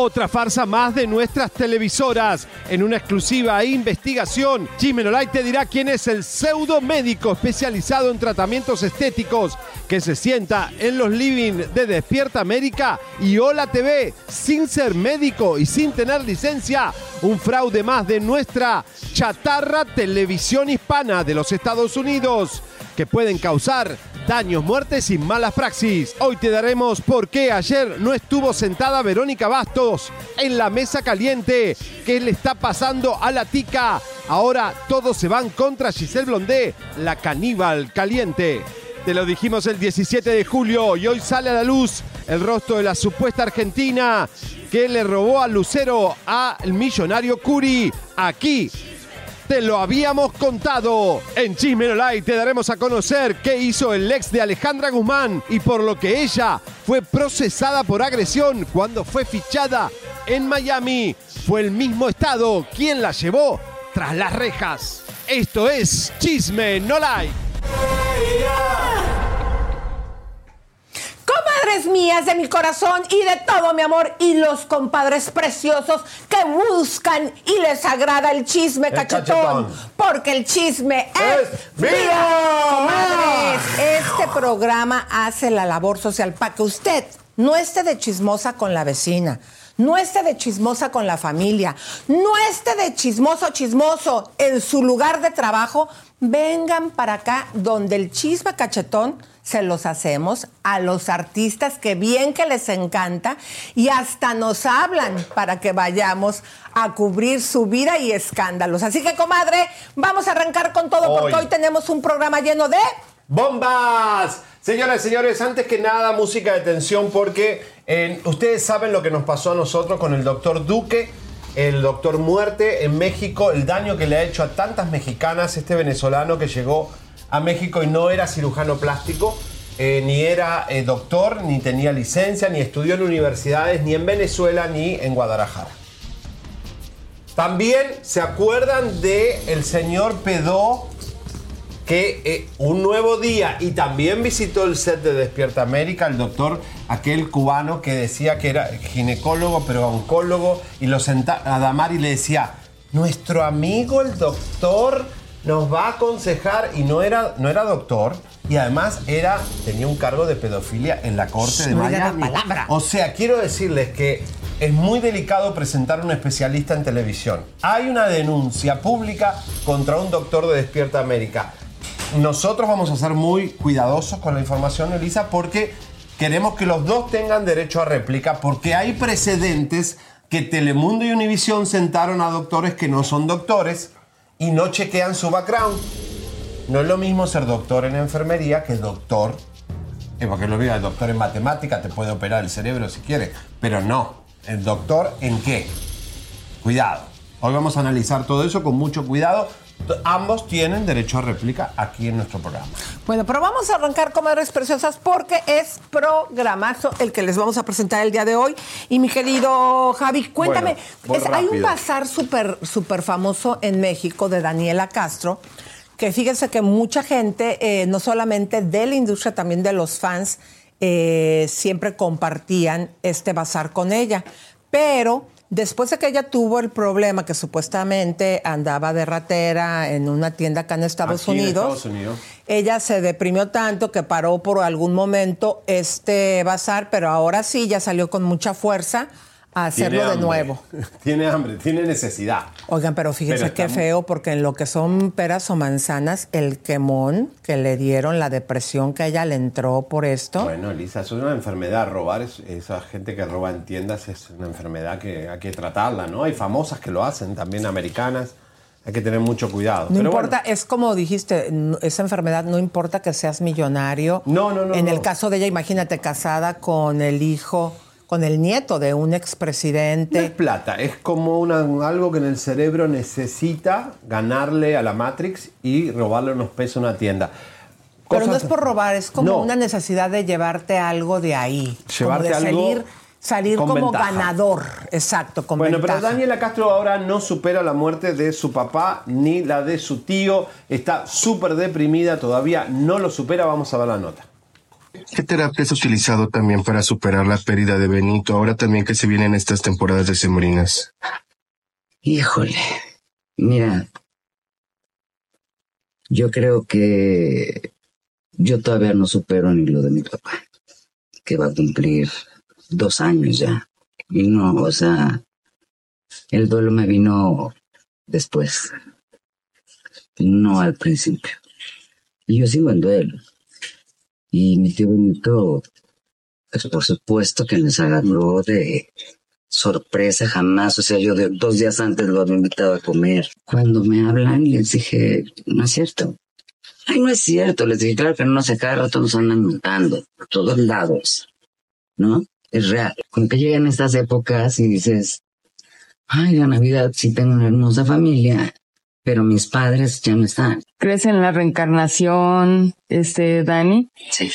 Otra farsa más de nuestras televisoras. En una exclusiva investigación, Light te dirá quién es el pseudo médico especializado en tratamientos estéticos que se sienta en los living de Despierta América y Hola TV sin ser médico y sin tener licencia. Un fraude más de nuestra chatarra televisión hispana de los Estados Unidos que pueden causar daños, muertes y malas praxis. Hoy te daremos por qué ayer no estuvo sentada Verónica Bastos en la mesa caliente. ¿Qué le está pasando a la tica? Ahora todos se van contra Giselle Blondé, la caníbal caliente. Te lo dijimos el 17 de julio y hoy sale a la luz el rostro de la supuesta argentina que le robó al Lucero al millonario Curi. Aquí te lo habíamos contado. En Chisme Light te daremos a conocer qué hizo el ex de Alejandra Guzmán y por lo que ella fue procesada por agresión cuando fue fichada en Miami. Fue el mismo estado quien la llevó tras las rejas. Esto es Chisme No. Comadres mías de mi corazón y de todo mi amor y los compadres preciosos que buscan y les agrada el chisme cachetón, porque el chisme es, vida. Comadres, este programa hace la labor social para que usted no esté de chismosa con la vecina. No esté de chismosa con la familia, no esté de chismoso chismoso en su lugar de trabajo. Vengan para acá donde el chisme cachetón se los hacemos a los artistas que bien que les encanta y hasta nos hablan para que vayamos a cubrir su vida y escándalos. Así que, comadre, vamos a arrancar con todo porque hoy tenemos un programa lleno de... ¡Bombas! Señoras y señores, antes que nada, música de tensión porque eh, ustedes saben lo que nos pasó a nosotros con el doctor Duque el doctor Muerte en México, el daño que le ha hecho a tantas mexicanas, este venezolano que llegó a México y no era cirujano plástico, eh, ni era eh, doctor, ni tenía licencia, ni estudió en universidades, ni en Venezuela, ni en Guadalajara. También se acuerdan de el señor Pedó que eh, un nuevo día y también visitó el set de Despierta América, el doctor, aquel cubano que decía que era ginecólogo, pero oncólogo, y lo sentaba a Damar y le decía, nuestro amigo el doctor nos va a aconsejar y no era, no era doctor y además era tenía un cargo de pedofilia en la corte de Miami. O sea, quiero decirles que es muy delicado presentar a un especialista en televisión. Hay una denuncia pública contra un doctor de Despierta América. Nosotros vamos a ser muy cuidadosos con la información, Elisa, porque queremos que los dos tengan derecho a réplica, porque hay precedentes que Telemundo y Univisión sentaron a doctores que no son doctores y no chequean su background. No es lo mismo ser doctor en enfermería que doctor, eh, porque lo digo, el doctor en matemática te puede operar el cerebro si quiere, pero no, el doctor en qué. Cuidado. Hoy vamos a analizar todo eso con mucho cuidado Ambos tienen derecho a réplica aquí en nuestro programa. Bueno, pero vamos a arrancar, comadres preciosas, porque es programazo el que les vamos a presentar el día de hoy. Y mi querido Javi, cuéntame, hay un bazar súper super famoso en México de Daniela Castro, que fíjense que mucha gente, eh, no solamente de la industria, también de los fans, eh, siempre compartían este bazar con ella. Pero Después de que ella tuvo el problema que supuestamente andaba de ratera en una tienda acá en Estados, Aquí en Unidos, Estados Unidos. ella se deprimió tanto que paró por algún momento este bazar, pero ahora sí ya salió con mucha fuerza a hacerlo de nuevo. Tiene hambre, tiene necesidad. Oigan, pero fíjense Pero qué feo, porque en lo que son peras o manzanas, el quemón que le dieron, la depresión que a ella le entró por esto. Bueno, Elisa, es una enfermedad. Robar, es- esa gente que roba en tiendas es una enfermedad que hay que tratarla, ¿no? Hay famosas que lo hacen, también americanas. Hay que tener mucho cuidado. No Pero importa, bueno, es como dijiste, esa enfermedad no importa que seas millonario. No, no, no, En no. el caso de ella, imagínate, casada con el hijo, con el nieto de un no es expresidente. plata, es como una- algo que en el cerebro necesita ganarle a la Matrix y robarle unos pesos a una tienda. Pero no es por robar, es como No. una necesidad de llevarte algo de ahí. Llevarte como de algo salir, salir con como ventaja. ganador. Exacto, con Bueno, ventaja. pero Daniela Castro ahora no supera la muerte de su papá ni la de su tío. Está súper deprimida, todavía no lo supera. Vamos a ver la nota. ¿Qué terapia has utilizado también para superar la pérdida de Benito, ahora también que se vienen estas temporadas de sembrinas? Híjole, mira, yo creo que yo todavía no supero ni lo de mi papá, que va a cumplir dos años ya. Y no, o sea, el duelo me vino después, no al principio. Y yo sigo en duelo. Y mi tío Benito, pues por supuesto que nos agarró de, sorpresa jamás. O sea, yo de- dos días antes lo había invitado a comer. Cuando me hablan, les dije, no es cierto. Ay, no es cierto. Les dije, claro que no sé, cada rato andan montando por todos lados. ¿No? Es real. Que llegan estas épocas y dices, ay, la Navidad sí tengo una hermosa familia, pero mis padres ya no están. ¿Crees en la reencarnación, este, Dani? Sí.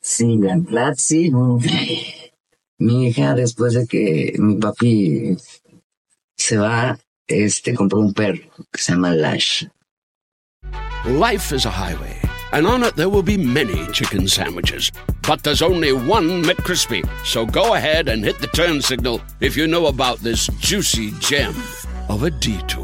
Sí, la verdad, sí. Mi hija, después de que mi papi se va, este, compró un perro que se llama Lash. Life is a highway, and on it there will be many chicken sandwiches. But there's only one McCrispy. So go ahead and hit the turn signal if you know about this juicy gem of a detour.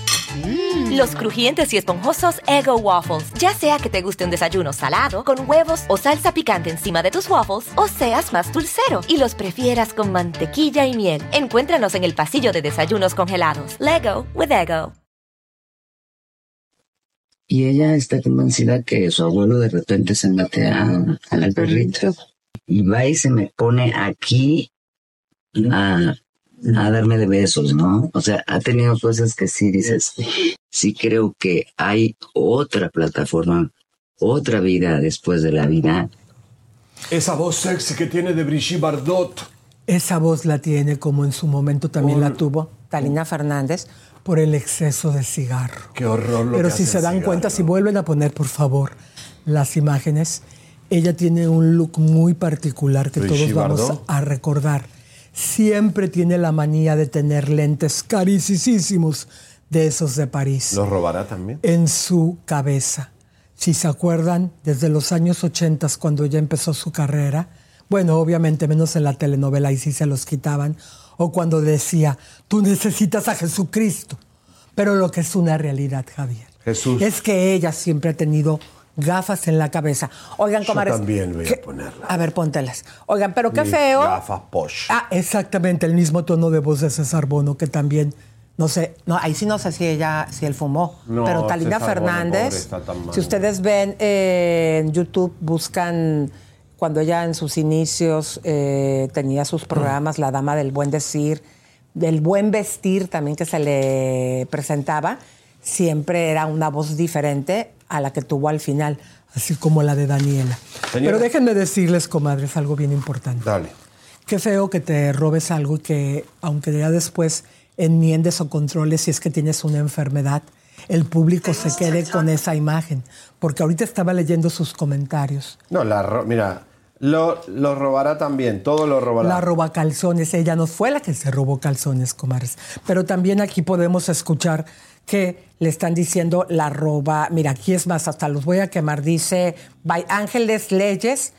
Los crujientes y esponjosos Ego Waffles. Ya sea que te guste un desayuno salado, con huevos o salsa picante encima de tus waffles, o seas más dulcero y los prefieras con mantequilla y miel. Encuéntranos en el pasillo de desayunos congelados. Lego with Ego. Y ella está convencida que su abuelo de repente se mete a- al perrito. Y va y se me pone aquí a, a darme de besos, ¿no? O sea, ha tenido cosas que sí dices, sí creo que hay otra plataforma, otra vida después de la vida. Esa voz sexy que tiene de Brigitte Bardot. Esa voz la tiene como en su momento también la tuvo Talina Fernández. por el exceso de cigarro. Qué horror lo Pero que si hace se dan cigarro. cuenta, si vuelven a poner, por favor, las imágenes, ella tiene un look muy particular que Brigitte todos vamos Bardot. a recordar. Siempre tiene la manía de tener lentes carísimos de esos de París ¿Los robará también? en su cabeza. Si se acuerdan, desde los años 80 cuando ella empezó su carrera, bueno, obviamente menos en la telenovela y sí se los quitaban, o cuando decía, tú necesitas a Jesucristo. Pero lo que es una realidad, Javier, Jesús. es que ella siempre ha tenido gafas en la cabeza. Oigan, Yo comadres, también voy a ¿qué- ponerlas. A ver, póntelas. Oigan, pero qué Mis feo. Gafas posh. Ah, exactamente, el mismo tono de voz de César Bono, que también, no sé, No, ahí sí no sé si ella, si él fumó. No, pero Talina César Bono, pobre, Fernández, si ustedes ven eh, en YouTube, buscan cuando ella en sus inicios eh, tenía sus programas, La Dama del Buen Decir, del Buen Vestir también que se le presentaba, siempre era una voz diferente a la que tuvo al final. así como la de Daniela. Señora. Pero déjenme decirles, comadres, algo bien importante. Dale. Qué feo que te robes algo y que, aunque ya después enmiendes o controles si es que tienes una enfermedad, el público se quede con esa imagen. Porque ahorita estaba leyendo sus comentarios. No, la ro- mira, Lo, lo robará también, todo lo robará. La roba calzones, ella no fue la que se robó calzones, comadres. Pero también aquí podemos escuchar que le están diciendo la roba. Mira, aquí es más, hasta los voy a quemar. Dice, by Ángeles Leyes,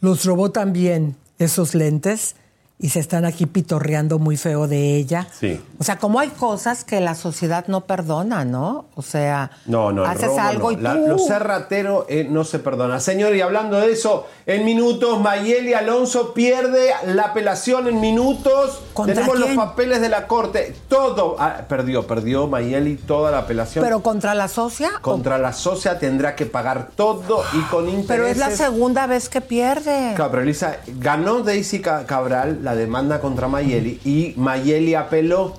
los robó también esos lentes y se están aquí pitorreando muy feo de ella. Sí. O sea, como hay cosas que la sociedad no perdona, ¿no? O sea, No, no, el haces algo no. y La- tú... lo ser ratero eh, no se perdona. Señor, y hablando de eso, en minutos, Mayeli Alonso pierde la apelación en minutos. ¿Contra Tenemos quién? los papeles de la corte. Todo. ah, perdió, perdió Mayeli toda la apelación. Pero contra la socia. o- Contra la socia tendrá que pagar todo y con intereses. Pero es la segunda vez que pierde. Claro, pero Elisa, ganó Daisy Ca- Cabral la demanda contra Mayeli y Mayeli apeló.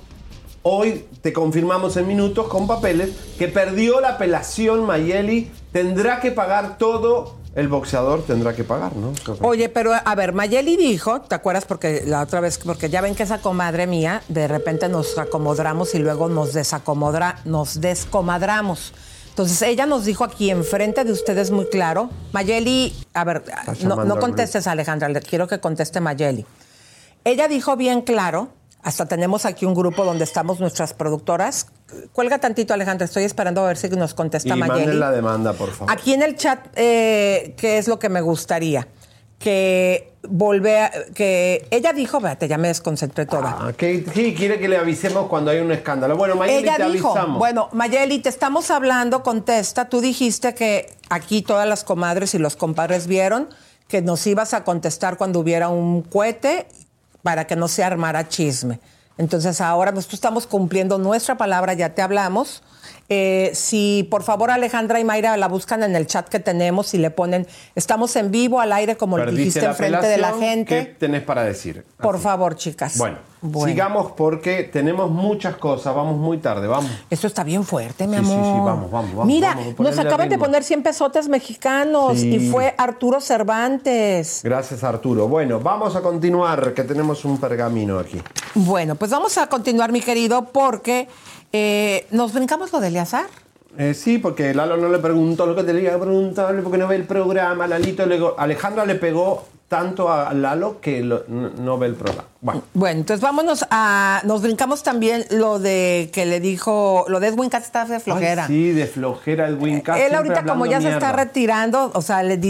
Hoy te confirmamos en minutos con papeles que perdió la apelación Mayeli. Tendrá que pagar todo. El boxeador tendrá que pagar, ¿no? Oye, pero a ver, Mayeli dijo, ¿te acuerdas? Porque la otra vez, porque ya ven que esa comadre mía, de repente nos acomodamos y luego nos desacomodra, nos descomadramos. Entonces ella nos dijo aquí enfrente de ustedes muy claro, Mayeli, a ver, no, no contestes Alejandra, le quiero que conteste Mayeli. Ella dijo bien claro, hasta tenemos aquí un grupo donde estamos nuestras productoras. Cuelga tantito Alejandra, estoy esperando a ver si nos contesta y Mayeli. la demanda, por favor. Aquí en el chat, eh, ¿qué es lo que me gustaría? Que volver, que ella dijo, espérate, ya me desconcentré toda. Ah, que, sí, quiere que le avisemos cuando hay un escándalo. Bueno, Mayeli, ella te dijo, avisamos. bueno, Mayeli, te estamos hablando, contesta, tú dijiste que aquí todas las comadres y los compadres vieron que nos ibas a contestar cuando hubiera un cohete para que no se armara chisme. Entonces ahora nosotros estamos cumpliendo nuestra palabra, ya te hablamos. Eh, si por favor Alejandra y Mayra la buscan en el chat que tenemos y le ponen, estamos en vivo al aire como Perdiste dijiste enfrente de la apelación, ¿Qué gente. tenés para decir? Por favor, chicas. Bueno, Bueno. sigamos porque tenemos muchas cosas. Vamos muy tarde, vamos. Esto está bien fuerte, mi Sí, sí, amor. sí, vamos, vamos, vamos, Mira, vamos a nos acaban de poner 100 pesotes mexicanos Sí. y fue Arturo Cervantes. Gracias, Arturo. Bueno, vamos a continuar, que tenemos un pergamino aquí. Bueno, pues vamos a continuar, mi querido, porque eh, nos brincamos lo de Eleazar. Eh, sí, porque Lalo no le preguntó lo que tenía que preguntarle porque no ve el programa. Lalito le, Alejandra le pegó tanto a Lalo que lo- no, no ve el programa. Bueno, Bueno, entonces vámonos a. Nos brincamos también lo de que le dijo. Lo de Edwin Katz está de flojera. Ay, sí, de flojera Edwin Cass, Él siempre ahorita, como ya se está retirando, o sea, le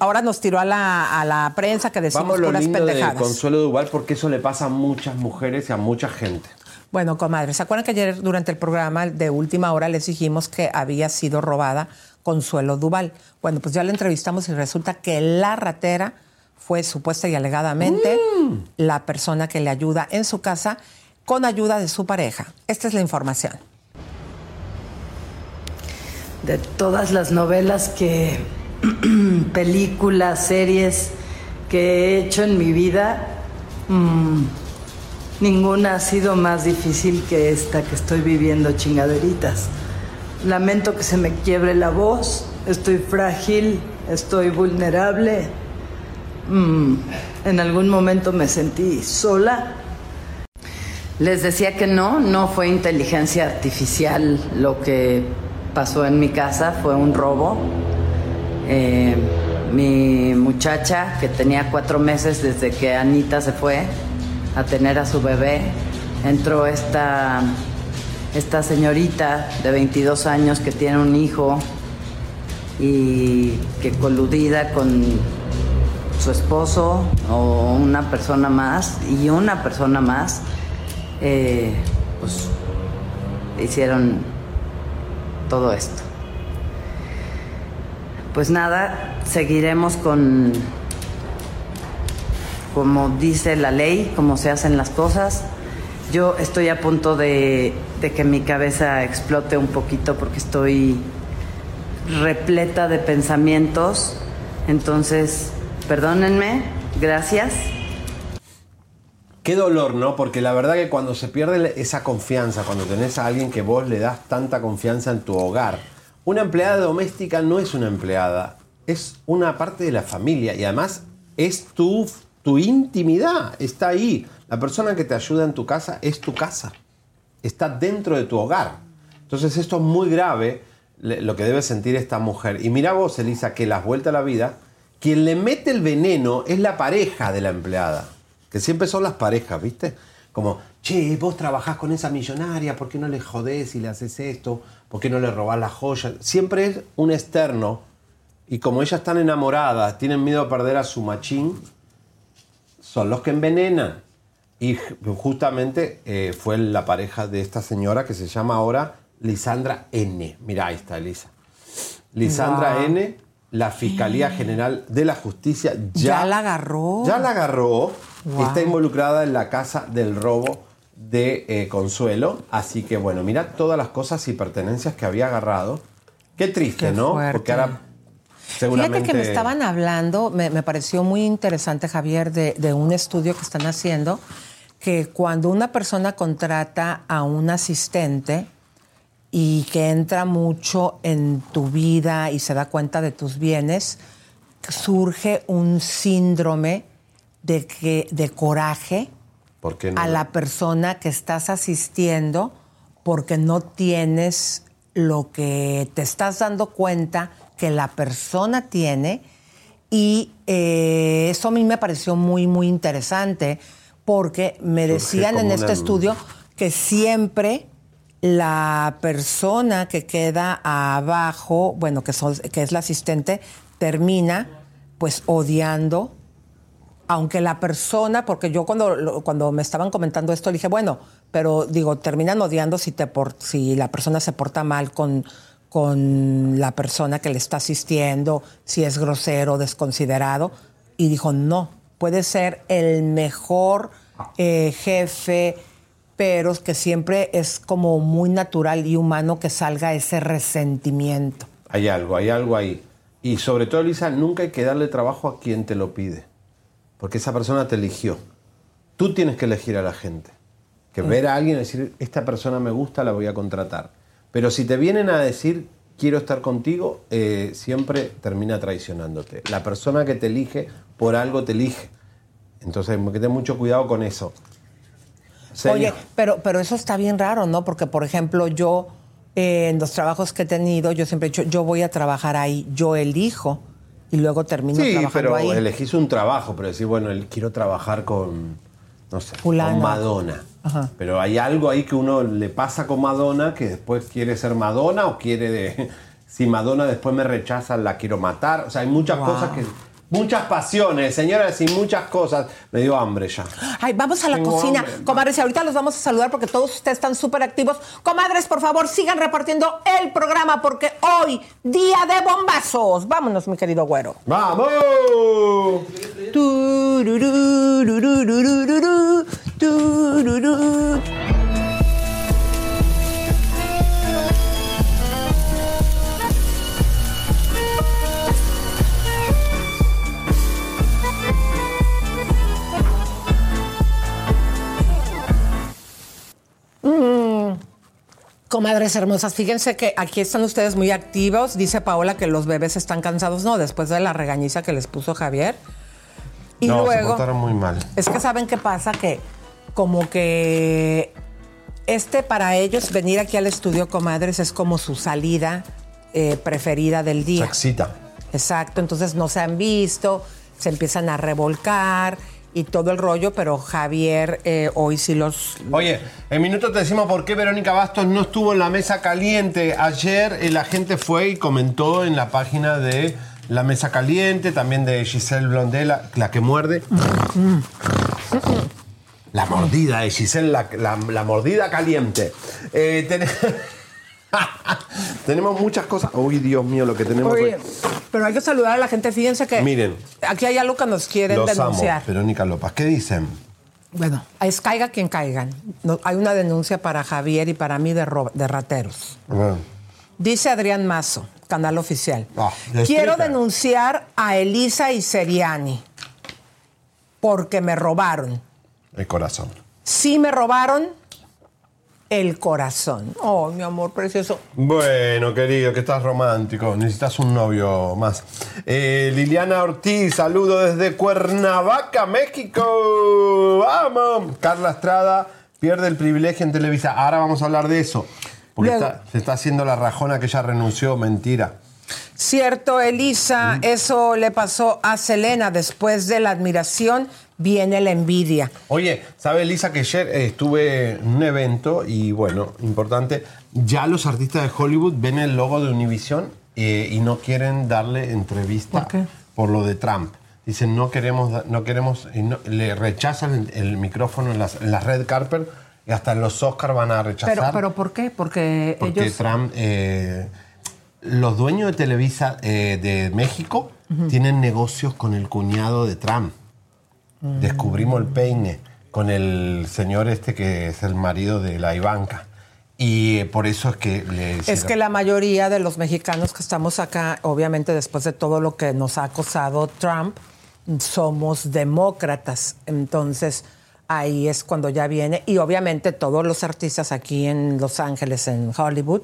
ahora nos tiró a la, a la prensa que decimos Vamos lo puras lindo de. Consuelo Duval porque eso le pasa a muchas mujeres y a mucha gente. Bueno, comadre, ¿se acuerdan que ayer durante el programa de última hora les dijimos que había sido robada Consuelo Duval? Bueno, pues ya la entrevistamos y resulta que la ratera fue supuesta y alegadamente la persona que le ayuda en su casa con ayuda de su pareja. Esta es la información. de todas las novelas que, películas, series que he hecho en mi vida, mm, ninguna ha sido más difícil que esta que estoy viviendo chingaderitas. Lamento que se me quiebre la voz, estoy frágil, estoy vulnerable. Mm, en algún momento me sentí sola. Les decía que no, no fue inteligencia artificial lo que pasó en mi casa, fue un robo. Eh, mi muchacha, que tenía cuatro meses desde que Anita se fue a tener a su bebé, entró esta, esta señorita de 22 años que tiene un hijo y que coludida con su esposo o una persona más y una persona más, eh, pues hicieron todo esto. Pues nada, seguiremos con, como dice la ley, como se hacen las cosas. Yo estoy a punto de, que mi cabeza explote un poquito porque estoy repleta de pensamientos. Entonces, perdónenme, gracias. Qué dolor, ¿no? Porque la verdad que cuando se pierde esa confianza, cuando tenés a alguien que vos le das tanta confianza en tu hogar, una empleada doméstica no es una empleada, es una parte de la familia y además es tu, tu intimidad, está ahí. La persona que te ayuda en tu casa es tu casa, está dentro de tu hogar. Entonces esto es muy grave lo que debe sentir esta mujer. Y mira vos, Elisa, que la has vuelta a la vida, quien le mete el veneno es la pareja de la empleada. Que siempre son las parejas, ¿viste? Como, che, vos trabajás con esa millonaria, ¿por qué no le jodés y le haces esto? ¿Por qué no le robás la joya? Siempre es un externo. Y como ellas están enamoradas, tienen miedo a perder a su machín, son los que envenenan. Y justamente eh, fue la pareja de esta señora que se llama ahora Lisandra N. Mira, ahí está Elisa. Lisandra Wow. N., la Fiscalía General de la Justicia ya, Ya la agarró. Ya la agarró. Wow. Está involucrada en la casa del robo de eh, Consuelo. Así que bueno, mira todas las cosas y pertenencias que había agarrado. Qué triste, Qué ¿no? fuerte. Porque ahora seguramente... Fíjate que me estaban hablando, me, me pareció muy interesante, Javier, de, de un estudio que están haciendo, que cuando una persona contrata a un asistente y que entra mucho en tu vida y se da cuenta de tus bienes, surge un síndrome de, que, de coraje a la persona que estás asistiendo porque no tienes lo que te estás dando cuenta que la persona tiene y eh, eso a mí me pareció muy, muy interesante porque me decían en este una- estudio que siempre la persona que queda abajo, bueno, que, que es la asistente, termina pues odiando aunque la persona, porque yo cuando, cuando me estaban comentando esto dije, bueno, pero digo, terminan odiando si, te por- si la persona se porta mal con, con la persona que le está asistiendo, si es grosero, desconsiderado. Y dijo, no, puede ser el mejor eh, jefe, pero que siempre es como muy natural y humano que salga ese resentimiento. Hay algo, hay algo ahí. Y sobre todo, Lisa, nunca hay que darle trabajo a quien te lo pide. Porque esa persona te eligió. Tú tienes que elegir a la gente. Que ver a alguien y decir, esta persona me gusta, la voy a contratar. Pero si te vienen a decir, quiero estar contigo, eh, siempre termina traicionándote. La persona que te elige, por algo te elige. Entonces, hay que tener mucho cuidado con eso. Oye, pero, pero eso está bien raro, ¿no? Porque, por ejemplo, yo eh, en los trabajos que he tenido, yo siempre he dicho, yo voy a trabajar ahí, yo elijo y luego termino Sí, trabajando pero ahí. elegís un trabajo, pero decir, bueno, quiero trabajar con, no sé, Fulano. con Madonna. Ajá. Pero hay algo ahí que uno le pasa con Madonna que después quiere ser Madonna o quiere de... Si Madonna después me rechaza, la quiero matar. O sea, hay muchas Wow. cosas que... Muchas pasiones, señoras, y muchas cosas. Me dio hambre ya. Ay, vamos a la cocina. Comadres, y ahorita los vamos a saludar porque todos ustedes están súper activos. Comadres, por favor, sigan repartiendo el programa porque hoy, día de bombazos. Vámonos, mi querido güero. ¡Vamos! Mm. Comadres hermosas, fíjense que aquí están ustedes muy activos. Dice Paola que los bebés están cansados. No, después de la regañiza que les puso Javier. Y no, se luego, portaron muy mal. es que saben qué pasa, que como que este para ellos venir aquí al estudio, comadres, es como su salida eh, preferida del Se día. excita. Exacto, entonces no se han visto, se empiezan a revolcar y todo el rollo, pero Javier eh, hoy sí los... Oye, en minuto te decimos por qué Verónica Bastos no estuvo en la mesa caliente. Ayer eh, la gente fue y comentó en la página de La Mesa Caliente, también de Giselle Blondela, la que muerde. La mordida de Giselle, la, la- la mordida caliente. Eh, ten- tenemos muchas cosas. Uy, Dios mío, lo que tenemos Oye, hoy. pero hay que saludar a la gente, fíjense que Miren, aquí hay algo que nos quieren los amo, denunciar. Verónica López. ¿Qué dicen? Bueno, es caiga quien caigan. No, hay una denuncia para Javier y para mí de, ro- de rateros. Ah, Dice Adrián Mazo, canal oficial. de Quiero denunciar a Elisa y Seriani porque me robaron. El corazón. Sí me robaron el corazón. Oh, mi amor precioso. Bueno, querido, que estás romántico. Necesitas un novio más. Eh, Liliana Ortiz, saludo desde Cuernavaca, México. ¡Vamos! Carla Estrada pierde el privilegio en Televisa. Ahora vamos a hablar de eso. Porque Luego- está- se está haciendo la rajona que ella renunció. Mentira. Cierto, Elisa, eso le pasó a Selena. Después de la admiración viene la envidia. Oye, ¿sabe Elisa que ayer eh, estuve en un evento y bueno, importante, ya los artistas de Hollywood ven el logo de Univision eh, y no quieren darle entrevista ¿Por lo de Trump. Dicen, no queremos, no queremos, y no- le rechazan el, el micrófono en las, en las red carpet y hasta en los Oscars van a rechazar. Pero, pero ¿por qué? Porque, Porque ellos... Trump, eh, los dueños de Televisa eh, de México tienen negocios con el cuñado de Trump. Mm. Descubrimos el peine con el señor este que es el marido de la Ivanka. Y eh, por eso es que le Es que la mayoría de los mexicanos que estamos acá, obviamente después de todo lo que nos ha acosado Trump, somos demócratas. Entonces ahí es cuando ya viene. Y obviamente todos los artistas aquí en Los Ángeles, en Hollywood,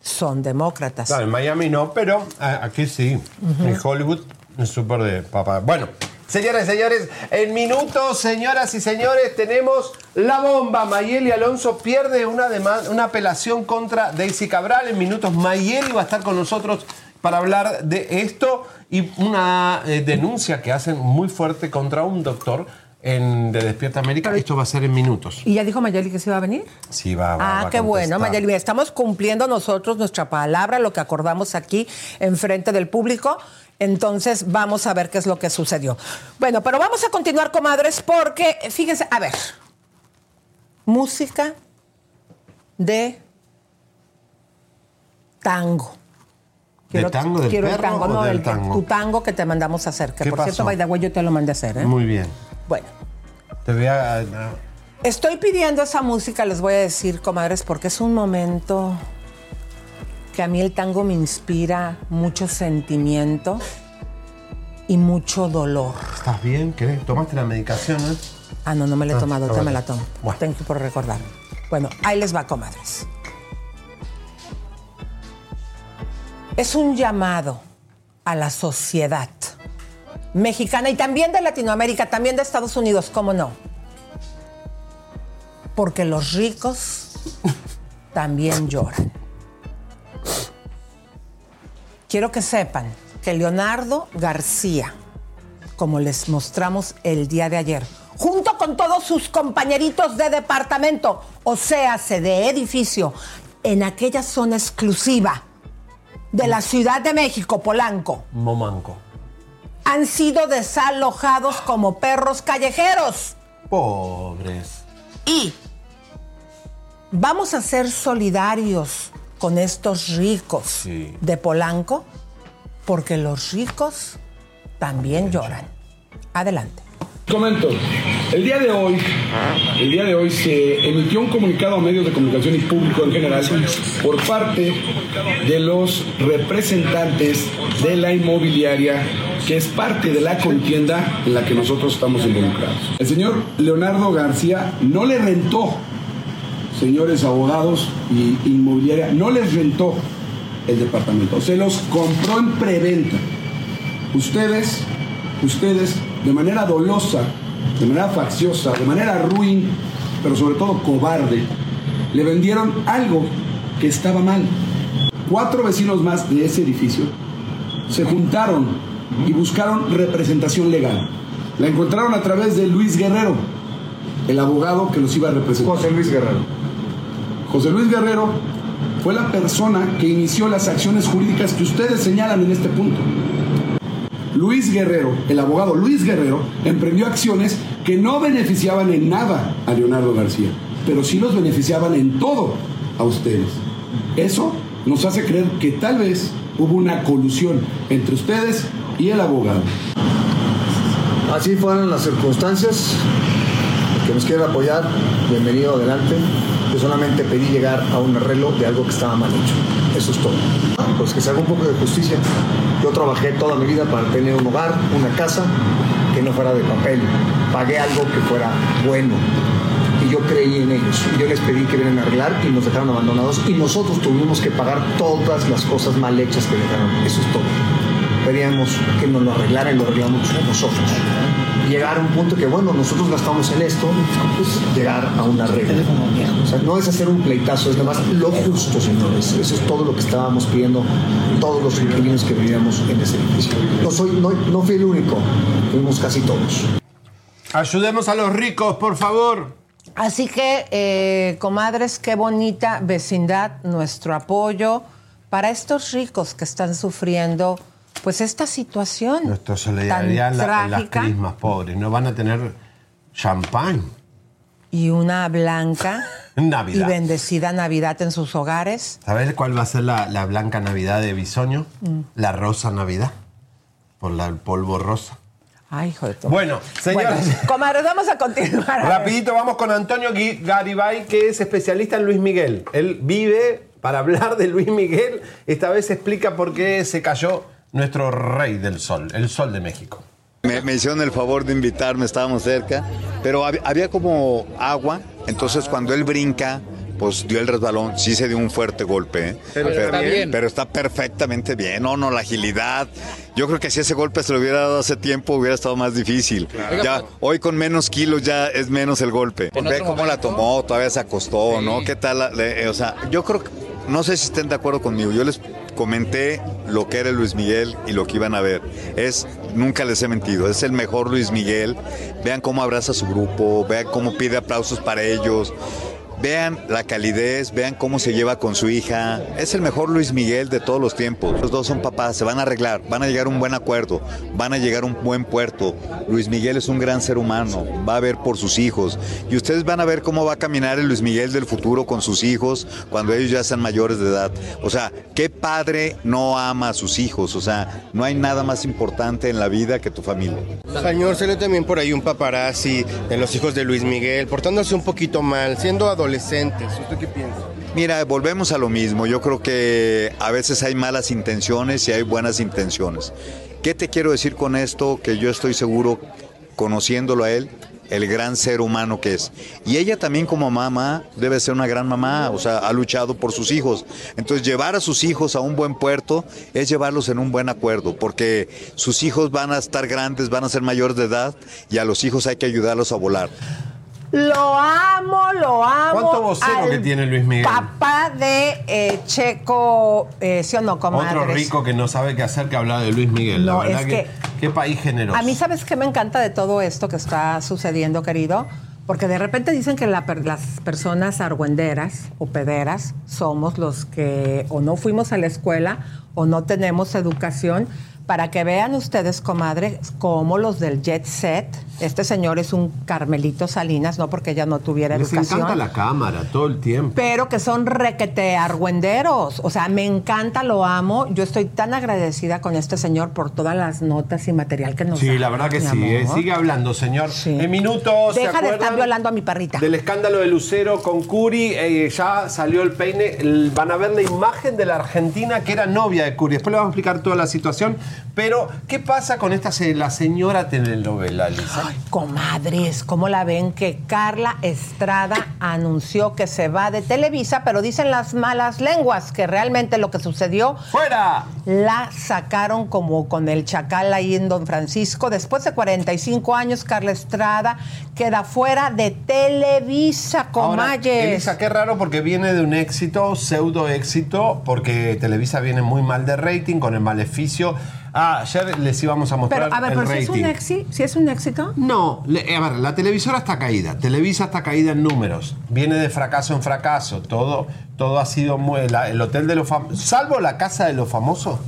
son demócratas. Claro, en Miami no, pero ah, aquí sí. En Hollywood es súper de papá. Bueno, señoras y señores, en minutos, señoras y señores, tenemos la bomba. Mayeli Alonso pierde una, una apelación contra Daisy Cabral. En minutos, Mayeli va a estar con nosotros para hablar de esto y una eh, denuncia que hacen muy fuerte contra un doctor en, de Despierta América. Esto va a ser en minutos. ¿Y ya dijo Mayeli que se iba a venir? Sí, va, va- va Ah, a qué bueno. Mayeli. Mira, Estamos cumpliendo nosotros nuestra palabra, lo que acordamos aquí en frente del público. Entonces, vamos a ver qué es lo que sucedió. Bueno, pero vamos a continuar, comadres, porque, fíjense, a ver, música de tango. ¿De tango del quiero el tango, o no, del el, tango? tu tango que te mandamos a hacer. Que ¿Qué por cierto, pasó? the way, yo te lo mandé a hacer, ¿eh? Muy bien. Bueno. Te voy a... Estoy pidiendo esa música, les voy a decir, comadres, porque es un momento que a mí el tango me inspira mucho sentimiento y mucho dolor. ¿Estás bien? ¿Querés? ¿Tomaste la medicación? eh? Ah, no, no me la he Ah, tomado, ah, ahorita me la tomo. Tengo que por recordar. Bueno, ahí les va, comadres. Es un llamado a la sociedad mexicana y también de Latinoamérica, también de Estados Unidos, ¿cómo no? Porque los ricos también lloran. Quiero que sepan que Leonardo García, como les mostramos el día de ayer, junto con todos sus compañeritos de departamento, o sea, de edificio, en aquella zona exclusiva de la Ciudad de México, Polanco, Momanco. han sido desalojados como perros callejeros. Pobres. Y vamos a ser solidarios con estos ricos de Polanco, porque los ricos también lloran. Adelante. Comento, el día de hoy, el día de hoy se emitió un comunicado a medios de comunicación y público en general por parte de los representantes de la inmobiliaria que es parte de la contienda en la que nosotros estamos involucrados. El señor Leonardo García no le rentó, señores abogados y inmobiliaria, no les rentó el departamento, se los compró en preventa. Ustedes, ustedes, de manera dolosa, de manera facciosa, de manera ruin, pero sobre todo cobarde, le vendieron algo que estaba mal. Cuatro vecinos más de ese edificio se juntaron y buscaron representación legal. La encontraron a través de Luis Guerrero, el abogado que los iba a representar. José Luis Guerrero. José Luis Guerrero fue la persona que inició las acciones jurídicas que ustedes señalan en este punto. Luis Guerrero, el abogado Luis Guerrero, emprendió acciones que no beneficiaban en nada a Leonardo García, pero sí los beneficiaban en todo a ustedes. Eso nos hace creer que tal vez hubo una colusión entre ustedes y el abogado. Así fueron las circunstancias. Que nos quieren apoyar, bienvenido adelante. Solamente pedí llegar a un arreglo de algo que estaba mal hecho. Eso es todo. Pues que se haga un poco de justicia. Yo trabajé toda mi vida para tener un hogar, una casa, que no fuera de papel. Pagué algo que fuera bueno. Y yo creí en ellos. Yo les pedí que vinieran a arreglar y nos dejaron abandonados. Y nosotros tuvimos que pagar todas las cosas mal hechas que dejaron. Eso es todo. preferíamos que nos lo arreglaran y lo arreglamos nosotros. Llegar a un punto que, bueno, nosotros gastamos en esto, pues llegar a un arreglo. O sea, no es hacer un pleitazo, es nada más lo justo, señores. Eso es todo lo que estábamos pidiendo todos los inquilinos que vivíamos en ese edificio. No, soy, no, no fui el único, fuimos casi todos. Ayudemos a los ricos, por favor. Así que, eh, comadres, qué bonita vecindad, nuestro apoyo para estos ricos que están sufriendo pues esta situación Nuestra solidaridad tan la- en las trágica crismas pobres. No van a tener champán y una blanca en y Navidad. bendecida Navidad en sus hogares. ¿Sabes cuál va a ser la, la blanca Navidad de Bisoño? Mm. La rosa Navidad. Por la- el polvo rosa. Ay, hijo de tu- Bueno, señores. Bueno, comadres, vamos a continuar. Rapidito vamos con Antonio Garibay, que es especialista en Luis Miguel. Él vive para hablar de Luis Miguel. Esta vez explica por qué se cayó nuestro rey del sol, el sol de México. Me, me hicieron el favor de invitarme, estábamos cerca, pero hab- había como agua, entonces cuando él brinca, pues dio el resbalón, sí se dio un fuerte golpe, ¿eh? Pero está bien. pero está perfectamente bien, no, no, la agilidad. Yo creo que si ese golpe se lo hubiera dado hace tiempo hubiera estado más difícil. Ya, hoy con menos kilos ya es menos el golpe. Ve cómo la tomó, todavía se acostó, ¿no? ¿Qué tal? la- le- o sea, yo creo que, no sé si estén de acuerdo conmigo, yo les comenté lo que era Luis Miguel y lo que iban a ver. Es, nunca les he mentido, es el mejor Luis Miguel. Vean cómo abraza a su grupo, vean cómo pide aplausos para ellos. Vean la calidez, vean cómo se lleva con su hija. Es el mejor Luis Miguel de todos los tiempos. Los dos son papás, se van a arreglar, van a llegar a un buen acuerdo, van a llegar a un buen puerto. Luis Miguel es un gran ser humano, va a ver por sus hijos. Y ustedes van a ver cómo va a caminar el Luis Miguel del futuro con sus hijos cuando ellos ya sean mayores de edad. O sea, ¿qué padre no ama a sus hijos? O sea, no hay nada más importante en la vida que tu familia. Señor, salió también por ahí un paparazzi de los hijos de Luis Miguel, portándose un poquito mal, siendo adolescentes. ¿Usted qué piensa? Mira, volvemos a lo mismo. Yo creo que a veces hay malas intenciones y hay buenas intenciones. ¿Qué te quiero decir con esto? Que yo estoy seguro, conociéndolo a él, el gran ser humano que es. Y ella también como mamá debe ser una gran mamá, o sea, ha luchado por sus hijos. Entonces, llevar a sus hijos a un buen puerto es llevarlos en un buen acuerdo, porque sus hijos van a estar grandes, van a ser mayores de edad y a los hijos hay que ayudarlos a volar. Lo amo, lo amo. ¿Cuánto vocero que tiene Luis Miguel? Papá de eh, Checo, eh, ¿sí o no, comadres? Otro rico que no sabe qué hacer que hablar de Luis Miguel. No, la verdad es que, qué país generoso. A mí, ¿sabes qué me encanta de todo esto que está sucediendo, querido? Porque de repente dicen que la las personas argüenderas o pederas somos los que o no fuimos a la escuela o no tenemos educación. Para que vean ustedes, comadre, como los del jet set. Este señor es un Carmelito Salinas, no porque ella no tuviera Les educación. encanta la cámara todo el tiempo. Pero que son requete argüenderos. O sea, me encanta, lo amo. Yo estoy tan agradecida con este señor por todas las notas y material que nos da. Sí, la verdad que sí. eh. Sigue hablando, señor. En minutos. ¿se Deja de estar violando a mi perrita. Del escándalo de Lucero con Curi, eh, ya salió el peine. Van a ver la imagen de la Argentina que era novia de Curi. Después le vamos a explicar toda la situación. Pero, ¿qué pasa con esta la señora telenovela, Lisa? Comadres, ¿cómo la ven? Que Carla Estrada anunció que se va de Televisa, pero dicen las malas lenguas que realmente lo que sucedió. ¡Fuera! La sacaron como con el chacal ahí en Don Francisco. Después de 45 años, Carla Estrada queda fuera de Televisa, Ahora, comayes. Elisa, qué raro porque viene de un éxito, pseudo éxito, porque Televisa viene muy mal de rating con el maleficio. Ah, ayer les íbamos a mostrar Pero, a ver, el pero si es, un éxito, si es un éxito. No, le- a ver, la televisora está caída. Televisa está caída en números. Viene de fracaso en fracaso. Todo, todo ha sido muy. la- el hotel de los famosos. Salvo la casa de los famosos.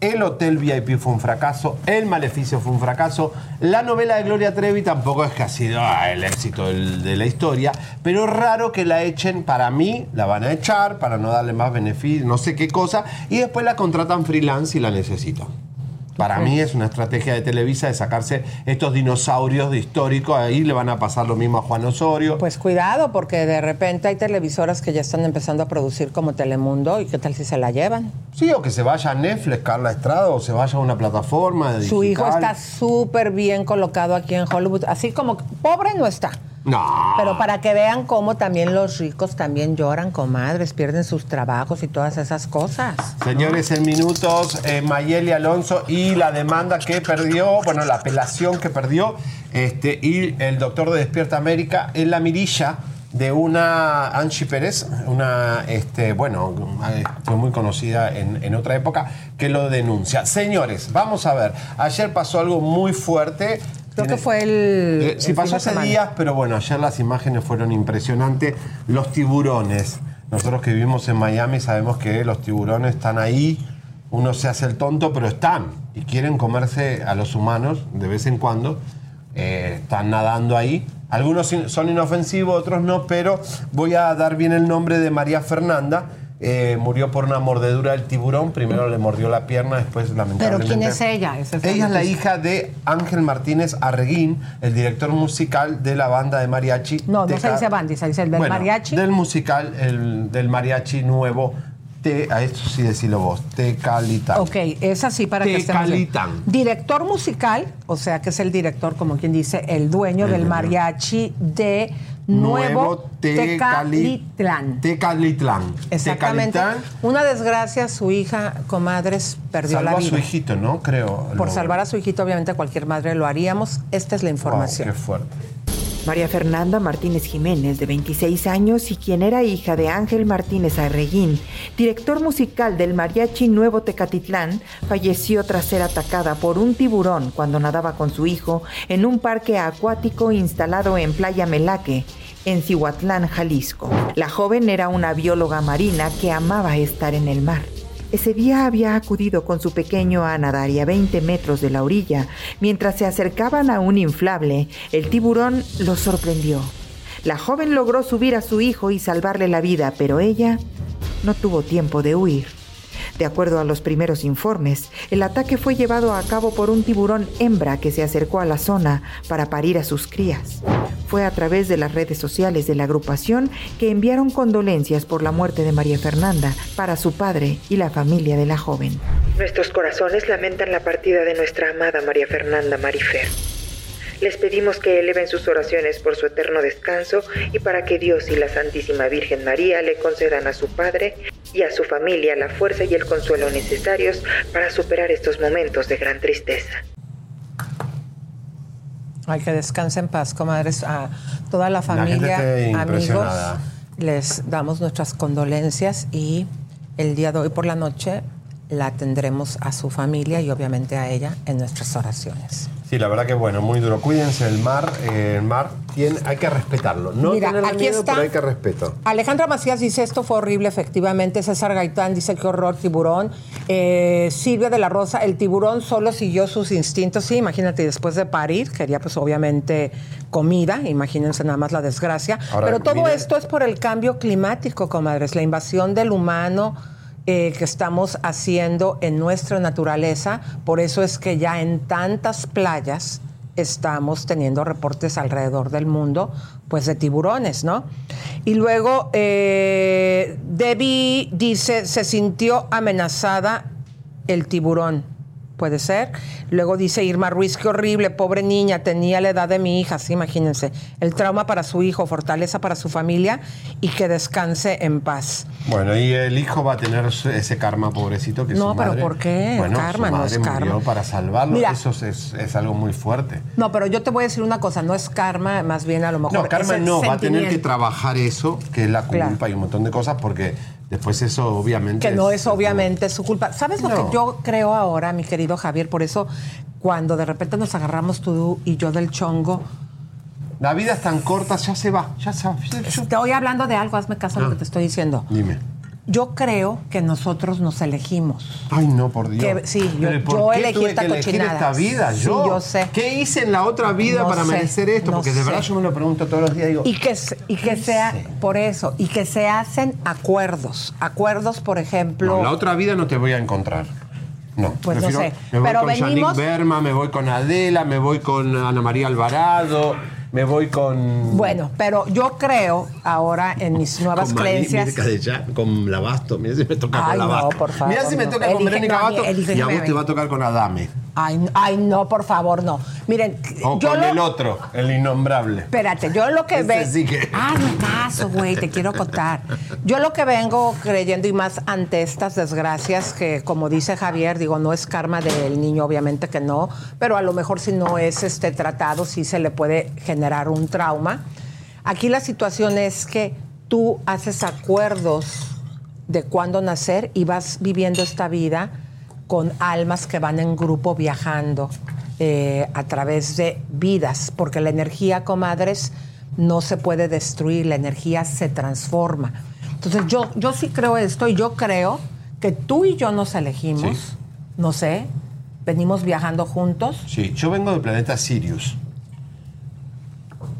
El hotel VIP fue un fracaso, el maleficio fue un fracaso, la novela de Gloria Trevi tampoco es que ha sido ah, el éxito del- de la historia, pero es raro que la echen, para mí la van a echar para no darle más beneficio, no sé qué cosa, y después la contratan freelance si la necesitan. Para mí es una estrategia de Televisa de sacarse estos dinosaurios de históricos. Ahí le van a pasar lo mismo a Juan Osorio. Pues cuidado, porque de repente hay televisoras que ya están empezando a producir como Telemundo y qué tal si se la llevan. Sí, o que se vaya a Netflix, Carla Estrada, o se vaya a una plataforma Su hijo está súper bien colocado aquí en Hollywood, así como pobre no está. No. Pero para que vean cómo también los ricos también lloran, comadres, pierden sus trabajos y todas esas cosas. Señores, en minutos, eh, Mayeli Alonso y la demanda que perdió, bueno, la apelación que perdió, este, y el doctor de Despierta América en la mirilla de una Angie Pérez, una, este, bueno, fue muy conocida en, en otra época, que lo denuncia. Señores, vamos a ver, ayer pasó algo muy fuerte. Creo que fue el. Eh, sí, pasó hace días, pero bueno, ayer las imágenes fueron impresionantes. Los tiburones. Nosotros que vivimos en Miami sabemos que los tiburones están ahí. Uno se hace el tonto, pero están. Y quieren comerse a los humanos de vez en cuando. Eh, están nadando ahí. Algunos son inofensivos, otros no, pero voy a dar bien el nombre de María Fernanda. Eh, murió por una mordedura del tiburón. Primero le mordió la pierna, después Pero lamentablemente. ¿quién es ella? Es Ella es la hija de Ángel Martínez Arreguín, el director musical de la banda de mariachi. No, no se dice bandi, se dice el del Bueno, mariachi. Del musical, el, del mariachi nuevo. Te, a esto sí decirlo vos, Tecalitán. Ok, es así para que bien. Tecalitán. Director musical, o sea que es el director, como quien dice, el dueño El del mariachi de Nuevo Tecalitlán. Tecalitlán. Exactamente. Tecalitlán Una desgracia, su hija, comadres, perdió la a vida. su hijito, ¿no? Creo. Por Lo- salvar a su hijito, obviamente cualquier madre lo haríamos. Esta es la Wow, información. qué fuerte. María Fernanda Martínez Jiménez, de 26 años y quien era hija de Ángel Martínez Arreguín, director musical del Mariachi Nuevo Tecatitlán, falleció tras ser atacada por un tiburón cuando nadaba con su hijo en un parque acuático instalado en Playa Melaque, en Cihuatlán, Jalisco. La joven era una bióloga marina que amaba estar en el mar. Ese día había acudido con su pequeño a nadar y a 20 metros de la orilla. Mientras se acercaban a un inflable, el tiburón los sorprendió. La joven logró subir a su hijo y salvarle la vida, pero ella no tuvo tiempo de huir. De acuerdo a los primeros informes, el ataque fue llevado a cabo por un tiburón hembra que se acercó a la zona para parir a sus crías. Fue a través de las redes sociales de la agrupación que enviaron condolencias por la muerte de María Fernanda para su padre y la familia de la joven. Nuestros corazones lamentan la partida de nuestra amada María Fernanda Marifer. Les pedimos que eleven sus oraciones por su eterno descanso y para que Dios y la Santísima Virgen María le concedan a su Padre y a su familia la fuerza y el consuelo necesarios para superar estos momentos de gran tristeza. Ay, que descanse en paz, comadres. A toda la familia, amigos, les damos nuestras condolencias y el día de hoy por la noche la tendremos a su familia y obviamente a ella en nuestras oraciones. Sí, la verdad que bueno, muy duro. Cuídense del mar. eh, el mar tiene, hay que respetarlo. No Mira, tenerle aquí miedo, está. pero hay que respeto. Alejandra Macías dice, esto fue horrible, efectivamente. César Gaitán dice, qué horror, tiburón. Eh, Silvia de la Rosa, el tiburón solo siguió sus instintos. Sí, imagínate, después de parir, quería pues obviamente comida, imagínense nada más la desgracia. Ahora, Pero todo esto es por el cambio climático, comadres, la invasión del humano. Eh, que estamos haciendo en nuestra naturaleza, por eso es que ya en tantas playas estamos teniendo reportes alrededor del mundo, pues de tiburones, ¿no? Y luego eh, Debbie dice, se sintió amenazada el tiburón. Puede ser. Luego dice Irma Ruiz, qué horrible, pobre niña, tenía la edad de mi hija, sí, imagínense. El trauma para su hijo, fortaleza para su familia y que descanse en paz. Bueno, y el hijo va a tener ese karma, pobrecito, que No, su pero madre- ¿por qué? Bueno, Karma, su no madre es murió karma. para salvarlo. Mira. Eso es, es- algo muy fuerte. No, pero yo te voy a decir una cosa, no es karma, más bien a lo mejor. No, karma es no, va a tener que trabajar eso, que es la culpa Claro. y un montón de cosas, porque después eso obviamente... Que no es obviamente su culpa. ¿Sabes lo que yo creo ahora, mi querido Javier? Por eso, cuando de repente nos agarramos tú y yo del chongo, La vida es tan corta, ya se va, ya se va. estoy hablando de algo, hazme caso a lo que te estoy diciendo. Dime. Yo creo que nosotros nos elegimos. Ay, no, por Dios. Que- sí, yo- Pero ¿por yo qué elegí tuve esta que elegir esta vida? Sí, Yo, yo sé. ¿Qué hice en la otra vida No para sé, merecer esto? no Porque de verdad sé. yo me lo pregunto todos los días. Digo, Y que, y que sea, por eso, y que se hacen acuerdos. Acuerdos, por ejemplo. no, la otra vida no te voy a encontrar. No, Pues no sé, Me voy pero con Yannick venimos- Berma, me voy con Adela, me voy con Ana María Alvarado, me voy con. Bueno, pero yo creo ahora en mis nuevas con creencias. De Ya- con Lavasto. Mira si me toca Ay, con no, Lavasto. por favor, Mira si me no. toca con Verónica no, elígeme Y a vos te va a tocar con Adame. Ay, ay, no, por favor, no. Miren, O yo con lo... el otro, el innombrable. Espérate, yo lo que veo. sí que- Hazme caso, güey, te quiero contar. Yo lo que vengo creyendo y más ante estas desgracias, que como dice Javier, digo, no es karma del niño, obviamente que no, pero a lo mejor si no es este tratado, sí se le puede generar un trauma. Aquí la situación es que tú haces acuerdos de cuándo nacer y vas viviendo esta vida con almas que van en grupo viajando eh, a través de vidas, porque la energía, comadres, no se puede destruir, la energía se transforma. Entonces yo, yo sí creo esto y yo creo que tú y yo nos elegimos, no sé, venimos viajando juntos. Sí, yo vengo del planeta Sirius.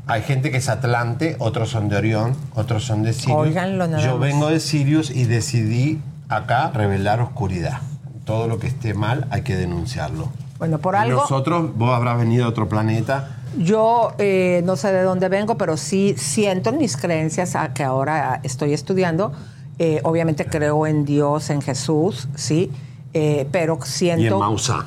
Hay gente que es Atlante, otros son de Orión, otros son de Sirius. Óiganlo nada yo vengo de Sirius y decidí acá revelar oscuridad. Todo lo que esté mal hay que denunciarlo. Bueno, por Y algo... Nosotros, vos habrás venido de otro planeta. Yo eh, no sé de dónde vengo, pero sí siento en mis creencias a que ahora estoy estudiando. eh, obviamente creo en Dios, en Jesús, sí, eh, pero siento. Y en Mausá.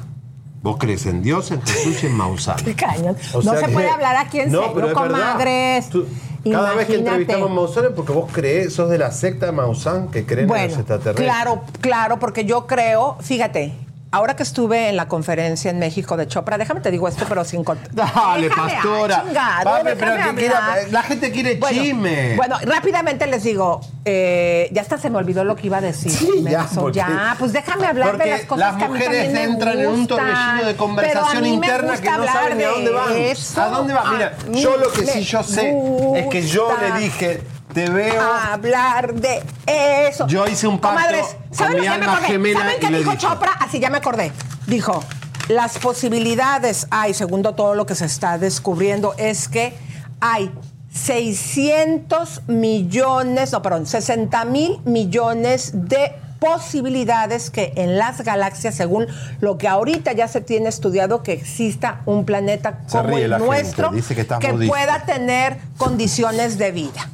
Vos crees en Dios, en Jesús y en Mausá. Qué cañón. O no se que- puede hablar aquí en No, serio, comadres. Tú- Cada vez que entrevistamos a Maussan es porque vos crees, sos de la secta de Maussan que creen en los Bueno, extraterrestres. claro, claro, porque yo creo, fíjate, ahora que estuve en la conferencia en México de Chopra, déjame te digo esto, pero sin cont- Dale, Déjame, pastora. ah, chingado, Papi, déjame pero que quiera- hablar. la gente quiere Bueno, chisme. Bueno, rápidamente les digo, eh, ya hasta se me olvidó lo que iba a decir. Sí, ya, porque- ya, pues déjame hablar de las cosas las que a mí mujeres me entran en un torbellino de conversación interna que no saben ni a de dónde van. eso. ¿A dónde va? Mira, yo lo que sí yo sé es que yo le dije, te veo. hablar de eso. Yo hice un pacto Comadres, con ¿saben mi lo que me alma gemela ¿Saben y qué le dijo dije. Chopra? Así ya me acordé. Dijo, las posibilidades hay, segundo todo lo que se está descubriendo, es que hay 600 millones, no, perdón, 60 mil millones de posibilidades que en las galaxias, según lo que ahorita ya se tiene estudiado, que exista un planeta como el gente, nuestro dice que que pueda tener condiciones de vida.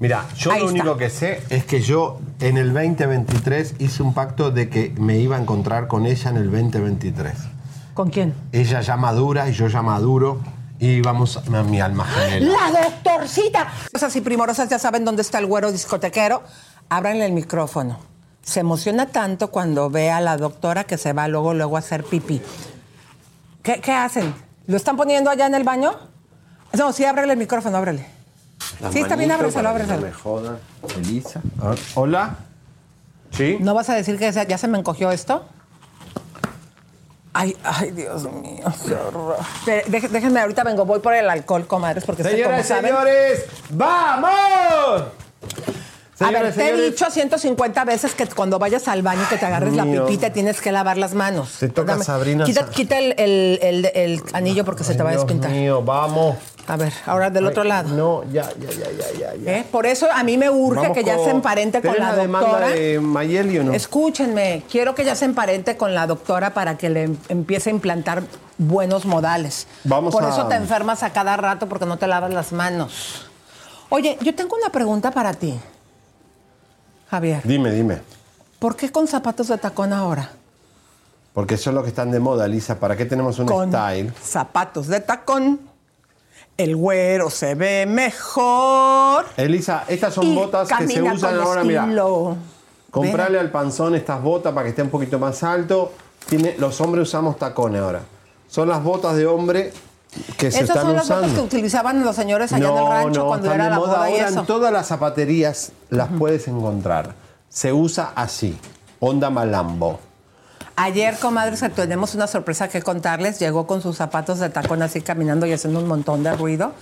Mira, yo Ahí lo está. único que sé es que yo en el 2023 hice un pacto de que me iba a encontrar con ella en el 2023. ¿Con quién? Ella ya madura y yo ya maduro y vamos a mi alma gemela. La doctorcita. Cosas y primorosas ya saben dónde está el güero discotequero. Ábranle el micrófono. Se emociona tanto cuando ve a la doctora que se va luego, luego a hacer pipí. ¿Qué, qué hacen? ¿Lo están poniendo allá en el baño? No, sí, ábrele el micrófono, ábrele. Sí, está bien, ábreselo, ábreselo. me jodan. Elisa. Ah, Hola. ¿Sí? ¿No vas a decir que ya se me encogió esto? Ay, ay, Dios mío, qué horror. Déjenme, ahorita vengo, voy por el alcohol, comadres, porque sé, como Señoras y saben... señores, ¡vamos! A ver, te he dicho 150 veces que cuando vayas al baño y que te agarres la pipí, te tienes que lavar las manos. Se toca Dame- Sabrina Quita, quita el, el- el- el anillo porque se te va a Dios despintar. mío, vamos. A ver, ahora del otro lado. No, ya, ya, ya, ya, ya. ¿Eh? Por eso a mí me urge Vamos que ya se emparente con ¿Tenés la doctora. de Mayeli o no? Escúchenme, quiero que ya se emparente con la doctora para que le em- empiece a implantar buenos modales. Vamos Por a- eso te enfermas a cada rato porque no te lavas las manos. Oye, yo tengo una pregunta para ti, Javier. Dime, dime. ¿Por qué con zapatos de tacón ahora? Porque son los que están de moda, Lisa. ¿Para qué tenemos un Con style? zapatos de tacón. El güero se ve mejor. Elisa, estas son y botas que se usan ahora, mira. Comprarle al panzón estas botas para que esté un poquito más alto. Tiene, los hombres usamos tacones ahora. Son las botas de hombre que se Esas son las usando. botas que utilizaban los señores allá en el rancho cuando era la moda y ahora eso. en todas las zapaterías las puedes encontrar. Se usa así, onda malambo. Ayer, comadres, que tenemos una sorpresa que contarles. Llegó con sus zapatos de tacón así caminando y haciendo un montón de ruido.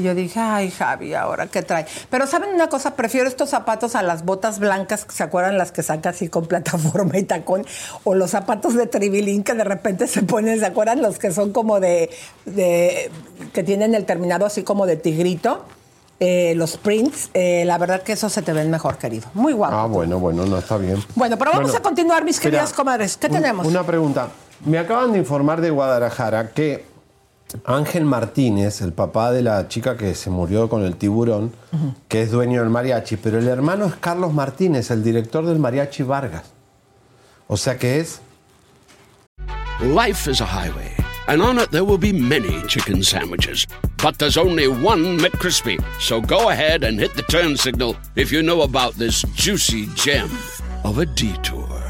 Y yo dije, ay, Javi, ¿ahora qué trae? Pero ¿saben una cosa? Prefiero estos zapatos a las botas blancas, ¿se acuerdan las que saca así con plataforma y tacón? O los zapatos de tribilín que de repente se ponen, ¿se acuerdan? Los que son como de, de que tienen el terminado así como de tigrito. Eh, los prints, eh, la verdad que esos se te ven mejor, querido. Muy guapo. Ah, bueno, bueno, no está bien. Bueno, pero vamos Bueno, a continuar, mis queridas comadres. ¿Qué un- tenemos? Una pregunta. Me acaban de informar de Guadalajara que Ángel Martínez, el papá de la chica que se murió con el tiburón, que es dueño del mariachi, pero el hermano es Carlos Martínez, el director del mariachi Vargas. O sea que es Life is a highway, and on it there will be many chicken sandwiches. But there's only one McCrispy. So go ahead and hit the turn signal if you know about this juicy gem of a detour.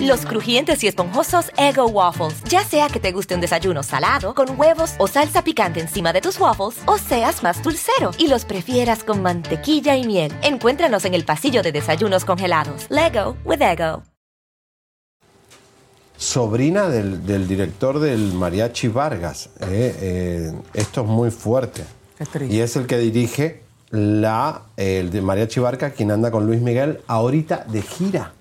Los crujientes y esponjosos Ego Waffles. Ya sea que te guste un desayuno salado, con huevos o salsa picante encima de tus waffles, o seas más dulcero y los prefieras con mantequilla y miel. Encuéntranos en el pasillo de desayunos congelados. Lego with Ego. Sobrina del, del director del Mariachi Vargas. eh, eh, esto es muy fuerte. Y es el que dirige la, el de Mariachi Vargas, quien anda con Luis Miguel, ahorita de gira.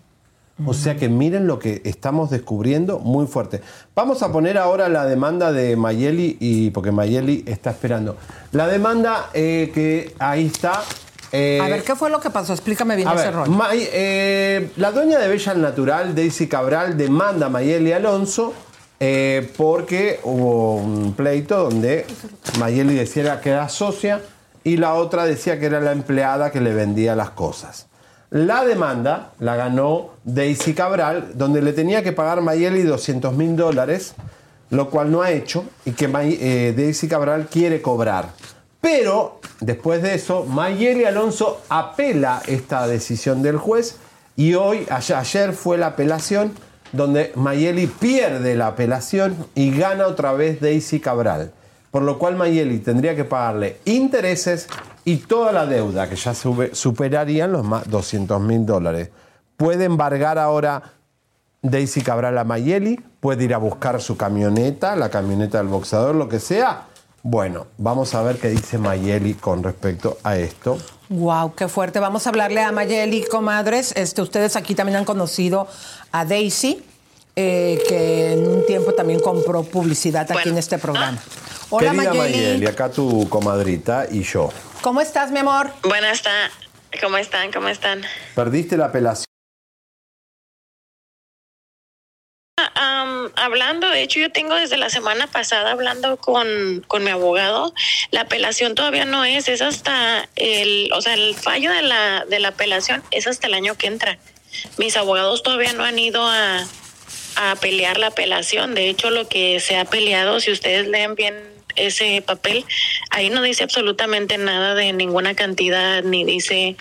O sea que miren lo que estamos descubriendo muy fuerte. Vamos a poner ahora la demanda de Mayeli, y, porque Mayeli está esperando. La demanda eh, que ahí está. eh, A ver, ¿qué fue lo que pasó? Explícame bien a ese ver, rollo. May- eh, la dueña de Bella al Natural, Daisy Cabral, demanda a Mayeli Alonso porque hubo un pleito donde Mayeli decía que era socia y la otra decía que era la empleada que le vendía las cosas. La demanda la ganó Daisy Cabral, donde le tenía que pagar Mayeli 200 mil dólares, lo cual no ha hecho y que eh, Daisy Cabral quiere cobrar. Pero después de eso, Mayeli Alonso apela esta decisión del juez y hoy, ayer fue la apelación donde Mayeli pierde la apelación y gana otra vez Daisy Cabral. Por lo cual Mayeli tendría que pagarle intereses y toda la deuda, que ya sube- superarían los más 200 mil dólares. Puede embargar ahora Daisy Cabral a Mayeli, puede ir a buscar su camioneta, la camioneta del boxeador, lo que sea. Bueno, vamos a ver qué dice Mayeli con respecto a esto. Wow, qué fuerte. Vamos a hablarle a Mayeli, comadres. Este, ustedes aquí también han conocido a Daisy, eh, que en un tiempo también compró publicidad aquí en este programa. Hola, Querida Mayeli. Mayeli, acá tu comadrita y yo. ¿Cómo estás, mi amor? Buenas tardes. ¿Cómo están? ¿Cómo están? Perdiste la apelación. Am, hablando, de hecho, yo tengo desde la semana pasada hablando con, con mi abogado. La apelación todavía no es, es hasta el, o sea, el fallo de la, de la apelación es hasta el año que entra. Mis abogados todavía no han ido a, a pelear la apelación. De hecho, lo que se ha peleado, si ustedes leen bien ese papel, ahí no dice absolutamente nada de ninguna cantidad, ni dice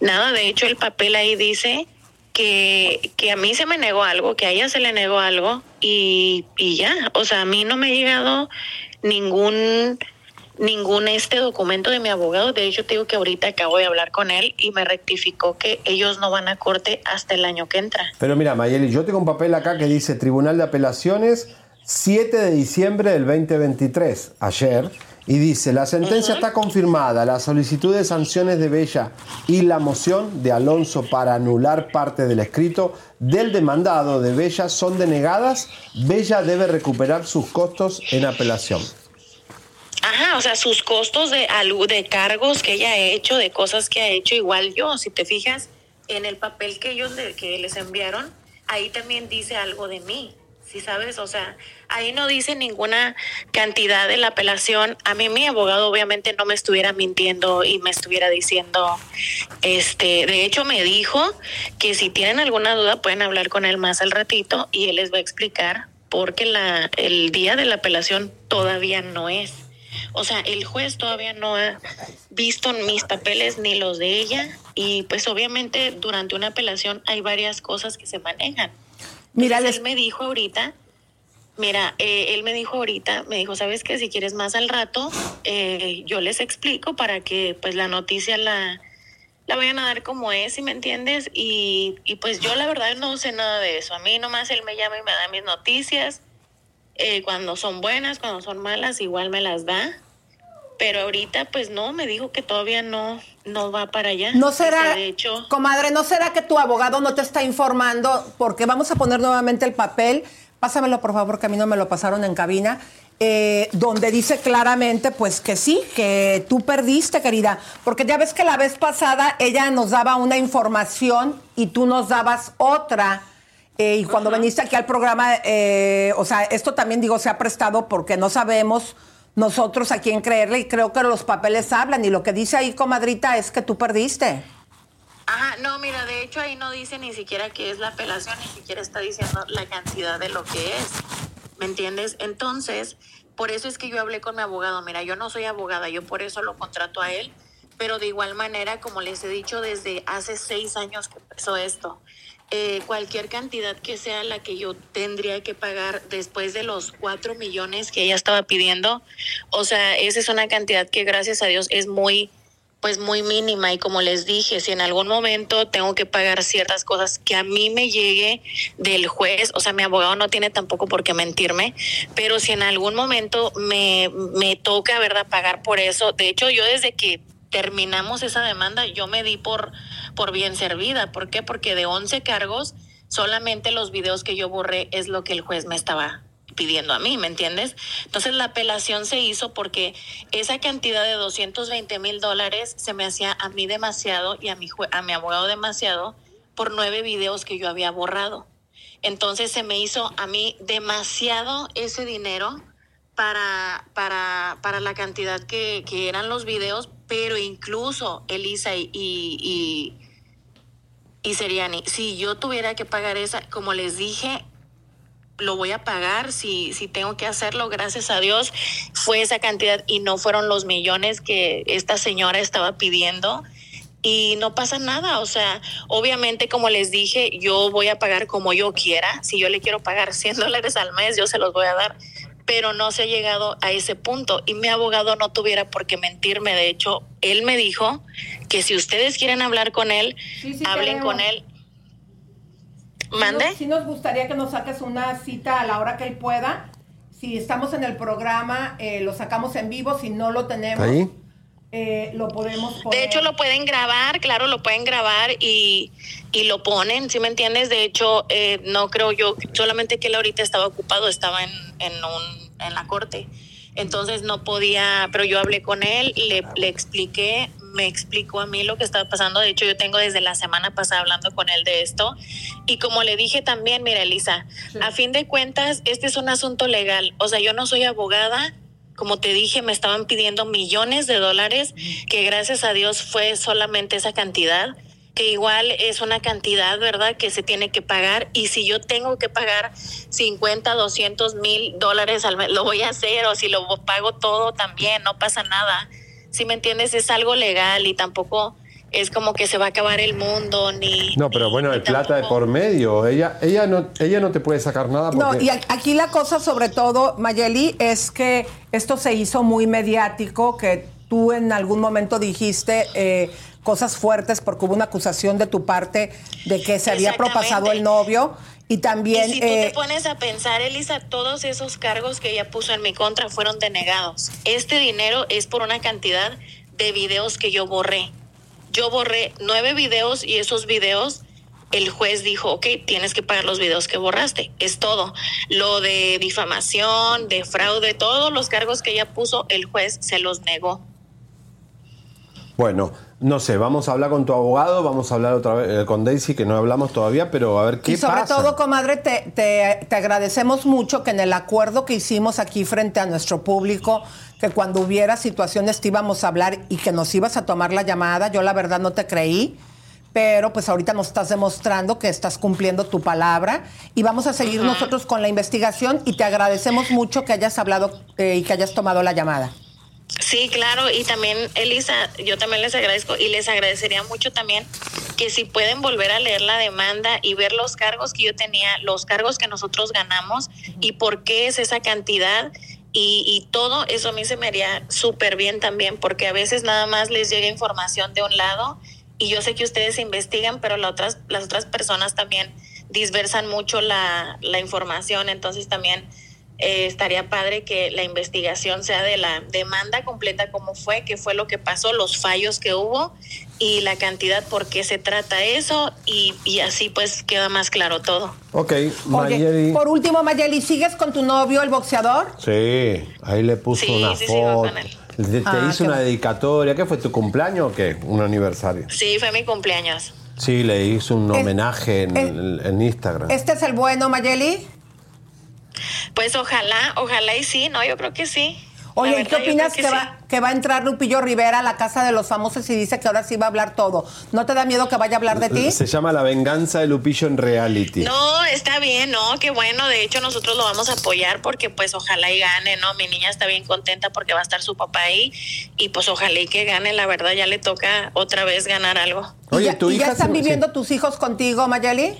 nada. De hecho, el papel ahí dice que, que a mí se me negó algo, que a ella se le negó algo y, y ya. O sea, a mí no me ha llegado ningún ningún este documento de mi abogado. De hecho, te digo que ahorita acabo de hablar con él y me rectificó que ellos no van a corte hasta el año que entra. Pero mira, Mayeli, yo tengo un papel acá que dice Tribunal de Apelaciones, 7 de diciembre del 2023, ayer, y dice, la sentencia está confirmada, la solicitud de sanciones de Bella y la moción de Alonso para anular parte del escrito del demandado de Bella son denegadas, Bella debe recuperar sus costos en apelación. Ajá, o sea, sus costos de de cargos que ella ha hecho, de cosas que ha hecho, igual yo, si te fijas en el papel que ellos le- que les enviaron, ahí también dice algo de mí, ¿sí sabes? O sea, ahí no dice ninguna cantidad de la apelación. A mí mi abogado obviamente no me estuviera mintiendo y me estuviera diciendo, este, de hecho me dijo que si tienen alguna duda pueden hablar con él más al ratito y él les va a explicar porque la, el día de la apelación todavía no es. O sea, el juez todavía no ha visto mis papeles ni los de ella y pues obviamente durante una apelación hay varias cosas que se manejan. Mira, Entonces, él me dijo ahorita, mira, eh, él me dijo ahorita, me dijo, ¿sabes qué? Si quieres más al rato, eh, yo les explico para que pues la noticia la, la vayan a dar como es, si me entiendes? Y, y pues yo la verdad no sé nada de eso. A mí nomás él me llama y me da mis noticias. Eh, cuando son buenas, cuando son malas, igual me las da. Pero ahorita, pues no, me dijo que todavía no, no va para allá. ¿No Dice, será, de hecho, comadre, no será que tu abogado no te está informando? Porque vamos a poner nuevamente el papel. Pásamelo, por favor, que a mí no me lo pasaron en cabina. eh, donde dice claramente, pues que sí, que tú perdiste, querida, porque ya ves que la vez pasada ella nos daba una información y tú nos dabas otra. Eh, y cuando veniste aquí al programa, eh, o sea, esto también digo, se ha prestado porque no sabemos nosotros a quién creerle y creo que los papeles hablan y lo que dice ahí, comadrita, es que tú perdiste. Ajá, no, mira, de hecho ahí no dice ni siquiera qué es la apelación, ni siquiera está diciendo la cantidad de lo que es. ¿Me entiendes? Entonces, por eso es que yo hablé con mi abogado. Mira, yo no soy abogada, yo por eso lo contrato a él. Pero de igual manera, como les he dicho desde hace seis años que empezó esto, eh, cualquier cantidad que sea la que yo tendría que pagar después de los cuatro millones que ella estaba pidiendo, o sea, esa es una cantidad que gracias a Dios es muy pues muy mínima y como les dije, si en algún momento tengo que pagar ciertas cosas que a mí me llegue del juez, o sea, mi abogado no tiene tampoco por qué mentirme, pero si en algún momento me, me toca, ¿verdad?, pagar por eso, de hecho yo desde que terminamos esa demanda, yo me di por, por bien servida, ¿por qué? Porque de 11 cargos, solamente los videos que yo borré es lo que el juez me estaba pidiendo a mí, ¿me entiendes? Entonces la apelación se hizo porque esa cantidad de 220 mil dólares se me hacía a mí demasiado y a mi, a mi abogado demasiado por nueve videos que yo había borrado. Entonces se me hizo a mí demasiado ese dinero para, para, para la cantidad que, que eran los videos, pero incluso Elisa y, y, y Seriani, si yo tuviera que pagar esa, como les dije, lo voy a pagar si, si tengo que hacerlo, gracias a Dios, fue esa cantidad y no fueron los millones que esta señora estaba pidiendo. Y no pasa nada, o sea, obviamente como les dije, yo voy a pagar como yo quiera, si yo le quiero pagar 100 dólares al mes, yo se los voy a dar, pero no se ha llegado a ese punto. Y mi abogado no tuviera por qué mentirme, de hecho, él me dijo que si ustedes quieren hablar con él, hablen con él ¿Mande? Sí nos, gustaría que nos saques una cita a la hora que él pueda. Si estamos en el programa, eh, lo sacamos en vivo. Si no lo tenemos, eh, lo podemos poner. De hecho, lo pueden grabar, claro, lo pueden grabar y, y lo ponen, ¿sí me entiendes? De hecho, eh, no creo yo, solamente que él ahorita estaba ocupado, estaba en, en, un, en la corte. Entonces no podía, pero yo hablé con él, le, le expliqué, me explicó a mí lo que estaba pasando. De hecho, yo tengo desde la semana pasada hablando con él de esto. Y como le dije también, mira, Elisa, a fin de cuentas, este es un asunto legal. O sea, yo no soy abogada. Como te dije, me estaban pidiendo millones de dólares, que gracias a Dios fue solamente esa cantidad que igual es una cantidad, ¿verdad?, que se tiene que pagar. Y si yo tengo que pagar 50, 200 mil dólares lo voy a hacer. O si lo pago todo también, no pasa nada si me entiendes, es algo legal y tampoco es como que se va a acabar el mundo ni no pero bueno hay plata de por medio. Ella ella no ella no te puede sacar nada no y aquí la cosa sobre todo Mayeli es que esto se hizo muy mediático que tú en algún momento dijiste eh, cosas fuertes porque hubo una acusación de tu parte de que se había propasado el novio y también... si tú te eh, pones a pensar, Elisa, todos esos cargos que ella puso en mi contra fueron denegados. Este dinero es por una cantidad de videos que yo borré. Yo borré nueve videos y esos videos el juez dijo, ok, tienes que pagar los videos que borraste. Es todo. Lo de difamación, de fraude, todos los cargos que ella puso, el juez se los negó. Bueno, no sé, vamos a hablar con tu abogado, vamos a hablar otra vez eh, con Daisy, que no hablamos todavía, pero a ver qué pasa. Y sobre todo, comadre, te, te, agradecemos mucho que en el acuerdo que hicimos aquí frente a nuestro público, que cuando hubiera situaciones te íbamos a hablar y que nos ibas a tomar la llamada, yo la verdad no te creí pero pues ahorita nos estás demostrando que estás cumpliendo tu palabra y vamos a seguir nosotros con la investigación y te agradecemos mucho que hayas hablado eh, y que hayas tomado la llamada. Sí, claro, y también Elisa, yo también les agradezco y les agradecería mucho también que si pueden volver a leer la demanda y ver los cargos que yo tenía, los cargos que nosotros ganamos y por qué es esa cantidad y, y todo eso a mí se me haría súper bien también porque a veces nada más les llega información de un lado y yo sé que ustedes investigan, pero las otras, las otras personas también disversan mucho la, la información, entonces también eh, estaría padre que la investigación sea de la demanda completa, cómo fue, qué fue lo que pasó, los fallos que hubo y la cantidad, por qué se trata eso y, y así pues queda más claro todo. Ok, Oye, Mayeli. por último, Mayeli, ¿sigues con tu novio, el boxeador? Sí, ahí le puso Sí, una sí, foto. él. Te, Ah, hizo una dedicatoria. ¿Qué fue tu cumpleaños o qué? Un aniversario. Sí, fue mi cumpleaños. Sí, le hizo un homenaje en, en Instagram. ¿Este es el bueno, Mayeli? Pues ojalá, ojalá y sí, ¿no? Yo creo que sí. Oye, ¿y ¿qué opinas que, que sí. va, que va a entrar Lupillo Rivera a la casa de los famosos y dice que ahora sí va a hablar todo? ¿No te da miedo que vaya a hablar de ti? Se llama La venganza de Lupillo en reality. No, está bien, no, qué bueno. De hecho, nosotros lo vamos a apoyar porque, pues, ojalá y gane, ¿no? Mi niña está bien contenta porque va a estar su papá ahí y, pues, ojalá y que gane. La verdad, ya le toca otra vez ganar algo. ¿Y ya, y ya están viviendo tus hijos contigo, Mayeli?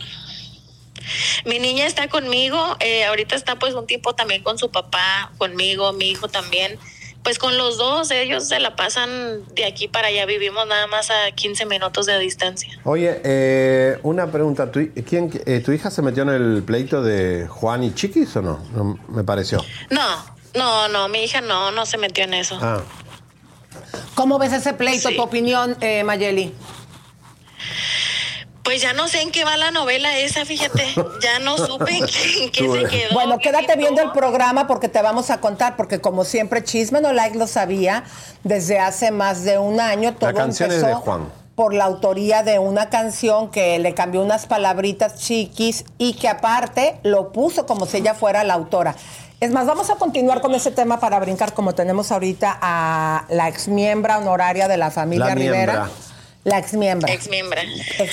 Mi niña está conmigo. eh, ahorita está, pues, un tiempo también con su papá, conmigo, mi hijo también. Pues con los dos, ellos se la pasan de aquí para allá. Vivimos nada más a 15 minutos de distancia. Oye, eh, una pregunta. ¿Tu, quién, eh, ¿Tu hija se metió en el pleito de Juan y Chiquis o no? No, me pareció. No, no, no, mi hija no, no se metió en eso. Ah. ¿Cómo ves ese pleito? Sí. ¿Tu opinión, eh, Mayeli? Pues ya no sé en qué va la novela esa, fíjate. Ya no supe en qué, en qué se quedó. Bueno, quédate viendo el programa porque te vamos a contar, porque como siempre, Chisme No Like lo sabía desde hace más de un año. Todo La canción es empezó de Juan. por la autoría de una canción que le cambió unas palabritas chiquis y que aparte lo puso como si ella fuera la autora. Es más, vamos a continuar con ese tema para brincar como tenemos ahorita a la exmiembra honoraria de la familia La Rivera. miembra. La exmiembra. Exmiembra.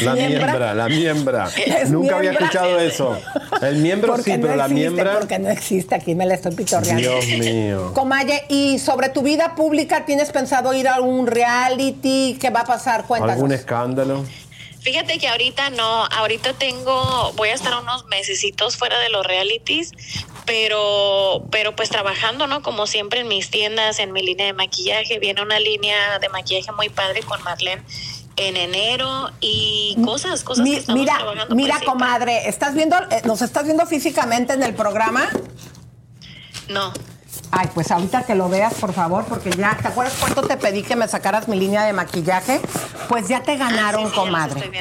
La miembra, la miembra. Nunca había miembra. escuchado eso. El miembro Porque sí, no pero la existe, miembra. Porque no existe, aquí me la estoy pitorreando. Dios mío. Comaye, y sobre tu vida pública, ¿tienes pensado ir a un reality? ¿Qué va a pasar? Cuéntanos. ¿Algún escándalo? Fíjate que ahorita no, ahorita tengo, voy a estar unos mesecitos fuera de los realities, pero, pero pues trabajando, ¿no? Como siempre en mis tiendas, en mi línea de maquillaje, viene una línea de maquillaje muy padre con Marlene en enero y cosas, cosas Mi- que estamos mira, trabajando. mira, comadre, ¿estás viendo, eh, ¿nos estás viendo físicamente en el programa? No. Ay, pues ahorita que lo veas, por favor, porque ya, ¿te acuerdas cuánto te pedí que me sacaras mi línea de maquillaje? Pues ya te ganaron, Ah, sí, sí, comadre.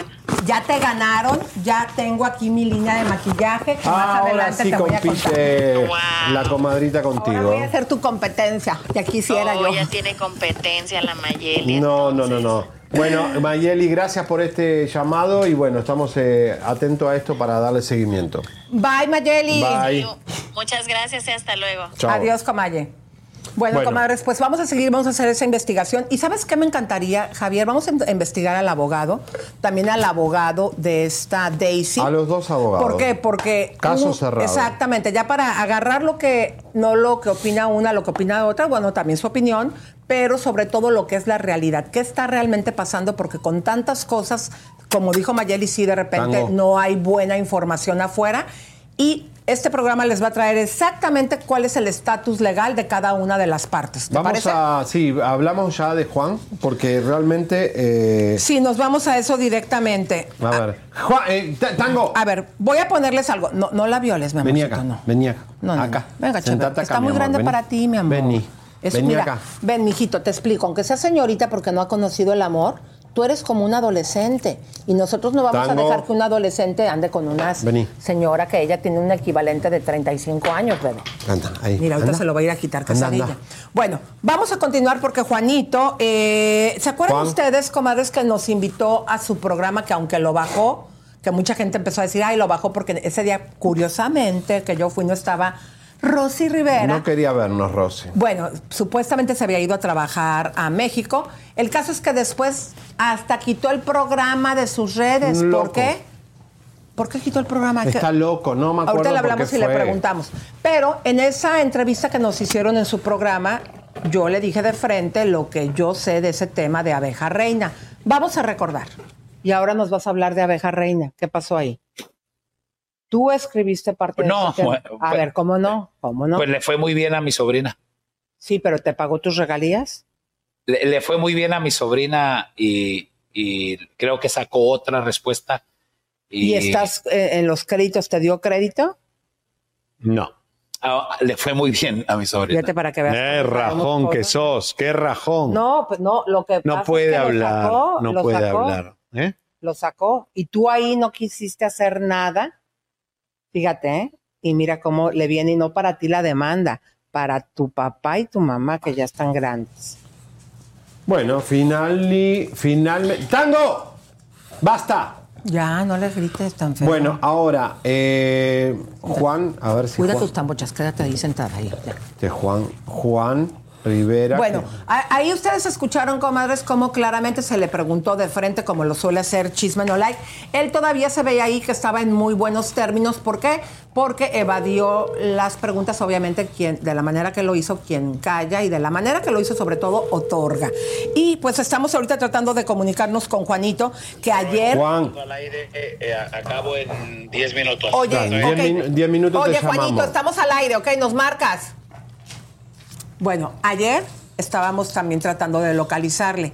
Ya te ganaron, ya tengo aquí mi línea de maquillaje que más Ah, ahora adelante sí te voy a contar. compite la comadrita Ahora contigo. voy a hacer tu competencia, ya quisiera Oh, yo. ya tiene competencia la Mayeli. No, no, no, no. Bueno, Mayeli, gracias por este llamado y bueno, estamos eh, atentos a esto para darle seguimiento. Bye, Mayeli. Bye. Muchas gracias y hasta luego. Chao. Adiós, Comaye. Bueno, Bueno. comadres, pues vamos a seguir, vamos a hacer esa investigación. ¿Y sabes qué me encantaría, Javier? Vamos a in- investigar al abogado, también al abogado de esta Daisy. A los dos abogados. ¿Por qué? Porque... Caso uno- cerrado. Exactamente, ya para agarrar lo que, no lo que opina una, lo que opina otra, bueno, también su opinión, pero sobre todo lo que es la realidad. ¿Qué está realmente pasando? Porque con tantas cosas, como dijo Mayeli, sí, de repente Tango. no hay buena información afuera. Y este programa les va a traer exactamente cuál es el estatus legal de cada una de las partes. ¿Te Vamos parece? a, sí, hablamos ya de Juan, porque realmente... eh, Sí, nos vamos a eso directamente. a ver, Juan, eh, ta- Tango, A ver, voy a ponerles algo. No, no la violes, mi amor. vení acá, vení acá. No, no, acá. no. Venga, chévere. Está muy grande para ti, mi amor. Vení, Es, vení acá. Ven, mijito, te explico. Aunque sea señorita porque no ha conocido el amor, tú eres como un adolescente. Y nosotros no vamos Tango. a dejar que un adolescente ande con una Vení. señora que ella tiene un equivalente de 35 años, bebé. Anda, ahí. Mira, ahorita anda. se lo va a ir a quitar Anda, Casadilla. anda. Bueno, vamos a continuar porque Juanito, eh, ¿se acuerdan Juan. ustedes, comadres, que nos invitó a su programa que aunque lo bajó, que mucha gente empezó a decir, ay, lo bajó porque ese día, curiosamente, que yo fui, no estaba Rosy Rivera. No quería vernos, Rosy. Bueno, supuestamente se había ido a trabajar a México. El caso es que después hasta quitó el programa de sus redes. ¿Por qué? ¿Por qué quitó el programa? ¿Qué- Está loco, no me acuerdo Ahorita le hablamos y le preguntamos. Pero en esa entrevista que nos hicieron en su programa, yo le dije de frente lo que yo sé de ese tema de abeja reina. Vamos a recordar. Y ahora nos vas a hablar de abeja reina. ¿Qué pasó ahí? Tú escribiste parte No, de bueno, A ver, ¿cómo no? ¿Cómo no? Pues le fue muy bien a mi sobrina. Sí, pero ¿te pagó tus regalías? Le, le fue muy bien a mi sobrina y, y creo que sacó otra respuesta. ¿Y, estás eh, en los créditos? ¿Te dio crédito? No. ah, le fue muy bien a mi sobrina. Fíjate para que veas. Qué rajón que sos, qué rajón. No, pues no, lo que No pasa puede es que lo hablar, sacó, no lo puede sacó, hablar. ¿eh? Lo sacó. Y tú ahí no quisiste hacer nada. Fíjate, ¿eh? Y mira cómo le viene, y no para ti la demanda, para tu papá y tu mamá que ya están grandes. Bueno, finalmente, finalmente. ¡Tango! ¡Basta! Ya, no le grites tan feo. Bueno, ahora, eh, Juan, a ver si Cuida Juan, tus tambochas, quédate ahí sentada ahí. ya. este Juan, Juan Rivera. Bueno, ahí ustedes escucharon, comadres, cómo claramente se le preguntó de frente, como lo suele hacer Chisme No Like. Él todavía se veía ahí que estaba en muy buenos términos. ¿Por qué? Porque evadió las preguntas, obviamente, quien, de la manera que lo hizo, quien calla, y de la manera que lo hizo, sobre todo, otorga. Y pues estamos ahorita tratando de comunicarnos con Juanito, que ayer... Juan. Al aire, eh, eh, acabo en 10 minutos. Oye, minutos Oye, llamamos. Juanito, estamos al aire, ¿ok? Nos marcas. Bueno, ayer estábamos también tratando de localizarle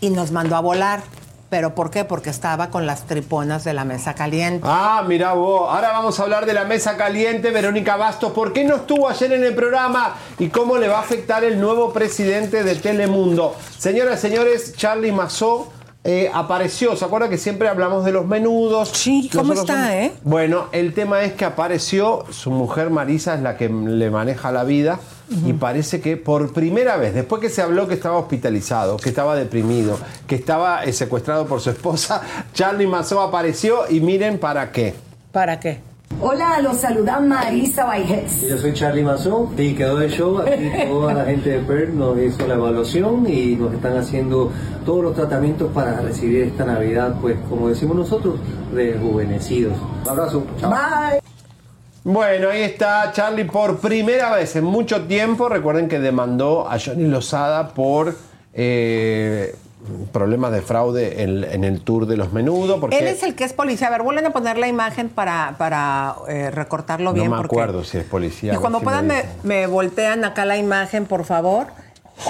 y nos mandó a volar. ¿Pero por qué? Porque estaba con las triponas de la mesa caliente. Ah, mira vos. Ahora vamos a hablar de la mesa caliente. Verónica Bastos, ¿por qué no estuvo ayer en el programa? ¿Y cómo le va a afectar el nuevo presidente de Telemundo? Señoras y señores, Charlie Mazó eh, apareció. ¿Se acuerda que siempre hablamos de los menudos? Sí, ¿cómo está, eh? Bueno, el tema es que apareció, su mujer Marisa es la que le maneja la vida. Y parece que por primera vez, después que se habló que estaba hospitalizado, que estaba deprimido, que estaba eh, secuestrado por su esposa, Charlie Mazó apareció y miren para qué. ¿Para qué? Hola, los saluda Marisa Baijes. Yo soy Charlie Mazón y quedó de show. Aquí toda la gente de PER nos hizo la evaluación y nos están haciendo todos los tratamientos para recibir esta Navidad, pues como decimos nosotros, rejuvenecidos. Un abrazo. Chao. Bye. Bueno, ahí está Charlie por primera vez en mucho tiempo. Recuerden que demandó a Johnny Lozada por eh, problemas de fraude en, en el tour de los menudos. Porque Él es el que es policía. A ver, vuelven a poner la imagen para, para eh, recortarlo no bien. me porque- acuerdo si es policía. Y cuando si puedan me me, dicen. me voltean acá la imagen, por favor.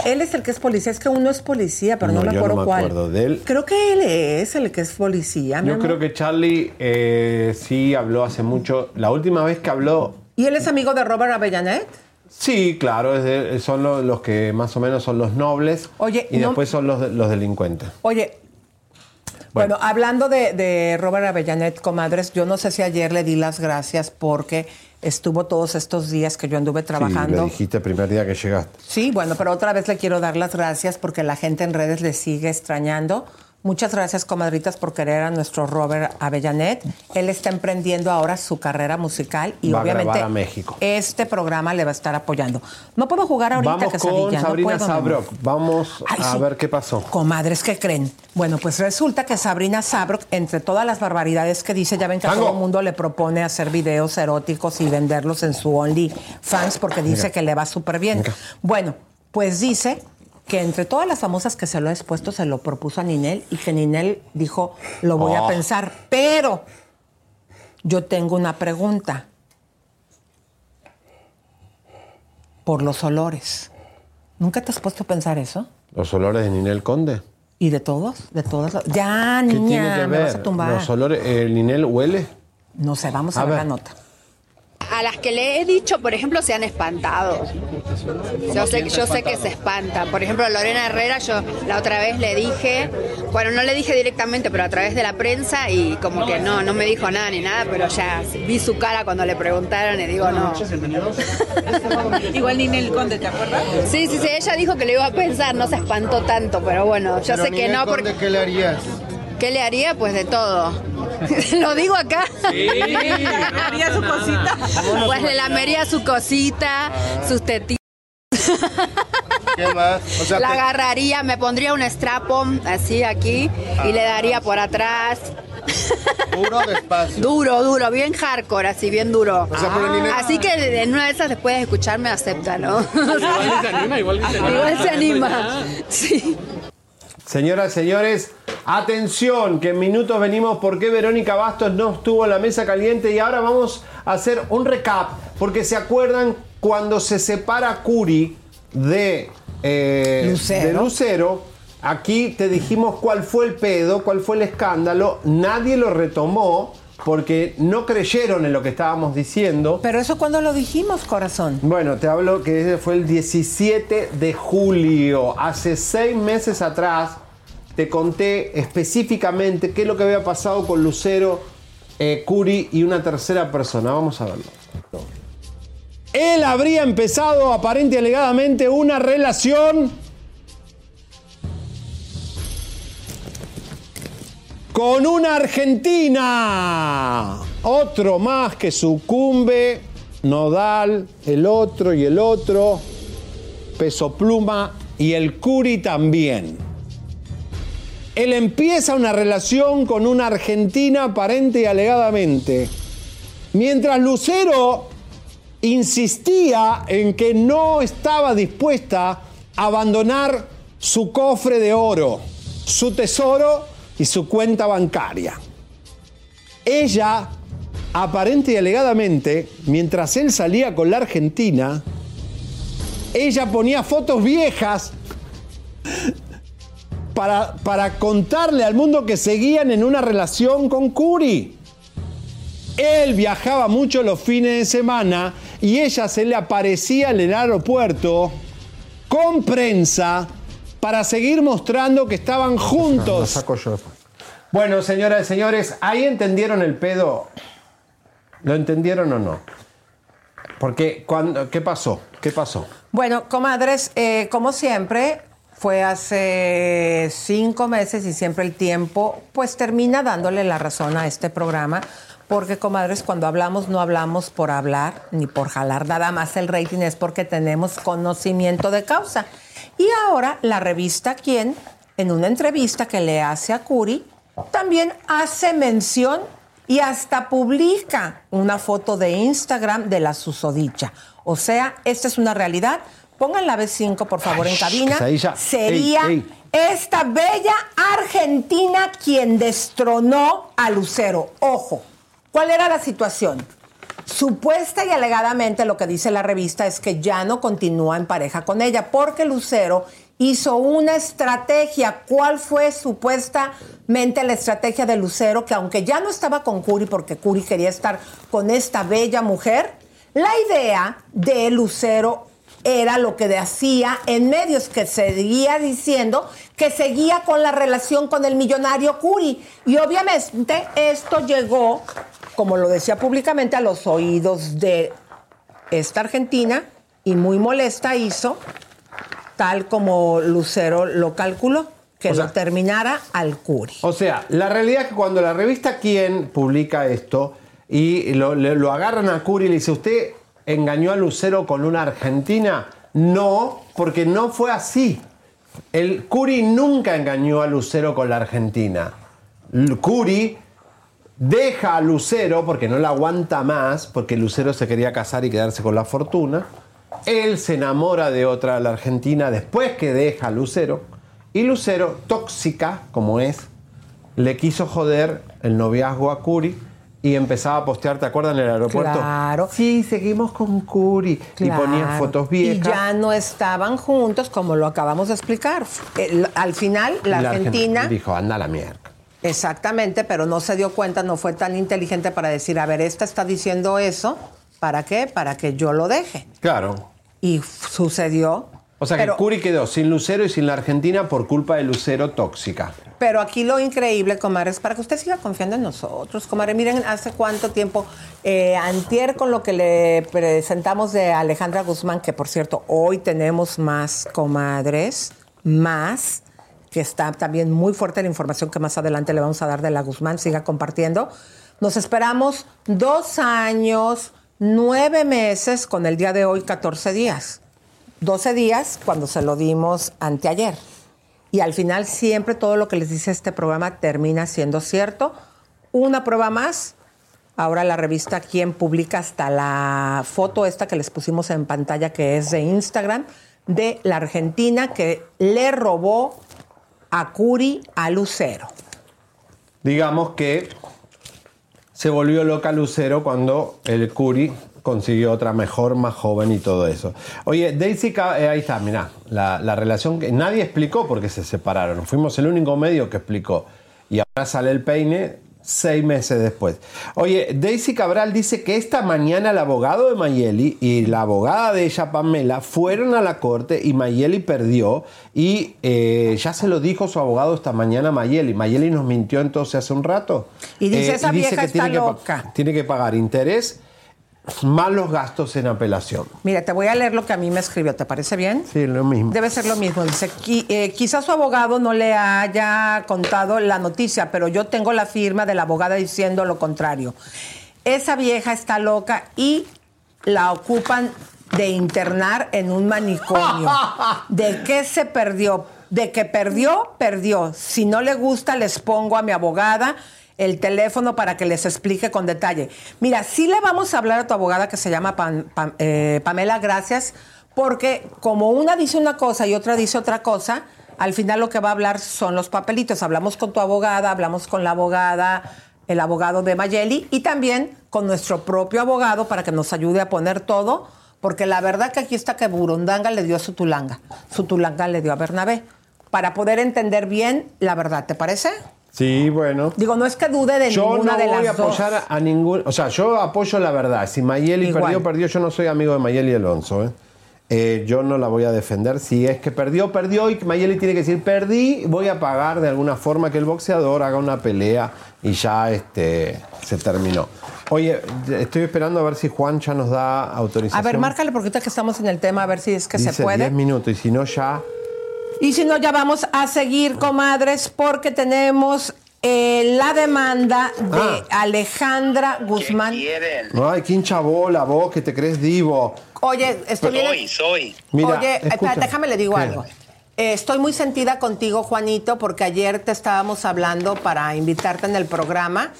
Él es el que es policía. Es que uno es policía, pero no, me yo acuerdo no me cuál. acuerdo de él. Creo que él es el que es policía. Yo creo que Charlie eh, sí habló hace mucho. La última vez que habló ¿Y él es amigo de Robert Avellanet? Sí, claro, es de- son lo- los, que más o menos son los nobles Oye, y no- después son los, los delincuentes. Oye, bueno, hablando de, de Robert Avellanet, comadres, yo no sé si ayer le di las gracias porque estuvo todos estos días que yo anduve Sí, trabajando. le dijiste el primer día que llegaste. Sí, bueno, pero otra vez le quiero dar las gracias porque la gente en redes le sigue extrañando. Muchas gracias, comadritas, por querer a nuestro Robert Avellanet. Él está emprendiendo ahora su carrera musical y Va obviamente grabar a México. este programa le va a estar apoyando. No puedo jugar ahorita Vamos con no Sabrina puedo, amor. Sabrok. Vamos Ay, a sí. ver qué pasó. Comadres, ¿qué creen? Bueno, pues resulta que Sabrina Sabrok, entre todas las barbaridades que dice, ya ven que a todo el mundo le propone hacer videos eróticos y venderlos en su OnlyFans porque dice Venga. que le va súper bien. Bueno, pues dice que entre todas las famosas que se lo ha expuesto, se lo propuso a Ninel y que Ninel dijo, lo voy a Oh. pensar, pero yo tengo una pregunta. Por los olores. ¿Nunca te has puesto a pensar eso? ¿Los olores de Ninel Conde? ¿Y de todos? ¿De todas? Ya, ¿Qué niña, tiene que me vas a tumbar. ¿Los olores? ¿El Ninel huele? No sé, vamos a, A ver, ver. la nota. A las que le he dicho, por ejemplo, se han espantado. Yo sé, yo sé que se espantan. Por ejemplo, a Lorena Herrera, yo la otra vez le dije, bueno, no le dije directamente, pero a través de la prensa y como que no, no me dijo nada ni nada, pero ya vi su cara cuando le preguntaron y digo, no. Igual Ninel Conde, ¿te acuerdas? Sí, sí, sí, ella dijo que le iba a pensar, no se espantó tanto, pero bueno, yo sé que no porque... ¿Qué le harías? ¿Qué le haría? Pues de todo. ¿Lo digo acá? Sí, haría su cosita. Pues le lamería su cosita, sus tetitas. ¿Qué más? O sea, la te- agarraría, me pondría un strapon así aquí y le daría por atrás. Duro despacio. Duro, duro, bien hardcore, así bien duro. O sea, Así que en una de esas después de escucharme acepta, ¿no? Igual se anima, igual se anima. Igual se anima. Sí. Señoras, señores, atención, que en minutos venimos por qué Verónica Bastos no estuvo en la mesa caliente y ahora vamos a hacer un recap, porque se acuerdan cuando se separa Curi de, eh, Lucero. de Lucero, aquí te dijimos cuál fue el pedo, cuál fue el escándalo, nadie lo retomó, porque no creyeron en lo que estábamos diciendo. Pero eso cuando lo dijimos, corazón. Bueno, te hablo que ese fue el 17 de julio, hace seis meses atrás. Te conté específicamente qué es lo que había pasado con Lucero, eh, Curi y una tercera persona. Vamos a verlo. Él habría empezado aparente y alegadamente una relación con una argentina. Otro más que sucumbe, Nodal, el otro y el otro, Peso Pluma y el Curi también. Él empieza una relación con una argentina aparente y alegadamente, mientras Lucero insistía en que no estaba dispuesta a abandonar su cofre de oro, su tesoro y su cuenta bancaria. Ella, aparente y alegadamente, mientras él salía con la Argentina, ella ponía fotos viejas para, para contarle al mundo que seguían en una relación con Curi. Él viajaba mucho los fines de semana y ella se le aparecía en el aeropuerto con prensa para seguir mostrando que estaban juntos. Bueno, señoras y señores, ahí entendieron el pedo. ¿Lo entendieron o no? Porque, cuando, ¿qué pasó? ¿Qué pasó? Bueno, comadres, eh, como siempre, fue hace cinco meses y siempre el tiempo, pues termina dándole la razón a este programa. Porque, comadres, cuando hablamos no hablamos por hablar ni por jalar nada más el rating, es porque tenemos conocimiento de causa. Y ahora la revista Quién, en una entrevista que le hace a Curi, también hace mención y hasta publica una foto de Instagram de la susodicha. O sea, esta es una realidad. Pongan la B5, por favor, en cabina. Sería Ey, ey. esta bella Argentina quien destronó a Lucero. Ojo, ¿cuál era la situación? Supuesta y alegadamente lo que dice la revista es que ya no continúa en pareja con ella porque Lucero hizo una estrategia. ¿Cuál fue supuestamente la estrategia de Lucero? Que aunque ya no estaba con Curi porque Curi quería estar con esta bella mujer, la idea de Lucero era lo que hacía en medios, que seguía diciendo que seguía con la relación con el millonario Curi. Y obviamente esto llegó, como lo decía públicamente, a los oídos de esta Argentina y muy molesta hizo, tal como Lucero lo calculó, que O sea- lo terminara al Curi. O sea, la realidad es que cuando la revista Quién publica esto y lo, lo agarran a Curi y le dice, ¿usted engañó a Lucero con una argentina? No, porque no fue así. El Curi nunca engañó a Lucero con la argentina. L- Curi deja a Lucero porque no la aguanta más, porque Lucero se quería casar y quedarse con la fortuna. Él se enamora de otra, la argentina, después que deja a Lucero. Y Lucero, tóxica como es, le quiso joder el noviazgo a Curi y empezaba a postear, ¿te acuerdas en el aeropuerto? Claro. Sí, seguimos con Curi. Y ponía Claro. fotos Y viejas. ya no estaban juntos, como lo acabamos de explicar. El- al final, la, Y Argentina, dijo, anda a la mierda. exactamente, pero no se dio cuenta, no fue tan inteligente para decir, a ver, esta está diciendo eso, ¿para qué? Para que yo lo deje. Claro. Y sucedió. O sea pero, que Curi quedó sin Lucero y sin la Argentina por culpa de Lucero tóxica. pero aquí lo increíble, comadre, es para que usted siga confiando en nosotros. Comadre, miren, hace cuánto tiempo, eh, antier con lo que le presentamos de Alejandra Guzmán, que por cierto, hoy tenemos más comadres, más, que está también muy fuerte la información que más adelante le vamos a dar de la Guzmán, siga compartiendo. Nos esperamos dos años, nueve meses, con el día de hoy 14 días. 12 días cuando se lo dimos anteayer. Y al final siempre todo lo que les dice este programa termina siendo cierto. Una prueba más. Ahora la revista Quién publica hasta la foto esta que les pusimos en pantalla que es de Instagram de la Argentina que le robó a Curi a Lucero. Digamos que se volvió loca Lucero cuando el Curi consiguió otra mejor, más joven y todo eso. Oye, Daisy, eh, ahí está, mirá, la, la relación que nadie explicó por qué se separaron. Fuimos el único medio que explicó. Y ahora sale el peine seis meses después. Oye, Daisy Cabral dice que esta mañana el abogado de Mayeli y la abogada de ella, Pamela, fueron a la corte y Mayeli perdió y eh, ya se lo dijo su abogado esta mañana a Mayeli. Mayeli nos mintió entonces hace un rato. Y dice, Eh, esa vieja está tiene que pa- loca. tiene que pagar interés más los gastos en apelación. Mira, te voy a leer lo que a mí me escribió, ¿te parece bien? Sí, lo mismo. Debe ser lo mismo. Dice, "Qui- eh, quizás su abogado no le haya contado la noticia, pero yo tengo la firma de la abogada diciendo lo contrario. Esa vieja está loca y la ocupan de internar en un manicomio. ¿De qué se perdió? De que perdió, perdió. Si no le gusta, les pongo a mi abogada el teléfono para que les explique con detalle. Mira, sí le vamos a hablar a tu abogada que se llama eh, Pamela, gracias, porque como una dice una cosa y otra dice otra cosa, al final lo que va a hablar son los papelitos. Hablamos con tu abogada, hablamos con la abogada, el abogado de Mayeli y también con nuestro propio abogado para que nos ayude a poner todo, porque la verdad que aquí está que Burundanga le dio a Sutulanga, Sutulanga le dio a Bernabé, para poder entender bien la verdad, ¿te parece? Sí, bueno. Digo, no es que dude de Yo ninguna no de voy a las dos. apoyar a, a ningún. O sea, yo apoyo la verdad. Si Mayeli Igual. perdió, perdió. Yo no soy amigo de Mayeli Alonso. ¿eh? Eh, yo no la voy a defender. Si es que perdió, perdió. Y Mayeli tiene que decir, perdí, voy a pagar de alguna forma que el boxeador haga una pelea y ya este, se terminó. Oye, estoy esperando a ver si Juan ya nos da autorización. A ver, márcale porque ahorita que estamos en el tema, a ver si es que se puede. 10 minutos y si no ya. Y si no, ya vamos a seguir, comadres, porque tenemos eh, la demanda de Ah. Alejandra Guzmán. Ay, qué hincha bola, vos que te crees divo. Oye, estoy bien. Soy, soy. Mira, Oye, déjame le digo ¿Qué? algo. Eh, estoy muy sentida contigo, Juanito, porque ayer te estábamos hablando para invitarte en el programa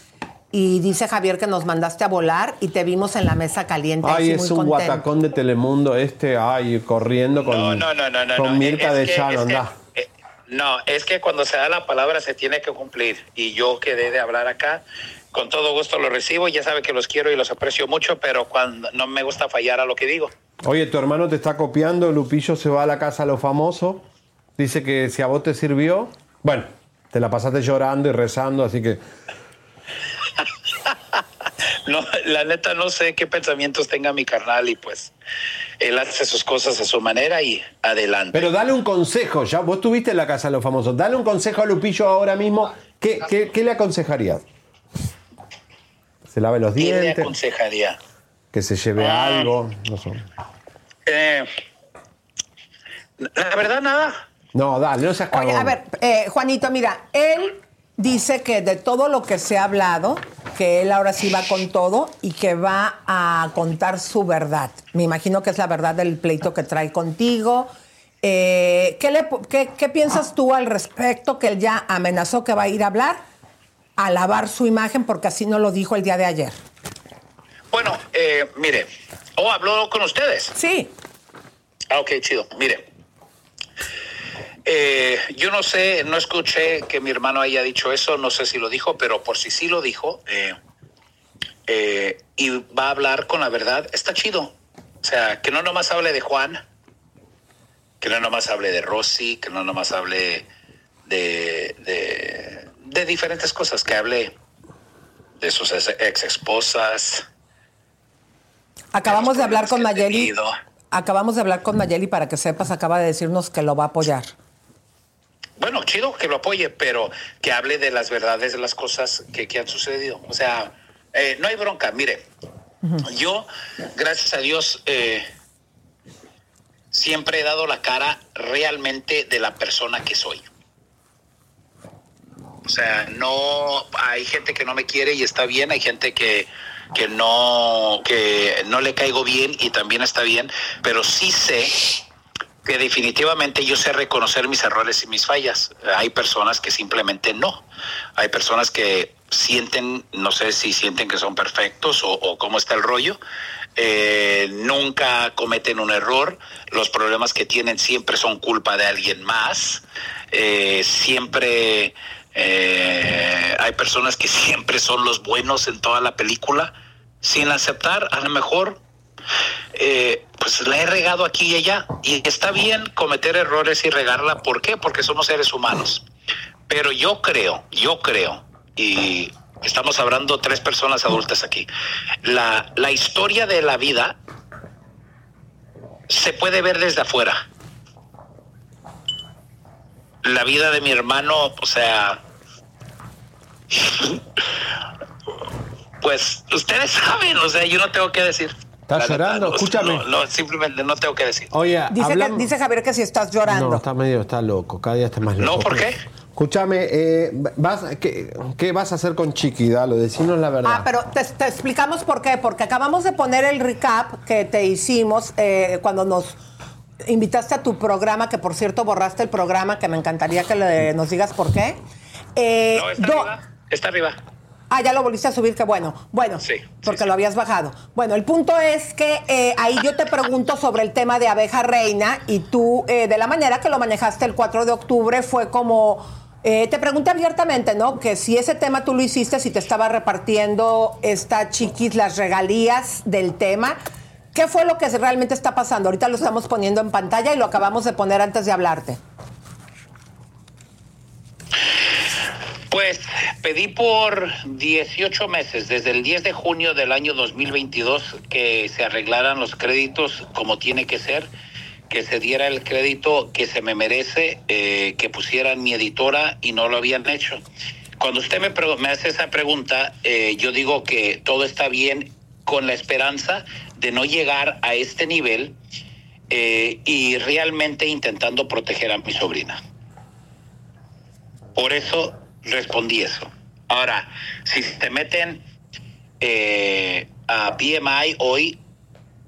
y dice Javier que nos mandaste a volar y te vimos en la mesa caliente. Ay, es muy un contento. guatacón de Telemundo este, ay, corriendo con, No, no, no, no, no. con. Mirta Es de que- Llano, es que- anda. eh, No, es que cuando se da la palabra se tiene que cumplir. Y yo quedé de hablar acá. Con todo gusto lo recibo. Ya sabe que los quiero y los aprecio mucho, pero cuando no me gusta fallar a lo que digo. Oye, tu hermano te está copiando, Lupillo se va a la casa a lo famoso, dice que si a vos te sirvió, bueno, te la pasaste llorando y rezando, así que... No, la neta no sé qué pensamientos tenga mi carnal y pues él hace sus cosas a su manera y adelante. Pero dale un consejo, ya vos estuviste en la casa de los famosos, dale un consejo a Lupillo ahora mismo, ¿qué, qué, qué le aconsejarías? Se lave los ¿Qué le dientes, aconsejaría? que se lleve Ah. algo, no sé. Eh, la verdad, nada. No, dale, no seas cagón. Oye, a ver, eh, Juanito, mira, él dice que de todo lo que se ha hablado, que él ahora sí va con todo y que va a contar su verdad. Me imagino que es la verdad del pleito que trae contigo. Eh, ¿qué, le- qué- qué piensas tú al respecto? Que él ya amenazó que va a ir a hablar, a lavar su imagen, porque así no lo dijo el día de ayer. Bueno, eh, mire, ¿o habló con ustedes? Sí. Ah, ok, chido. Mire, eh, yo no sé, no escuché que mi hermano haya dicho eso, no sé si lo dijo, pero por si sí lo dijo, eh, eh, y va a hablar con la verdad, está chido. O sea, que no nomás hable de Juan, que no nomás hable de Rosy, que no nomás hable de, de, de diferentes cosas, que hable de sus ex esposas. Acabamos de hablar con Mayeli. tenido. Acabamos de hablar con Mayeli para que sepas, acaba de decirnos que lo va a apoyar. Bueno, chido que lo apoye, pero que hable de las verdades de las cosas que, que han sucedido. O sea, eh, no hay bronca. Mire, yo, gracias a Dios, eh, siempre he dado la cara realmente de la persona que soy. O sea, no hay gente que no me quiere y está bien, hay gente que, que no que no le caigo bien y también está bien, pero sí sé que definitivamente yo sé reconocer mis errores y mis fallas. Hay personas que simplemente no. Hay personas que sienten, no sé si sienten que son perfectos o, cómo está el rollo. Eh, nunca cometen un error. Los problemas que tienen siempre son culpa de alguien más. Eh, siempre eh, hay personas que siempre son los buenos en toda la película, sin aceptar a lo mejor eh, pues la he regado aquí y allá. Y está bien cometer errores y regarla. ¿Por qué? Porque somos seres humanos. Pero yo creo, yo creo, y Estamos hablando tres personas adultas aquí. La, la historia de la vida se puede ver desde afuera. La vida de mi hermano, o sea, pues ustedes saben, o sea, yo no tengo que decir. ¿Estás La llorando? verdad, no, Escúchame. No, no, simplemente no tengo que decir. Oye, Dice, que- hablamos- dice Javier que si estás llorando. No, está medio, está loco, cada día está más loco. No, ¿por qué? Escúchame, eh, vas, ¿qué, qué vas a hacer con Chiqui? Dalo, decinos la verdad. Ah, pero te, te explicamos por qué. Porque acabamos de poner el recap que te hicimos eh, cuando nos invitaste a tu programa, que por cierto borraste el programa, que me encantaría que le- nos digas por qué. Eh, No, está do- arriba. Está arriba. Ah, ya lo volviste a subir, qué bueno. Bueno, porque lo habías bajado. Bueno, el punto es que eh, ahí yo te pregunto sobre el tema de abeja reina y tú, eh, de la manera que lo manejaste el 4 de octubre, fue como... eh, te pregunté abiertamente, ¿no? Que si ese tema tú lo hiciste, si te estaba repartiendo esta chiquis las regalías del tema. ¿Qué fue lo que realmente está pasando? Ahorita lo estamos poniendo en pantalla y lo acabamos de poner antes de hablarte. Pues pedí por 18 meses, desde el 10 de junio del año 2022, que se arreglaran los créditos como tiene que ser, que se diera el crédito que se me merece, eh, que pusieran mi editora y no lo habían hecho. Cuando usted me, me hace esa pregunta, eh, yo digo que todo está bien con la esperanza de no llegar a este nivel eh, y realmente intentando proteger a mi sobrina. Por eso respondí eso. Ahora, si te meten eh, a BMI hoy,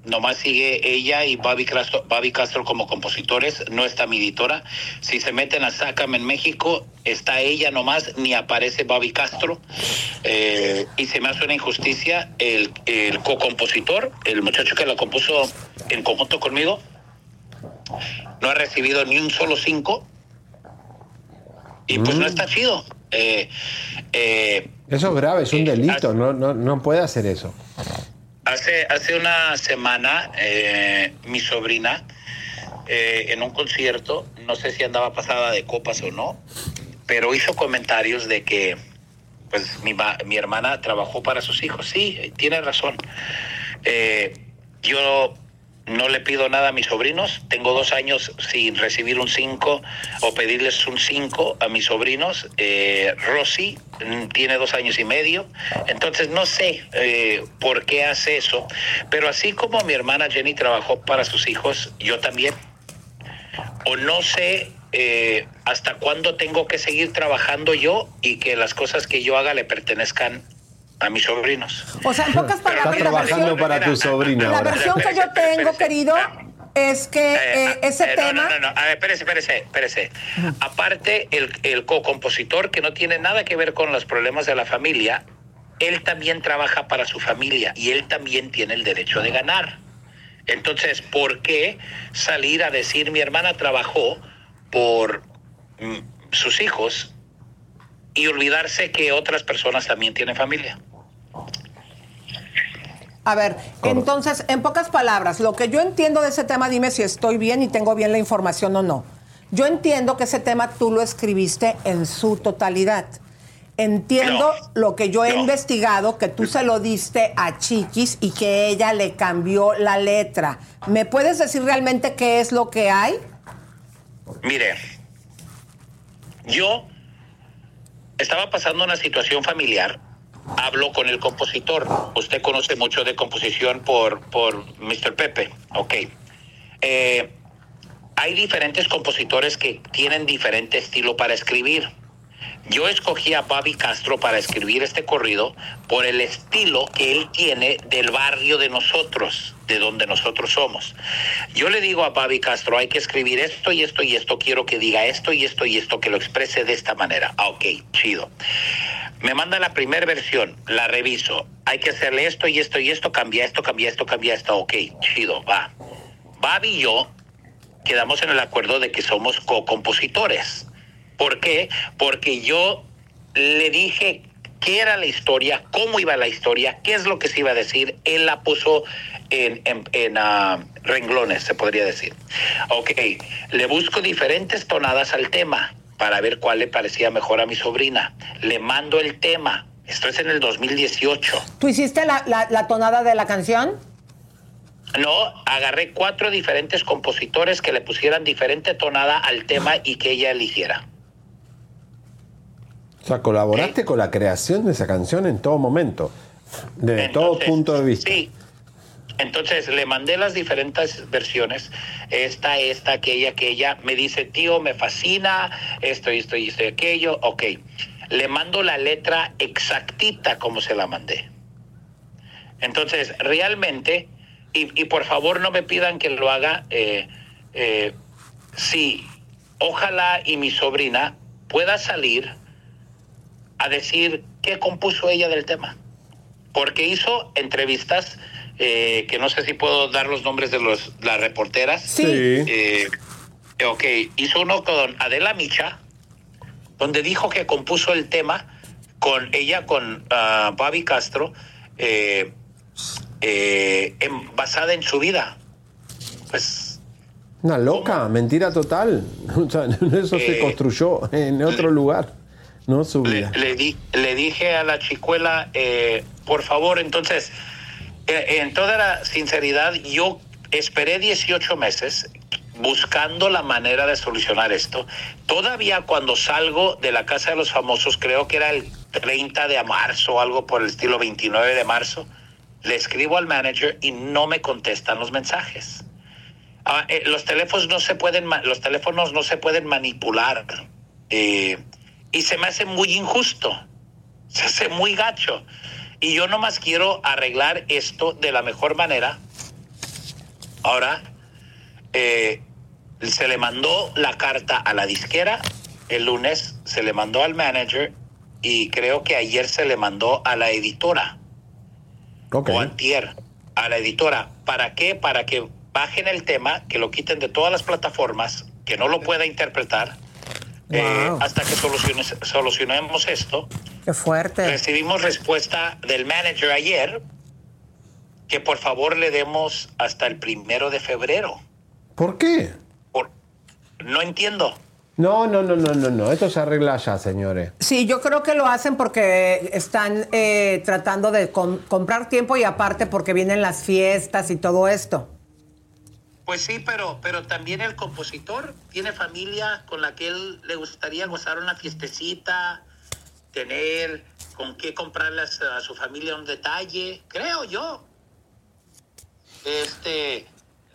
nomás sigue ella y Bobby Castro, Bobby Castro como compositores, no está mi editora. Si se meten a Sácame en México, está ella nomás, ni aparece Bobby Castro. Eh, y se me hace una injusticia el, el co-compositor, el muchacho que la compuso en conjunto conmigo, no ha recibido ni un solo cinco. Y pues no está chido. Eh, eh, Eso es grave, es un delito, no, no, no puede hacer eso. Hace, hace una semana, eh, mi sobrina, eh, en un concierto, no sé si andaba pasada de copas o no, pero hizo comentarios de que pues mi, ma- mi hermana trabajó para sus hijos. Sí, tiene razón. Eh, yo no le pido nada a mis sobrinos. Tengo dos años sin recibir un 5 o pedirles un 5 a mis sobrinos. Eh, Rosy mm, tiene dos años y medio. Entonces no sé eh, por qué hace eso. Pero así como mi hermana Jenny trabajó para sus hijos, yo también. O no sé eh, hasta cuándo tengo que seguir trabajando yo y que las cosas que yo haga le pertenezcan a mis sobrinos. O sea, en pocas palabras, Estás la trabajando versión- para tu sobrina La ahora. versión que yo tengo, querido, es que eh, ese Eh, no, tema... No, no, no, a ver, espérese, espérese, espérese. Aparte, el, el co-compositor, que no tiene nada que ver con los problemas de la familia, él también trabaja para su familia y él también tiene el derecho de ganar. Entonces, ¿por qué salir a decir mi hermana trabajó por mm, sus hijos y olvidarse que otras personas también tienen familia? A ver, entonces, en pocas palabras, lo que yo entiendo de ese tema, dime si estoy bien y tengo bien la información o no. Yo entiendo que ese tema tú lo escribiste en su totalidad. Entiendo lo que yo he investigado, que tú se lo diste a Chiquis y que ella le cambió la letra. ¿Me puedes decir realmente qué es lo que hay? Mire, yo estaba pasando una situación familiar. Hablo con el compositor. Usted conoce mucho de composición por, por Mr. Pepe. Ok. Eh, hay diferentes compositores que tienen diferente estilo para escribir. Yo escogí a Bobby Castro para escribir este corrido por el estilo que él tiene del barrio de nosotros, de donde nosotros somos. Yo le digo a Bobby Castro, hay que escribir esto y esto y esto, quiero que diga esto y esto y esto, que lo exprese de esta manera. Ah, ok, chido. Me manda la primera versión, la reviso. Hay que hacerle esto y esto y esto, cambia esto, cambia esto, cambia esto. Ok, chido, va. Bobby y yo quedamos en el acuerdo de que somos co-compositores. ¿Por qué? Porque yo le dije qué era la historia, cómo iba la historia, qué es lo que se iba a decir. Él la puso en, en- en, ah, renglones, se podría decir. Ok, le busco diferentes tonadas al tema para ver cuál le parecía mejor a mi sobrina. Le mando el tema. Esto es en el 2018. ¿Tú hiciste la, la- la tonada de la canción? No, agarré cuatro diferentes compositores que le pusieran diferente tonada al tema y que ella eligiera. O sea, colaboraste con la creación de esa canción en todo momento, desde todo Entonces, punto de vista. Sí. Entonces le mandé las diferentes versiones, esta, esta, aquella, aquella. Me dice, tío, me fascina, esto, esto esto y aquello. Ok. Le mando la letra exactita como se la mandé. Entonces, realmente, y, y por favor no me pidan que lo haga, eh, eh, sí, ojalá y mi sobrina pueda salir a decir qué compuso ella del tema. Porque hizo entrevistas, eh, que no sé si puedo dar los nombres de los, las reporteras. Sí. Eh, ok, hizo uno con Adela Micha, donde dijo que compuso el tema con ella, con ah, Bobby Castro, eh, eh, en- basada en su vida. Pues Una loca, mentira total. O sea, eso se Eh, construyó en otro lugar, no su vida. le, di- le dije a la chicuela, eh, por favor, entonces, eh, en toda la sinceridad, yo esperé 18 meses buscando la manera de solucionar esto. Todavía cuando salgo de la Casa de los Famosos, creo que era el 30 de marzo o algo por el estilo 29 de marzo, le escribo al manager y no me contestan los mensajes. Ah, eh, los teléfonos no se pueden los teléfonos no se pueden manipular Eh, y se me hace muy injusto se hace muy gacho y yo nomás quiero arreglar esto de la mejor manera ahora eh, se le mandó la carta a la disquera el lunes se le mandó al manager y creo que ayer se le mandó a la editora o antier a la editora. ¿Para qué? Para que bajen el tema, que lo quiten de todas las plataformas, que no lo pueda interpretar, eh, hasta que soluciones- solucionemos esto. Qué fuerte. Recibimos respuesta del manager ayer que por favor le demos hasta el primero de febrero. ¿Por qué? No entiendo. No, no, no, no, no, no. Esto se arregla ya, señores. Sí, yo creo que lo hacen porque están eh, tratando de com- comprar tiempo y aparte porque vienen las fiestas y todo esto. Pues sí, pero, pero también el compositor tiene familia con la que él le gustaría gozar una fiestecita, tener con qué comprarle a su- familia un detalle, creo yo. Este,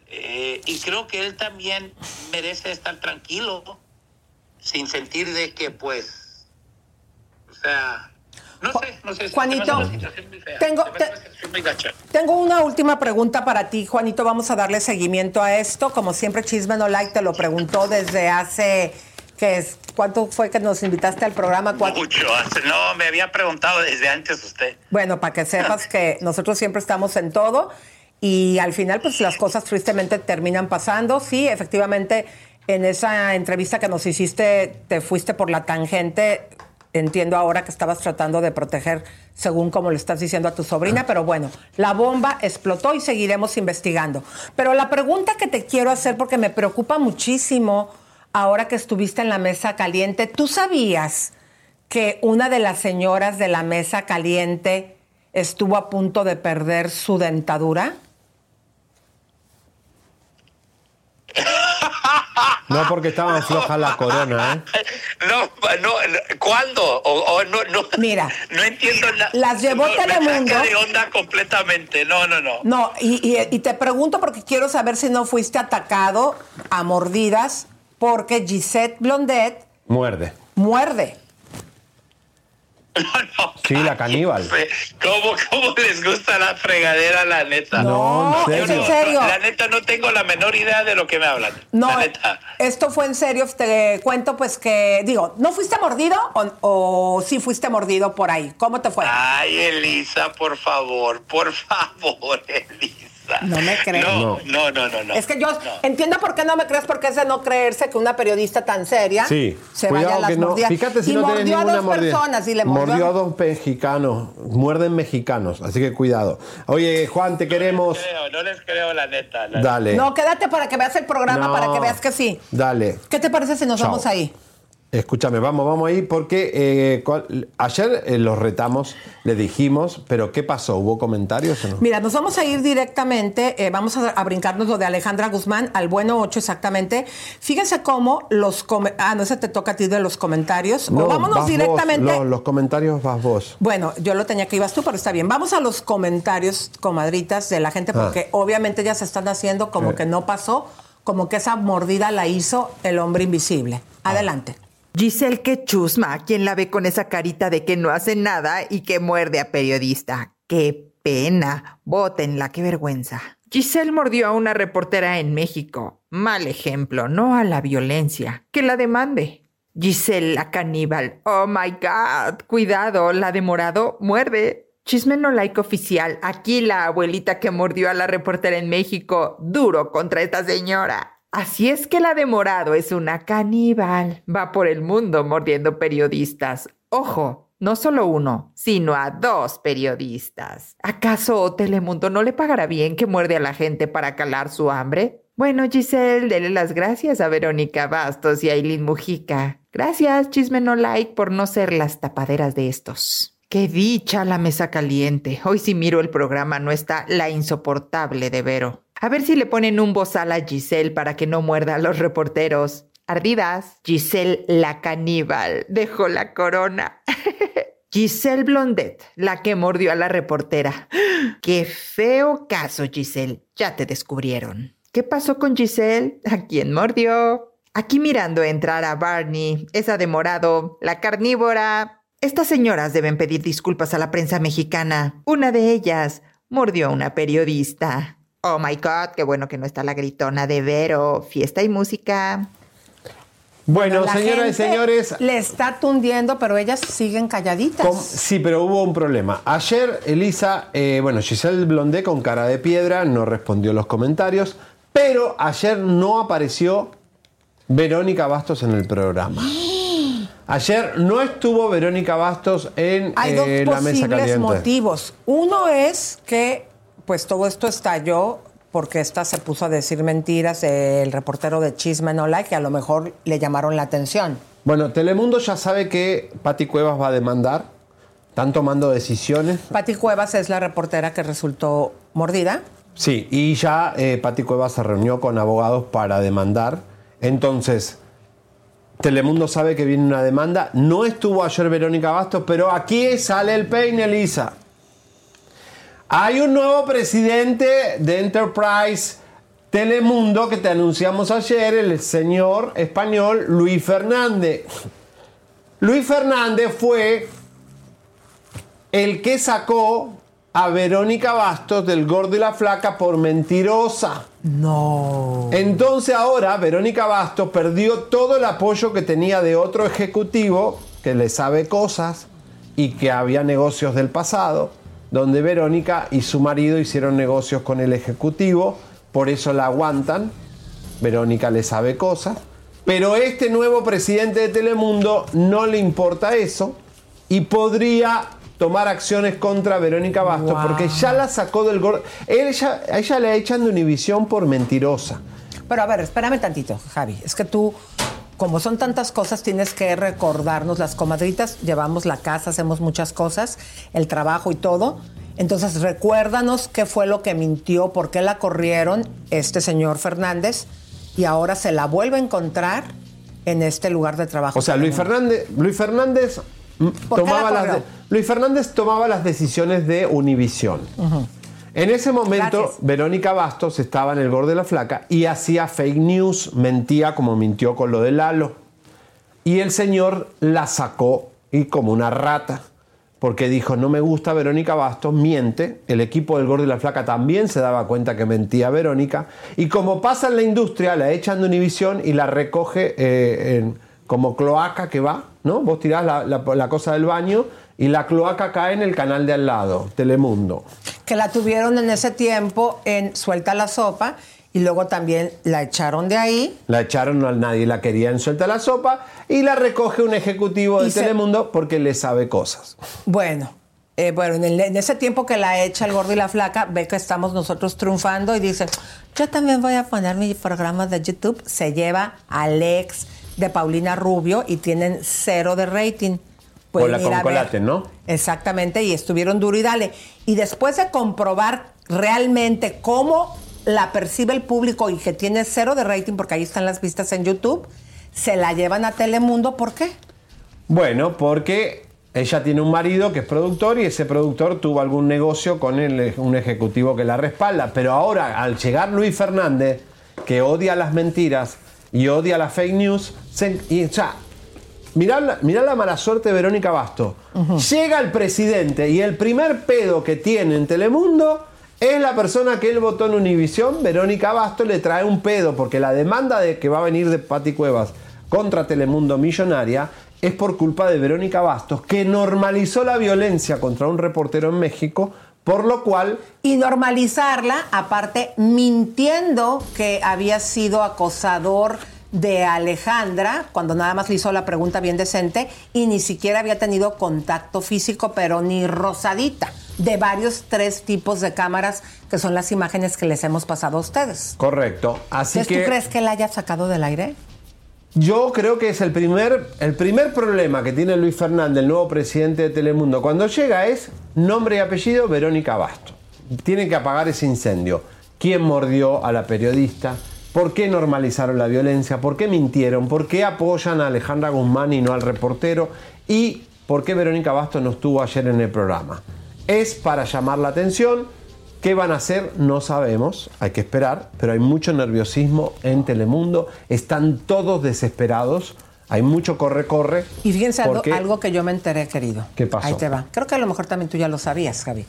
eh, y creo que él también merece estar tranquilo, sin sentir de que, pues, o sea, no sé, no sé. Juanito, una tengo- una. Tengo última pregunta para ti, Juanito. Vamos a darle seguimiento a esto. Como siempre, Chisme No Like te lo preguntó desde hace. ¿qué es? ¿Cuánto fue que nos invitaste al programa? ¿Cuánto- Mucho, no, me había preguntado desde antes usted. Bueno, para que sepas que nosotros siempre estamos en todo y al final pues las cosas tristemente terminan pasando. Sí, efectivamente, en esa entrevista que nos hiciste te fuiste por la tangente. Entiendo ahora que estabas tratando de proteger según como le estás diciendo a tu sobrina, pero bueno, la bomba explotó y seguiremos investigando. Pero la pregunta que te quiero hacer, porque me preocupa muchísimo ahora que estuviste en la mesa caliente, ¿tú sabías que una de las señoras de la mesa caliente estuvo a punto de perder su dentadura? No porque estaban flojas la corona, ¿eh? No, no, ¿cuándo? O, o no, no. Mira. No entiendo nada. Las llevó no, me Telemundo. saca de onda completamente. No, no, no. No, y, y- y te pregunto porque quiero saber si no fuiste atacado a mordidas porque Gisette Blondet Muerde. muerde. Sí, la caníbal. ¿Cómo, ¿Cómo les gusta la fregadera, la neta? No, en serio. en serio. La neta no tengo la menor idea de lo que me hablan. No, La neta. esto fue en serio. Te cuento pues que, digo, ¿no fuiste mordido o, o sí fuiste mordido por ahí? ¿Cómo te fue? Ay, Elisa, por favor, por favor, Elisa. No me crees. No, no, no, no. no. Es que yo entiendo por qué no me crees, porque es de no creerse que una periodista tan seria Sí, se vaya a cuidado las que no. Fíjate si y no tienes mordió a dos mordida. personas y le mordió, a dos mexicanos. Muerden mexicanos, así que cuidado. Oye, Juan, te queremos. Creo, no les creo la neta. la Dale. No, quédate para que veas el programa, No. para que veas que sí. Dale. ¿Qué te parece si nos Chao. vamos ahí? Escúchame, vamos, vamos ahí, porque eh, ayer eh, los retamos, le dijimos, pero ¿qué pasó? ¿Hubo comentarios o no? Mira, nos vamos a ir directamente, eh, vamos a, a brincarnos lo de Alejandra Guzmán al bueno 8 exactamente. Fíjense cómo los... ah, no, ese te toca a ti de los comentarios. No, o vámonos vas directamente... vos, no, los comentarios vas vos. Bueno, yo lo tenía que ibas tú, pero está bien. Vamos a los comentarios, comadritas, de la gente, Ah. porque obviamente ya se están haciendo como que no pasó, como que esa mordida la hizo el hombre invisible. Adelante. Giselle, qué chusma. ¿Quién la ve con esa carita de que no hace nada y que muerde a periodista? Qué pena. Bótenla, qué vergüenza. Giselle mordió a una reportera en México. Mal ejemplo, no a la violencia. Que la demande. Giselle, la caníbal. Oh my God. Cuidado, la de morado muerde. Chisme no like oficial. Aquí la abuelita que mordió a la reportera en México. Duro contra esta señora. Así es que la de morado es una caníbal. Va por el mundo mordiendo periodistas. Ojo, no solo uno, sino a dos periodistas. ¿Acaso Telemundo no le pagará bien que muerde a la gente para calar su hambre? Bueno, Giselle, dele las gracias a Verónica Bastos y a Aileen Mujica. Gracias, Chisme No Like, por no ser las tapaderas de estos. Qué dicha la mesa caliente. Hoy si miro el programa no está la insoportable de Vero. A ver si le ponen un bozal a Giselle para que no muerda a los reporteros. Ardidas, Giselle la caníbal dejó la corona. Giselle Blondet, la que mordió a la reportera. Qué feo caso, Giselle. Ya te descubrieron. ¿Qué pasó con Giselle? ¿A quién mordió? Aquí mirando entrar a Barney, esa de morado, la carnívora. Estas señoras deben pedir disculpas a la prensa mexicana. Una de ellas mordió a una periodista. Oh my god, qué bueno que no está la gritona de Vero. Fiesta y música. Bueno, señoras y señores, Le está tundiendo, pero ellas siguen calladitas. Sí, pero hubo un problema. Ayer, Elisa, eh, bueno, Giselle Blondé con cara de piedra no respondió los comentarios, pero ayer no apareció Verónica Bastos en el programa. Ayer no estuvo Verónica Bastos en Hay dos eh, la mesa posibles caliente. motivos. Uno es que, pues todo esto estalló porque esta se puso a decir mentiras del reportero de Chisme No Like, que a lo mejor le llamaron la atención. Bueno, Telemundo ya sabe que Pati Cuevas va a demandar. Están tomando decisiones. Pati Cuevas es la reportera que resultó mordida. Sí, y ya eh, Pati Cuevas se reunió con abogados para demandar. Entonces, Telemundo sabe que viene una demanda. No estuvo ayer Verónica Bastos, pero aquí sale el peine, Elisa. Hay un nuevo presidente de Enterprise Telemundo que te anunciamos ayer, el señor español Luis Fernández. Luis Fernández fue el que sacó a Verónica Bastos del Gordo y la Flaca por mentirosa. No. Entonces ahora Verónica Bastos perdió todo el apoyo que tenía de otro ejecutivo que le sabe cosas y que había negocios del pasado, donde Verónica y su marido hicieron negocios con el ejecutivo, por eso la aguantan. Verónica le sabe cosas. Pero este nuevo presidente de Telemundo no le importa eso y podría tomar acciones contra Verónica Bastos porque ya la sacó del gordo. Él ya- a ella le echan de Univisión por mentirosa. Pero a ver, espérame tantito, Javi. Es que tú, como son tantas cosas, tienes que recordarnos. Las comadritas llevamos la casa, hacemos muchas cosas, el trabajo y todo. Entonces, recuérdanos qué fue lo que mintió, por qué la corrieron este señor Fernández y ahora se la vuelve a encontrar en este lugar de trabajo. O sea, Luis Fernández, Luis Fernández mm, ¿Por qué tomaba la las de- Luis Fernández tomaba las decisiones de Univisión. En ese momento, Gracias. Verónica Bastos estaba en el gordo de la flaca y hacía fake news, mentía como mintió con lo de Lalo. Y el señor la sacó y como una rata, porque dijo, no me gusta Verónica Bastos, miente. El equipo del gordo y la flaca también se daba cuenta que mentía Verónica. Y como pasa en la industria, la echan de Univisión y la recoge eh, en- como cloaca que va, ¿no? Vos tirás la, la- la cosa del baño y la cloaca cae en el canal de al lado, Telemundo. Que la tuvieron en ese tiempo en Suelta la Sopa y luego también la echaron de ahí. La echaron, a nadie la quería en suelta la sopa y la recoge un ejecutivo de se- Telemundo porque le sabe cosas. Bueno, eh, bueno, en, el- en ese tiempo que la echa el gordo y la flaca, ve que estamos nosotros triunfando y dice, yo también voy a poner mi programa de YouTube. Se lleva Alex, de Paulina Rubio y tienen cero de rating. Pueden Hola ir ver. ¿no? Exactamente, y estuvieron duro y dale. Y después de comprobar realmente cómo la percibe el público y que tiene cero de rating, porque ahí están las vistas en YouTube, se la llevan a Telemundo. ¿Por qué? Bueno, porque ella tiene un marido que es productor y ese productor tuvo algún negocio con el- un ejecutivo que la respalda. Pero ahora, al llegar Luis Fernández, que odia las mentiras y odia las fake news, se- y, o sea, mirá, la- mirá la mala suerte de Verónica Basto. Llega el presidente y el primer pedo que tiene en Telemundo es la persona que él votó en Univisión, Verónica Basto, le trae un pedo porque la demanda de que va a venir de Pati Cuevas contra Telemundo Millonaria es por culpa de Verónica Bastos, que normalizó la violencia contra un reportero en México, por lo cual Y normalizarla, aparte, mintiendo que había sido acosador de Alejandra, cuando nada más le hizo la pregunta bien decente, y ni siquiera había tenido contacto físico, pero ni rosadita, de varios tres tipos de cámaras, que son las imágenes que les hemos pasado a ustedes. Correcto. Así Entonces, que ¿tú crees que la haya sacado del aire? yo creo que es el primer, el primer problema que tiene Luis Fernández, el nuevo presidente de Telemundo, cuando llega es nombre y apellido Verónica Basto. Tiene que apagar ese incendio. ¿Quién mordió a la periodista? ¿Por qué normalizaron la violencia? ¿Por qué mintieron? ¿Por qué apoyan a Alejandra Guzmán y no al reportero? ¿Y por qué Verónica Basto no estuvo ayer en el programa? Es para llamar la atención. ¿Qué van a hacer? No sabemos, hay que esperar, pero hay mucho nerviosismo en Telemundo, están todos desesperados, hay mucho corre-corre. Y fíjense algo que yo me enteré, querido. ¿Qué pasó? Ahí te va. Creo que a lo mejor también tú ya lo sabías, Javi.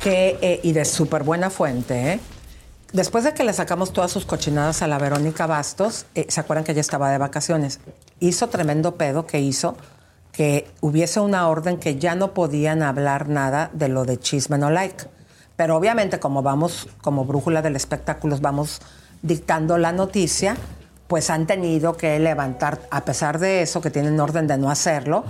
Que, eh, y de súper buena fuente, ¿eh? Después de que le sacamos todas sus cochinadas a la Verónica Bastos, eh, ¿se acuerdan que ella estaba de vacaciones? Hizo tremendo pedo que hizo que hubiese una orden que ya no podían hablar nada de lo de chisme no like. Pero obviamente como vamos, como brújula del espectáculo, vamos dictando la noticia, pues han tenido que levantar, a pesar de eso, que tienen orden de no hacerlo,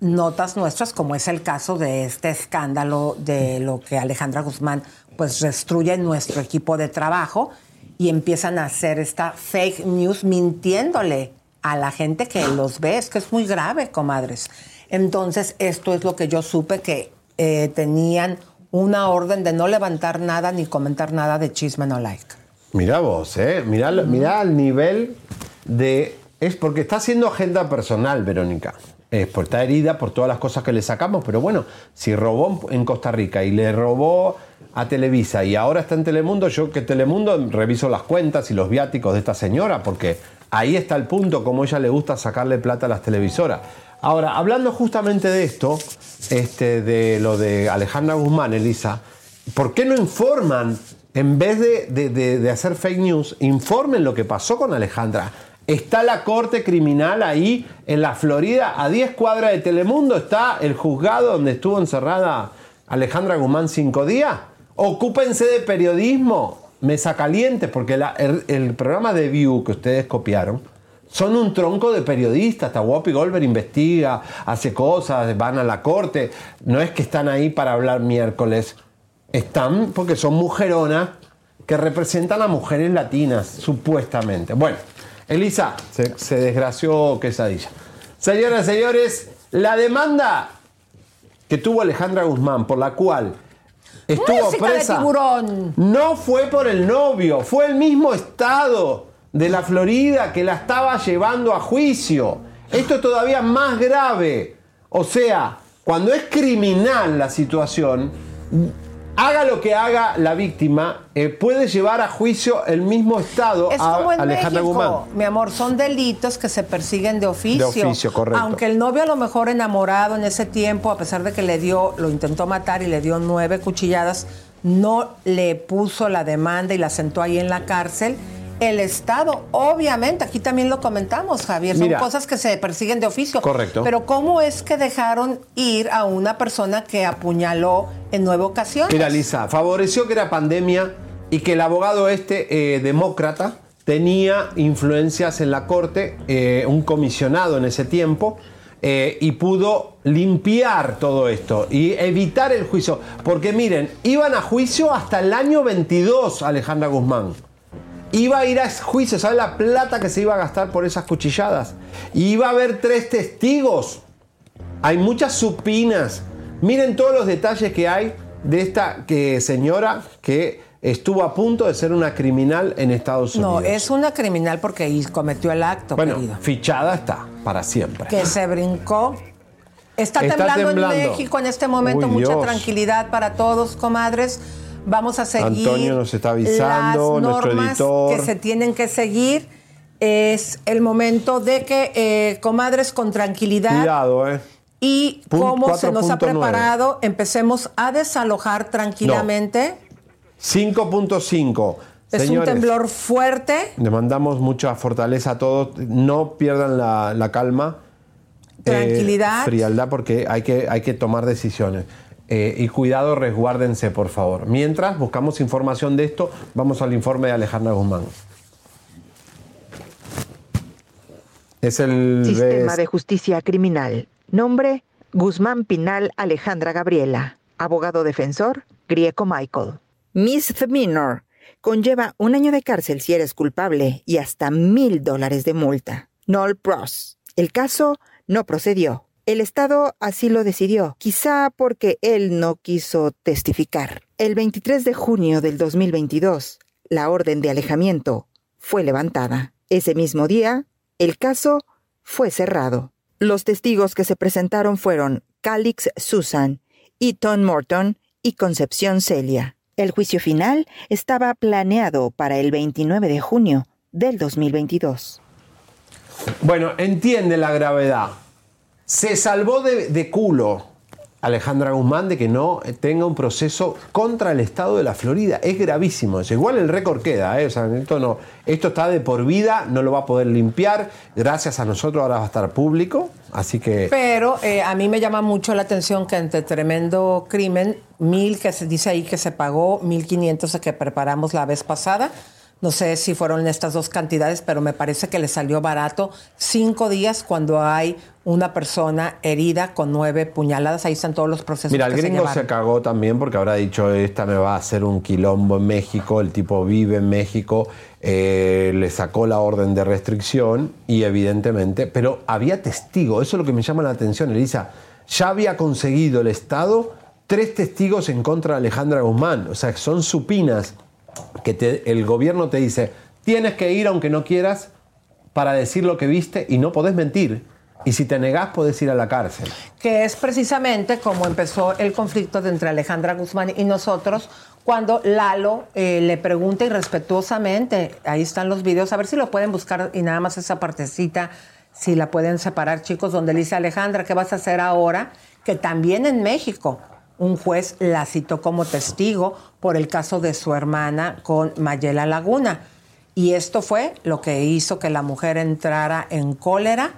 notas nuestras, como es el caso de este escándalo de lo que Alejandra Guzmán pues destruye nuestro equipo de trabajo y empiezan a hacer esta fake news mintiéndole a la gente que los ve. Es que es muy grave, comadres. Entonces, esto es lo que yo supe que eh, tenían una orden de no levantar nada ni comentar nada de chisme no like. Mira vos, ¿eh? Mirá, lo- mirá el nivel de... Es porque está haciendo agenda personal, Verónica. Es porque está herida por todas las cosas que le sacamos, pero bueno, si robó en Costa Rica y le robó a Televisa y ahora está en Telemundo, yo que Telemundo reviso las cuentas y los viáticos de esta señora, porque ahí está el punto, como ella le gusta sacarle plata a las televisoras. Ahora, hablando justamente de esto, este, de lo de Alejandra Guzmán, Elisa, ¿por qué no informan, en vez de, de- hacer fake news, informen lo que pasó con Alejandra? Está la corte criminal ahí en la Florida, a 10 cuadras de Telemundo, está el juzgado donde estuvo encerrada Alejandra Guzmán cinco días. Ocúpense de periodismo, mesa caliente, porque la- el, el programa de View que ustedes copiaron, son un tronco de periodistas. Hasta Whoopi Goldberg investiga, hace cosas, van a la corte. No es que están ahí para hablar miércoles. Están porque son mujeronas que representan a mujeres latinas, supuestamente. Bueno, Elisa, se, se desgració quesadilla. Señoras y señores, la demanda que tuvo Alejandra Guzmán, por la cual estuvo de presa, tiburón. no fue por el novio, fue el mismo estado de la Florida que la estaba llevando a juicio. Esto es todavía más grave. O sea, cuando es criminal la situación, haga lo que haga la víctima, eh, puede llevar a juicio el mismo estado Es a como en Alejandra México, Guzmán. mi amor, son delitos que se persiguen de oficio. De oficio, correcto. Aunque el novio a lo mejor enamorado en ese tiempo, a pesar de que le dio, lo intentó matar y le dio nueve cuchilladas, no le puso la demanda y la sentó ahí en la cárcel. El Estado, obviamente, aquí también lo comentamos, Javier, son Mira. cosas que se persiguen de oficio. Correcto. Pero ¿cómo es que dejaron ir a una persona que apuñaló en nueve ocasiones? Mira, Lisa, favoreció que era pandemia y que el abogado este, eh, demócrata, tenía influencias en la corte, eh, un comisionado en ese tiempo, eh, y pudo limpiar todo esto y evitar el juicio. Porque miren, iban a juicio hasta el año 22, Alejandra Guzmán. Iba a ir a juicio, ¿sabes la plata que se iba a gastar por esas cuchilladas? Y iba a haber tres testigos. Hay muchas supinas. Miren todos los detalles que hay de esta que, señora que estuvo a punto de ser una criminal en Estados Unidos. No, es una criminal porque cometió el acto, bueno, querido. fichada está para siempre. Que se brincó. Está, Está temblando, temblando. en México en este momento. Uy, Mucha Dios. tranquilidad para todos, comadres. Vamos a seguir. Antonio nos está avisando, las nuestro normas editor. que se tienen que seguir. Es el momento de que, eh, comadres, con tranquilidad Cuidado, ¿eh? y Pun- cómo se nos ha 4.9. preparado, empecemos a desalojar tranquilamente. 5.5. Es Señores, un temblor fuerte. Le mandamos mucha fortaleza a todos. No pierdan la, la calma. Tranquilidad. Eh, frialdad, porque hay que, hay que tomar decisiones. Eh, y cuidado, resguárdense, por favor. Mientras buscamos información de esto, vamos al informe de Alejandra Guzmán. Es el Sistema de Justicia Criminal. Nombre: Guzmán Pinal Alejandra Gabriela. Abogado defensor: Grieco Michael. Misdemeanor. Conlleva un año de cárcel si eres culpable y hasta mil dólares de multa. Null pros. El caso no procedió. El Estado así lo decidió, quizá porque él no quiso testificar. El 23 de junio del 2022, la orden de alejamiento fue levantada. Ese mismo día, el caso fue cerrado. Los testigos que se presentaron fueron Calix Susan, Eaton Morton y Concepción Celia. El juicio final estaba planeado para el 29 de junio del 2022. Bueno, entiende la gravedad. Se salvó de, culo Alejandra Guzmán de que no tenga un proceso contra el Estado de la Florida. Es gravísimo eso. Igual el récord queda, ¿eh? O sea, esto, no, esto está de por vida, no lo va a poder limpiar. Gracias a nosotros ahora va a estar público. Así que... Pero eh, a mí me llama mucho la atención que ante tremendo crimen, mil que se dice ahí que se pagó, mil quinientos que preparamos la vez pasada. No sé si fueron estas dos cantidades, pero me parece que le salió barato cinco días cuando hay una persona herida con nueve puñaladas. Ahí están todos los procesos. Mira, el que gringo se, cagó también porque habrá dicho, esta me va a hacer un quilombo en México, el tipo vive en México, eh, le sacó la orden de restricción y evidentemente, pero había testigos, eso es lo que me llama la atención, Elisa, ya había conseguido el Estado tres testigos en contra de Alejandra Guzmán, o sea, son supinas que el gobierno te dice, tienes que ir aunque no quieras para decir lo que viste y no podés mentir. Y si te negás, podés ir a la cárcel. que es precisamente como empezó el conflicto entre Alejandra Guzmán y nosotros cuando Lalo eh, le pregunta y respetuosamente, ahí están los videos, a ver si lo pueden buscar y nada más esa partecita, si la pueden separar chicos, donde le dice Alejandra, ¿qué vas a hacer ahora? Que también en México un juez la citó como testigo por el caso de su hermana con Mayela Laguna. Y esto fue lo que hizo que la mujer entrara en cólera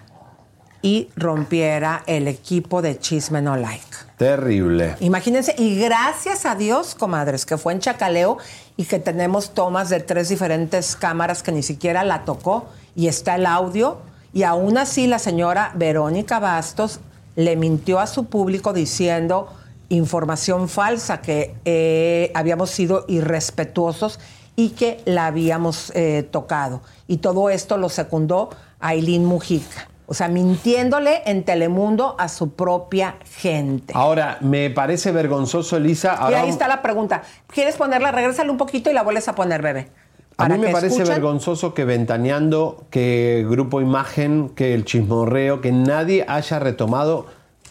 y rompiera el equipo de Chisme No Like. Terrible. Imagínense, y gracias a Dios, comadres, que fue en Chacaleo y que tenemos tomas de tres diferentes cámaras que ni siquiera la tocó y está el audio. Y aún así la señora Verónica Bastos le mintió a su público diciendo información falsa, que eh, habíamos sido irrespetuosos y que la habíamos eh, tocado. Y todo esto lo secundó Aileen Mujica. O sea, mintiéndole en Telemundo a su propia gente. Ahora, me parece vergonzoso, Elisa. Y ahí está la pregunta. ¿Quieres ponerla? Regrésale un poquito y la vuelves a poner, bebé. A mí me parece escuchen. vergonzoso que ventaneando, que Grupo Imagen, que el chismorreo, que nadie haya retomado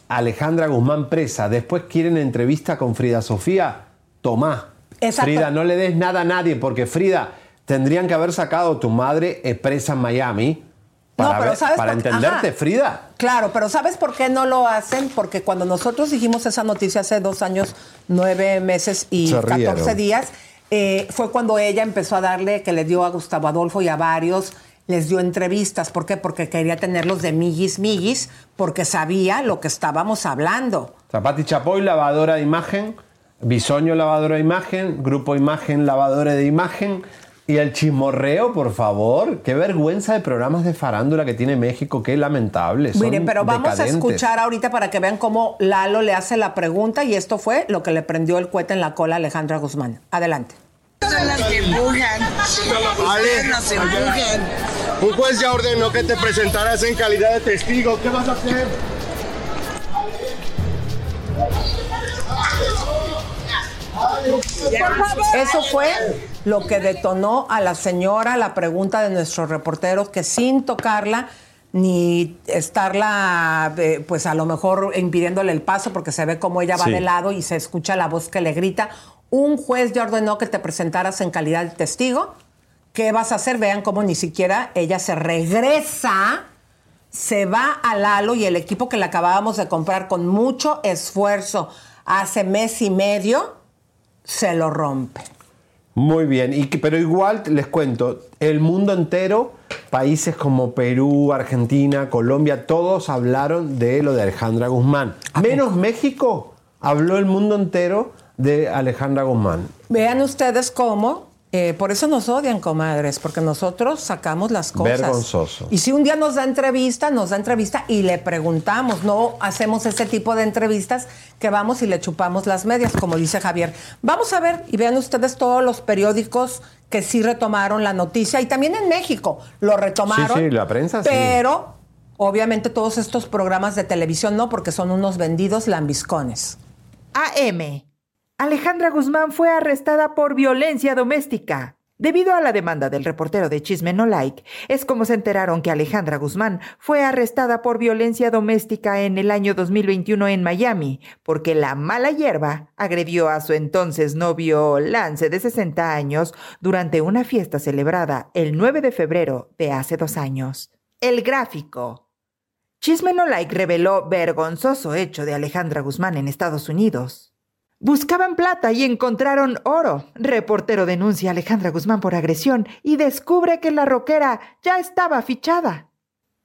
Alejandra Guzmán presa. Después quieren entrevista con Frida Sofía. Tomá. Exacto. Frida, no le des nada a nadie, porque Frida, tendrían que haber sacado a tu madre presa en Miami para, pero ver- ¿sabes para por qué? entenderte, Ajá. Frida. Claro, pero ¿sabes por qué no lo hacen? Porque cuando nosotros dijimos esa noticia hace dos años, nueve meses y. 14 días, eh, fue cuando ella empezó a darle, que le dio a Gustavo Adolfo y a varios, les dio entrevistas. ¿Por qué? Porque quería tenerlos de miguis, miguis, porque sabía lo que estábamos hablando. Zapati Chapoy, lavadora de imagen. Bisoño, lavadora de imagen. Grupo Imagen, lavadora de imagen. Y el chismorreo, por favor. Qué vergüenza de programas de farándula que tiene México. Qué lamentable. Son Miren, pero vamos decadentes. a escuchar ahorita para que vean cómo Lalo le hace la pregunta y esto fue lo que le prendió el cohete en la cola a Alejandra Guzmán. Adelante. Son las que empujan. Nos empujan. un juez ya ordenó que te presentaras en calidad de testigo. ¿Qué vas a hacer? Eso fue lo que detonó a la señora la pregunta de nuestro reportero que sin tocarla ni estarla, eh, pues a lo mejor impidiéndole el paso porque se ve como ella va Sí. de lado y se escucha la voz que le grita. Un juez ya ordenó que te presentaras en calidad de testigo. ¿Qué vas a hacer? Vean cómo ni siquiera ella se regresa, se va al Lalo y el equipo que le acabábamos de comprar con mucho esfuerzo hace mes y medio, se lo rompe. Muy bien, y pero igual les cuento, el mundo entero, países como Perú, Argentina, Colombia, todos hablaron de lo de Alejandra Guzmán. Menos México, habló el mundo entero de Alejandra Guzmán. Vean ustedes cómo, eh, por eso nos odian, comadres, porque nosotros sacamos las cosas. Vergonzoso. Y si un día nos da entrevista, nos da entrevista y le preguntamos, no hacemos ese tipo de entrevistas que vamos y le chupamos las medias, como dice Javier. Vamos a ver y vean ustedes todos los periódicos que sí retomaron la noticia y también en México lo retomaron. Sí, sí, la prensa sí. Pero obviamente todos estos programas de televisión no, porque son unos vendidos lambiscones. AM. Alejandra Guzmán fue arrestada por violencia doméstica. Debido a la demanda del reportero de Chisme No Like, es como se enteraron que Alejandra Guzmán fue arrestada por violencia doméstica en el año 2021 en Miami, porque la mala hierba agredió a su entonces novio Lance de 60 años durante una fiesta celebrada el 9 de febrero de hace dos años. El gráfico. Chisme No Like reveló vergonzoso hecho de Alejandra Guzmán en Estados Unidos. Buscaban plata y encontraron oro. Reportero denuncia a Alejandra Guzmán por agresión y descubre que la roquera ya estaba fichada.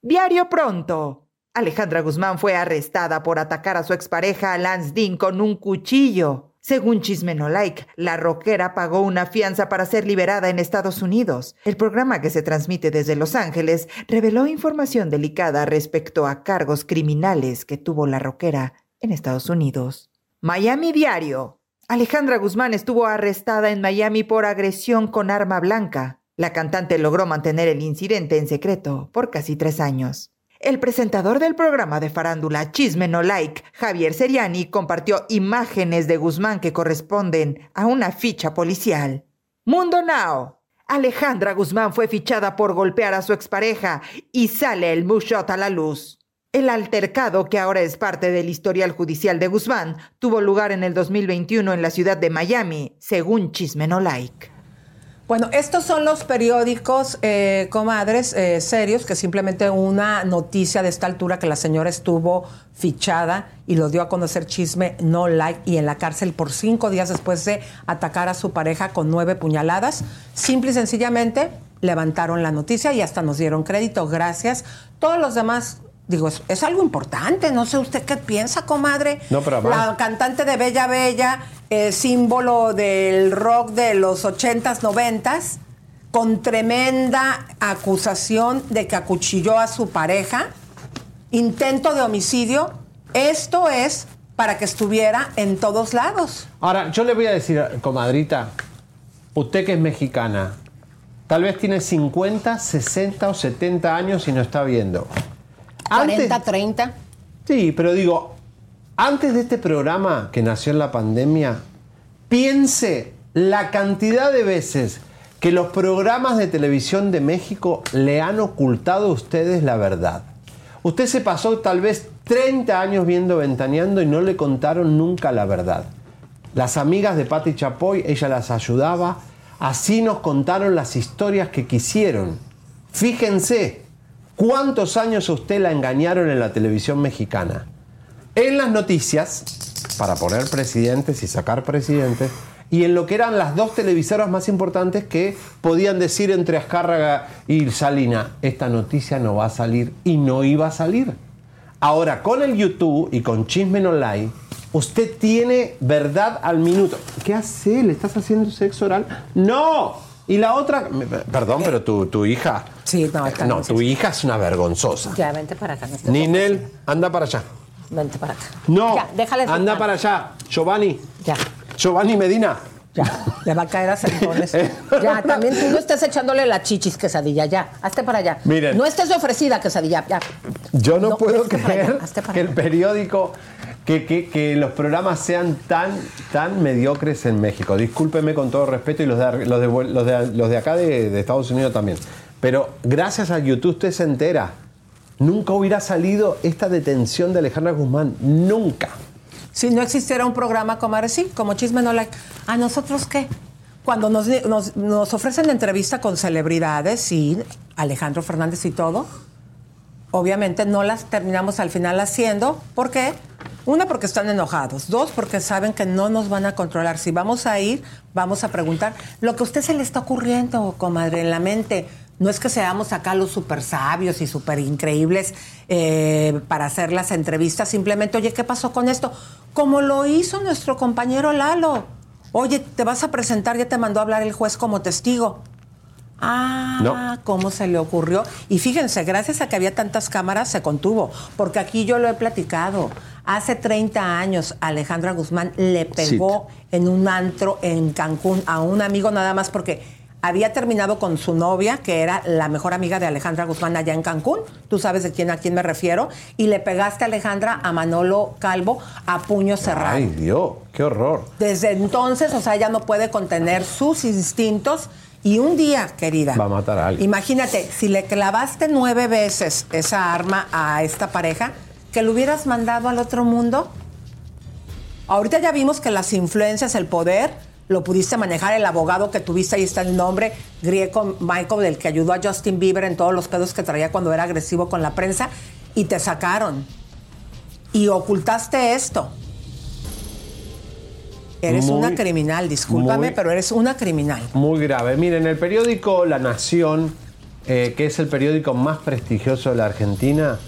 Diario pronto. Alejandra Guzmán fue arrestada por atacar a su expareja Lance Dean con un cuchillo. Según Chisme No Like, la rockera pagó una fianza para ser liberada en Estados Unidos. El programa que se transmite desde Los Ángeles reveló información delicada respecto a cargos criminales que tuvo la rockera en Estados Unidos. Miami Diario. Alejandra Guzmán estuvo arrestada en Miami por agresión con arma blanca. La cantante logró mantener el incidente en secreto por casi tres años. El presentador del programa de farándula Chisme No Like, Javier Seriani, compartió imágenes de Guzmán que corresponden a una ficha policial. Mundo Now. Alejandra Guzmán fue fichada por golpear a su expareja y sale el mugshot a la luz. El altercado, que ahora es parte del historial judicial de Guzmán, tuvo lugar en el 2021 en la ciudad de Miami, según Chisme No Like. Bueno, estos son los periódicos, eh, comadres, eh, serios, que simplemente una noticia de esta altura que la señora estuvo fichada y lo dio a conocer chisme no like y en la cárcel por cinco días después de atacar a su pareja con nueve puñaladas. Simple y sencillamente levantaron la noticia y hasta nos dieron crédito. Gracias. Todos los demás, digo, es, es algo importante. No sé usted qué piensa, comadre. No, pero además- La cantante de Bella Bella, eh, símbolo del rock de los 80s, 90s, con tremenda acusación de que acuchilló a su pareja, intento de homicidio. Esto es para que estuviera en todos lados. Ahora, yo le voy a decir, comadrita, usted que es mexicana, tal vez tiene 50, 60 o 70 años y no está viendo. 40, 30. Sí, pero digo, antes de este programa que nació en la pandemia, piense la cantidad de veces que los programas de televisión de México le han ocultado a ustedes la verdad. Usted se pasó tal vez 30 años viendo Ventaneando y no le contaron nunca la verdad. Las amigas de Patti Chapoy, ella las ayudaba, así nos contaron las historias que quisieron. Fíjense, ¿cuántos años usted la engañaron en la televisión mexicana? En las noticias, para poner presidentes y sacar presidentes, y en lo que eran las dos televisoras más importantes que podían decir entre Azcárraga y Salina, esta noticia no va a salir y no iba a salir. Ahora, con el YouTube y con Chismen Online, usted tiene verdad al minuto. ¿Qué hace? ¿Le estás haciendo sexo oral? ¡No! Y la otra, perdón, pero tu, tu hija. Sí, no, está No, tu hija es una vergonzosa. Ya, vente para acá. no Ninel, anda para allá. Vente para acá. No, Ya, déjale anda sentar. para allá. Giovanni. Ya. Giovanni Medina, Ya, le va a caer a sentones. ya, también tú no estés echándole la chichis quesadilla, ya. Hazte para allá. Miren. No estés ofrecida quesadilla, ya. Yo no, No, puedo para creer allá, hazte para que el periódico, que, que- que los programas sean tan, tan mediocres en México. Discúlpeme con todo respeto y los de, los de, los de- acá de, Estados Unidos también. Pero gracias a YouTube usted se entera. Nunca hubiera salido esta detención de Alejandra Guzmán. Nunca. Si no existiera un programa como sí, como Chisme No Like, ¿a nosotros qué? Cuando nos, nos, nos ofrecen entrevista con celebridades y Alejandro Fernández y todo, obviamente no las terminamos al final haciendo. ¿Por qué? Una, porque están enojados. Dos, porque saben que no nos van a controlar. Si vamos a ir, vamos a preguntar lo que a usted se le está ocurriendo, comadre, en la mente. No es que seamos acá los súper sabios y súper increíbles eh, para hacer las entrevistas. Simplemente, oye, ¿qué pasó con esto? Como lo hizo nuestro compañero Lalo. Oye, te vas a presentar, ya te mandó a hablar el juez como testigo. Ah, No. cómo se le ocurrió. Y fíjense, gracias a que había tantas cámaras, se contuvo. Porque aquí yo lo he platicado. Hace 30 años, Alejandra Guzmán le pegó en un antro en Cancún a un amigo nada más porque había terminado con su novia, que era la mejor amiga de Alejandra Guzmán allá en Cancún. Tú sabes de quién a quién me refiero. Y le pegaste a Alejandra a Manolo Calvo a puño cerrado. Ay, Dios, qué horror. Desde entonces, o sea, ella no puede contener sus instintos. Y un día, querida, Va a matar a alguien. imagínate, si le clavaste nueve veces esa arma a esta pareja, que lo hubieras mandado al otro mundo. Ahorita ya vimos que las influencias, el poder, lo pudiste manejar. El abogado que tuviste, ahí está el nombre, griego Michael, del que ayudó a Justin Bieber en todos los pedos que traía cuando era agresivo con la prensa, y te sacaron. Y ocultaste esto. Eres Muy- una criminal, discúlpame, muy- pero eres una criminal. Muy grave. Miren, el periódico La Nación, eh, que es el periódico más prestigioso de la Argentina,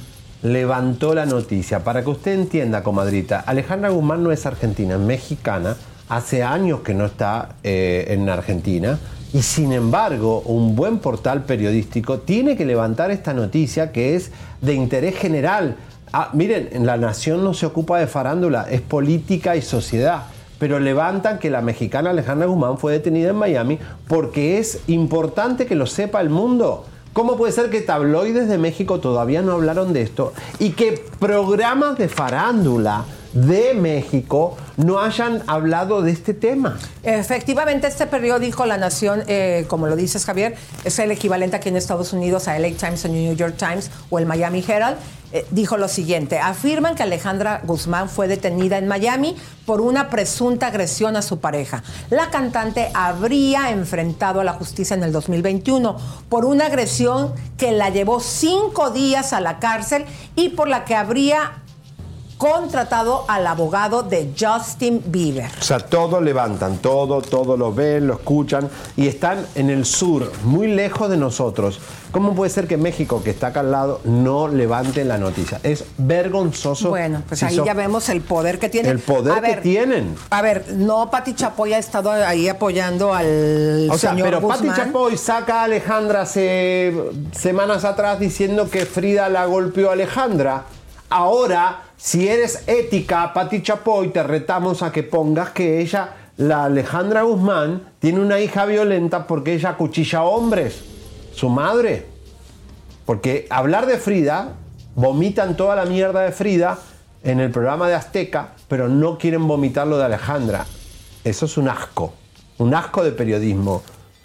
levantó la noticia. Para que usted entienda, comadrita, Alejandra Guzmán no es argentina, es mexicana. Hace años que no está eh, en Argentina. Y sin embargo, un buen portal periodístico tiene que levantar esta noticia que es de interés general. Ah, miren, en La Nación no se ocupa de farándula, es política y sociedad pero levantan que la mexicana Alejandra Guzmán fue detenida en Miami porque es importante que lo sepa el mundo. ¿Cómo puede ser que tabloides de México todavía no hablaron de esto y que programas de farándula de México no hayan hablado de este tema? Efectivamente, este periódico, La Nación, eh, como lo dices Javier, es el equivalente aquí en Estados Unidos a LA Times o New York Times o el Miami Herald. Eh, dijo lo siguiente, afirman que Alejandra Guzmán fue detenida en Miami por una presunta agresión a su pareja. La cantante habría enfrentado a la justicia en el 2021 por una agresión que la llevó cinco días a la cárcel y por la que habría contratado al abogado de Justin Bieber. O sea, todo levantan, todo, todo lo ven, lo escuchan y están en el sur, muy lejos de nosotros. ¿Cómo puede ser que México, que está acá al lado, no levante la noticia? Es vergonzoso. Bueno, pues si ahí ya vemos el poder que tienen. El poder A que tienen. A ver, no, Pati Chapoy ha estado ahí apoyando al O sea, señor pero Pati Guzmán. Chapoy saca a Alejandra hace semanas atrás diciendo que Frida la golpeó a Alejandra. Ahora, si eres ética, Pati Chapoy, te retamos a que pongas que ella, la Alejandra Guzmán, tiene una hija violenta porque ella cuchilla a hombres. Su madre. Porque hablar de Frida, vomitan toda la mierda de Frida en el programa de Azteca, pero no quieren vomitar lo de Alejandra. Eso es un asco, un asco de periodismo.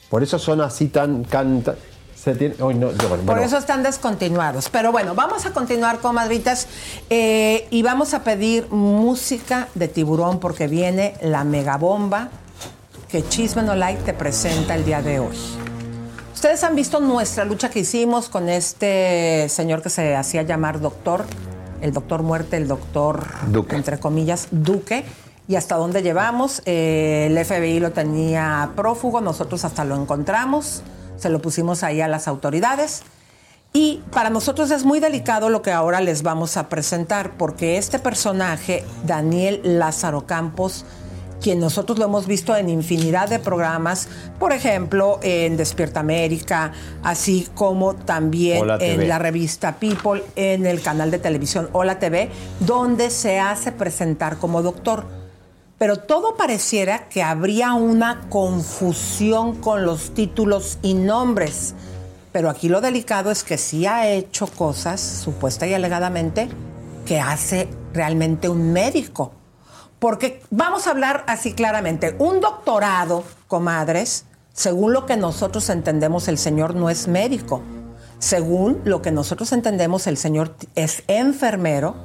Por eso son así tan... tan- tan- se tiene- Uy, no, yo, bueno, Por bueno. eso están descontinuados. Pero bueno, vamos a continuar, comadritas, eh, y vamos a pedir música de tiburón porque viene la megabomba que Chisme No Like te presenta el día de hoy. Ustedes han visto nuestra lucha que hicimos con este señor que se hacía llamar doctor, el doctor muerte, el doctor, Duque. entre comillas, Duque, y hasta dónde llevamos. Eh, el FBI lo tenía prófugo, nosotros hasta lo encontramos, se lo pusimos ahí a las autoridades. Y para nosotros es muy delicado lo que ahora les vamos a presentar, porque este personaje, Daniel Lázaro Campos, quien nosotros lo hemos visto en infinidad de programas, por ejemplo, en Despierta América, así como también en la revista People, en el canal de televisión Hola TV, donde se hace presentar como doctor. Pero todo pareciera que habría una confusión con los títulos y nombres. Pero aquí lo delicado es que sí ha hecho cosas, supuesta y alegadamente, que hace realmente un médico. Porque vamos a hablar así claramente, un doctorado, comadres, según lo que nosotros entendemos, el señor no es médico. Según lo que nosotros entendemos, el señor es enfermero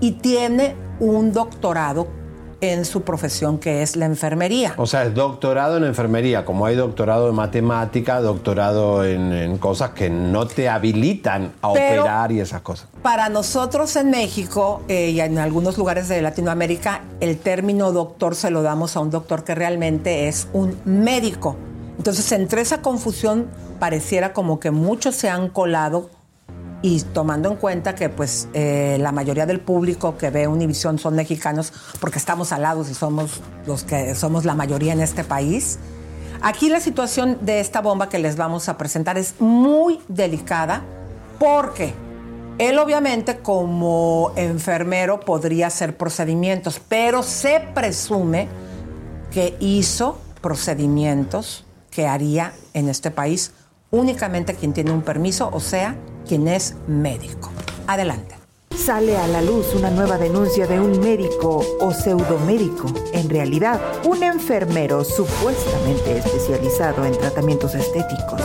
y tiene un doctorado en su profesión que es la enfermería. O sea, es doctorado en enfermería, como hay doctorado en matemática, doctorado en, en cosas que no te habilitan a Pero- operar y esas cosas. Para nosotros en México eh, y en algunos lugares de Latinoamérica, el término doctor se lo damos a un doctor que realmente es un médico. Entonces, entre esa confusión, pareciera como que muchos se han colado y tomando en cuenta que pues eh, la mayoría del público que ve Univisión son mexicanos porque estamos alados y somos los que somos la mayoría en este país. Aquí la situación de esta bomba que les vamos a presentar es muy delicada porque él obviamente como enfermero podría hacer procedimientos, pero se presume que hizo procedimientos que haría en este país únicamente quien tiene un permiso, o sea, quien es médico. Adelante. Sale a la luz una nueva denuncia de un médico o pseudomédico, en realidad un enfermero supuestamente especializado en tratamientos estéticos.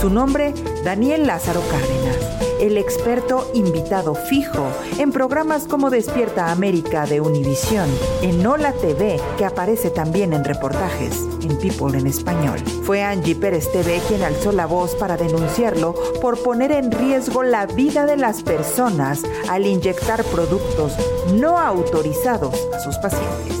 Su nombre, Daniel Lázaro Cárdenas, el experto invitado fijo en programas como Despierta América de Univisión, en Hola TV, que aparece también en reportajes en People en español. Fue Angie Pérez TV quien alzó la voz para denunciarlo por poner en riesgo la vida de las personas al inyectar productos no autorizados a sus pacientes.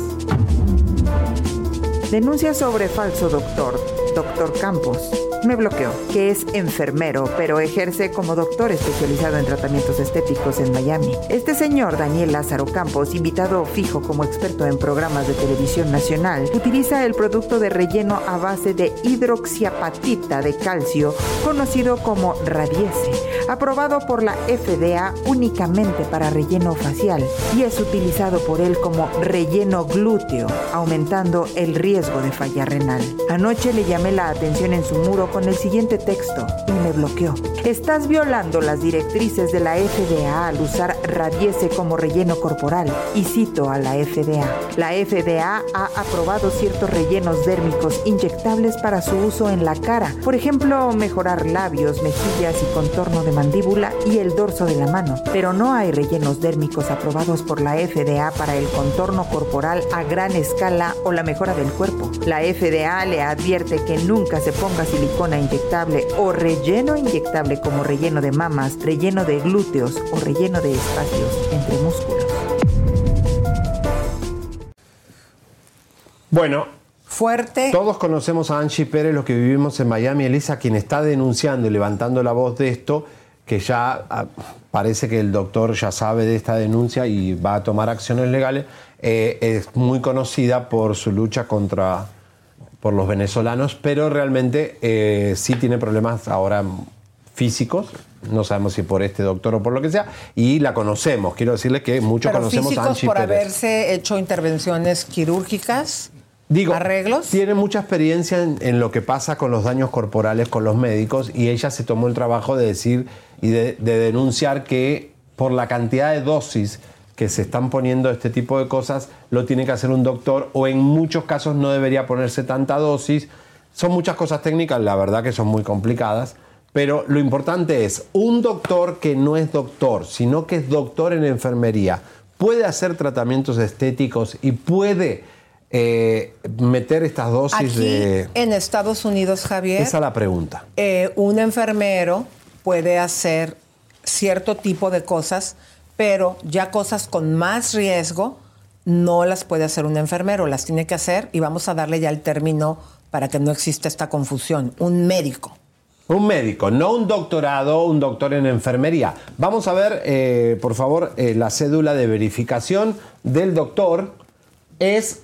Denuncia sobre falso doctor, doctor Campos. Me bloqueó, que es enfermero, pero ejerce como doctor especializado en tratamientos estéticos en Miami. Este señor, Daniel Lázaro Campos, invitado fijo como experto en programas de televisión nacional, utiliza el producto de relleno a base de hidroxiapatita de calcio, conocido como Radiese, aprobado por la FDA únicamente para relleno facial y es utilizado por él como relleno glúteo, aumentando el riesgo de falla renal. Anoche le llamé la atención en su muro con el siguiente texto y me bloqueó. Estás violando las directrices de la FDA al usar Radiese como relleno corporal y cito a la FDA. La FDA ha aprobado ciertos rellenos dérmicos inyectables para su uso en la cara, por ejemplo, mejorar labios, mejillas y contorno de mandíbula y el dorso de la mano, pero no hay rellenos dérmicos aprobados por la FDA para el contorno corporal a gran escala o la mejora del cuerpo. La FDA le advierte que nunca se ponga silicona inyectable o relleno inyectable como relleno de mamas, relleno de glúteos o relleno de espacios entre músculos. Bueno. Fuerte. Todos conocemos a Angie Pérez, los que vivimos en Miami. Elisa, quien está denunciando y levantando la voz de esto, que ya ah, parece que el doctor ya sabe de esta denuncia y va a tomar acciones legales, eh, es muy conocida por su lucha contra por los venezolanos, pero realmente eh, sí tiene problemas ahora físicos, no sabemos si por este doctor o por lo que sea, y la conocemos. Quiero decirles que muchos Pero conocemos a físicos Angie por Pérez. haberse hecho intervenciones quirúrgicas. Digo, arreglos. Tiene mucha experiencia en, en lo que pasa con los daños corporales con los médicos y ella se tomó el trabajo de decir y de, de denunciar que por la cantidad de dosis que se están poniendo este tipo de cosas, lo tiene que hacer un doctor o en muchos casos no debería ponerse tanta dosis. Son muchas cosas técnicas, la verdad que son muy complicadas, pero lo importante es un doctor que no es doctor, sino que es doctor en enfermería, puede hacer tratamientos estéticos y puede eh, meter estas dosis Aquí de... en Estados Unidos, Javier, Esa es la pregunta. eh, un enfermero puede hacer cierto tipo de cosas, pero ya cosas con más riesgo no las puede hacer un enfermero, las tiene que hacer y vamos a darle ya el término para que no exista esta confusión, un médico. Un médico, no un doctorado, un doctor en enfermería. Vamos a ver, eh, por favor, eh, la cédula de verificación del doctor. Es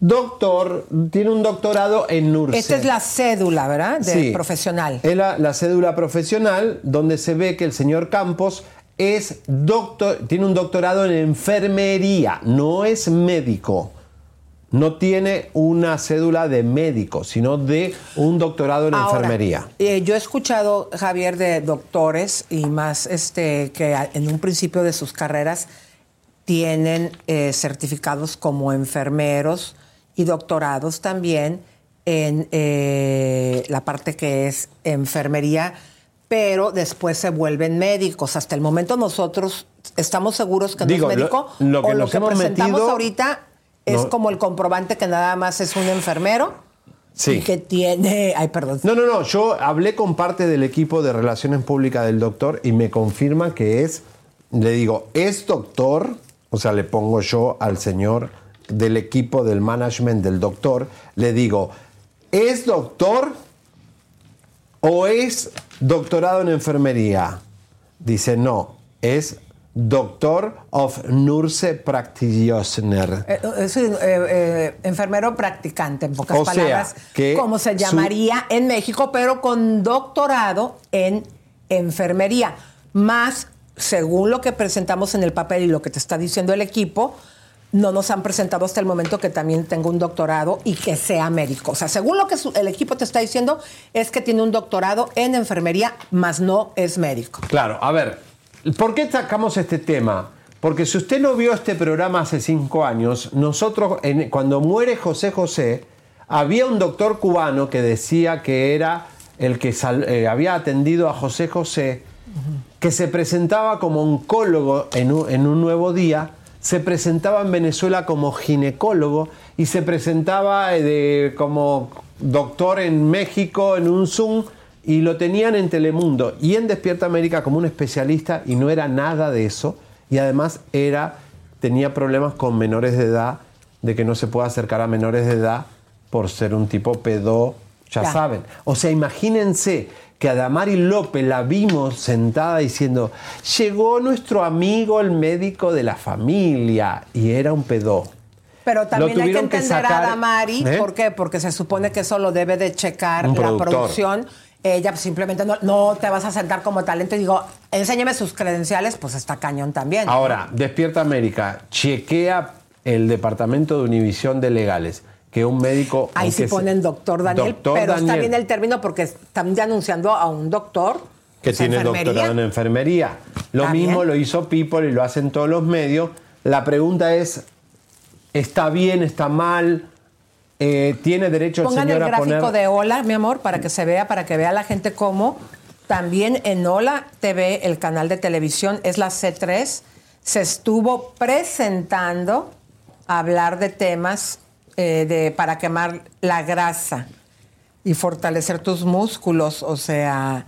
doctor, tiene un doctorado en NURSE. Esta es la cédula, ¿verdad? De Sí. profesional. Es la, la cédula profesional donde se ve que el señor Campos es doctor, tiene un doctorado en enfermería, no es médico. No tiene una cédula de médico, sino de un doctorado en Ahora, enfermería. eh, yo he escuchado, Javier, de doctores y más este que en un principio de sus carreras tienen eh, certificados como enfermeros y doctorados también en eh, la parte que es enfermería, pero después se vuelven médicos. Hasta el momento nosotros estamos seguros que no Digo, es lo- médico lo que o lo que presentamos metido- ahorita es No. como el comprobante que nada más es un enfermero Sí. y que tiene, ay, perdón, No, no, no. Yo hablé con parte del equipo de relaciones públicas del doctor y me confirma que es, le digo, es doctor, o sea, le pongo yo al señor del equipo del management del doctor, le digo, ¿es doctor o es doctorado en enfermería? Dice, no, es doctor of Nurse Practitioner. Eh, eh, sí, eh, enfermero practicante, en pocas O sea, palabras, que como se su- llamaría en México, pero con doctorado en enfermería. Más, según lo que presentamos en el papel y lo que te está diciendo el equipo, no nos han presentado hasta el momento que también tenga un doctorado y que sea médico. O sea, según lo que su- el equipo te está diciendo, es que tiene un doctorado en enfermería, más no es médico. Claro, a ver, ¿por qué sacamos este tema? Porque si usted no vio este programa hace cinco años, nosotros, en- cuando muere José José, había un doctor cubano que decía que era el que sal- eh, había atendido a José José, que se presentaba como oncólogo en un, en un nuevo día, se presentaba en Venezuela como ginecólogo y se presentaba eh, de- como doctor en México en un Zoom y lo tenían en Telemundo y en Despierta América como un especialista y no era nada de eso y además era tenía problemas con menores de edad de que no se puede acercar a menores de edad por ser un tipo pedo, ya, Ya. saben. O sea, imagínense que a Damari López la vimos sentada diciendo, llegó nuestro amigo el médico de la familia y era un pedo. Pero también hay que entender sacar, a Damari, ¿eh? ¿por qué? Porque se supone que eso lo debe de checar Un la productor. producción. Ella simplemente no, no te vas a sentar como talento y digo, enséñame sus credenciales, pues está cañón también. Ahora, Despierta América, chequea el departamento de Univisión de Legales, que un médico... Ahí sí ponen doctor Daniel, Doctor pero está bien el término porque están ya anunciando a un doctor. que tiene enfermería. doctorado en enfermería. Lo mismo lo hizo People y lo hacen todos los medios. La pregunta es, ¿está bien, está mal? Eh, ¿Tiene derecho el Pongan señor el a gráfico de Hola, mi amor, para que se vea, para que vea la gente cómo también en Hola TV, el canal de televisión, es la C3, se estuvo presentando a hablar de temas eh, de, para quemar la grasa y fortalecer tus músculos, o sea,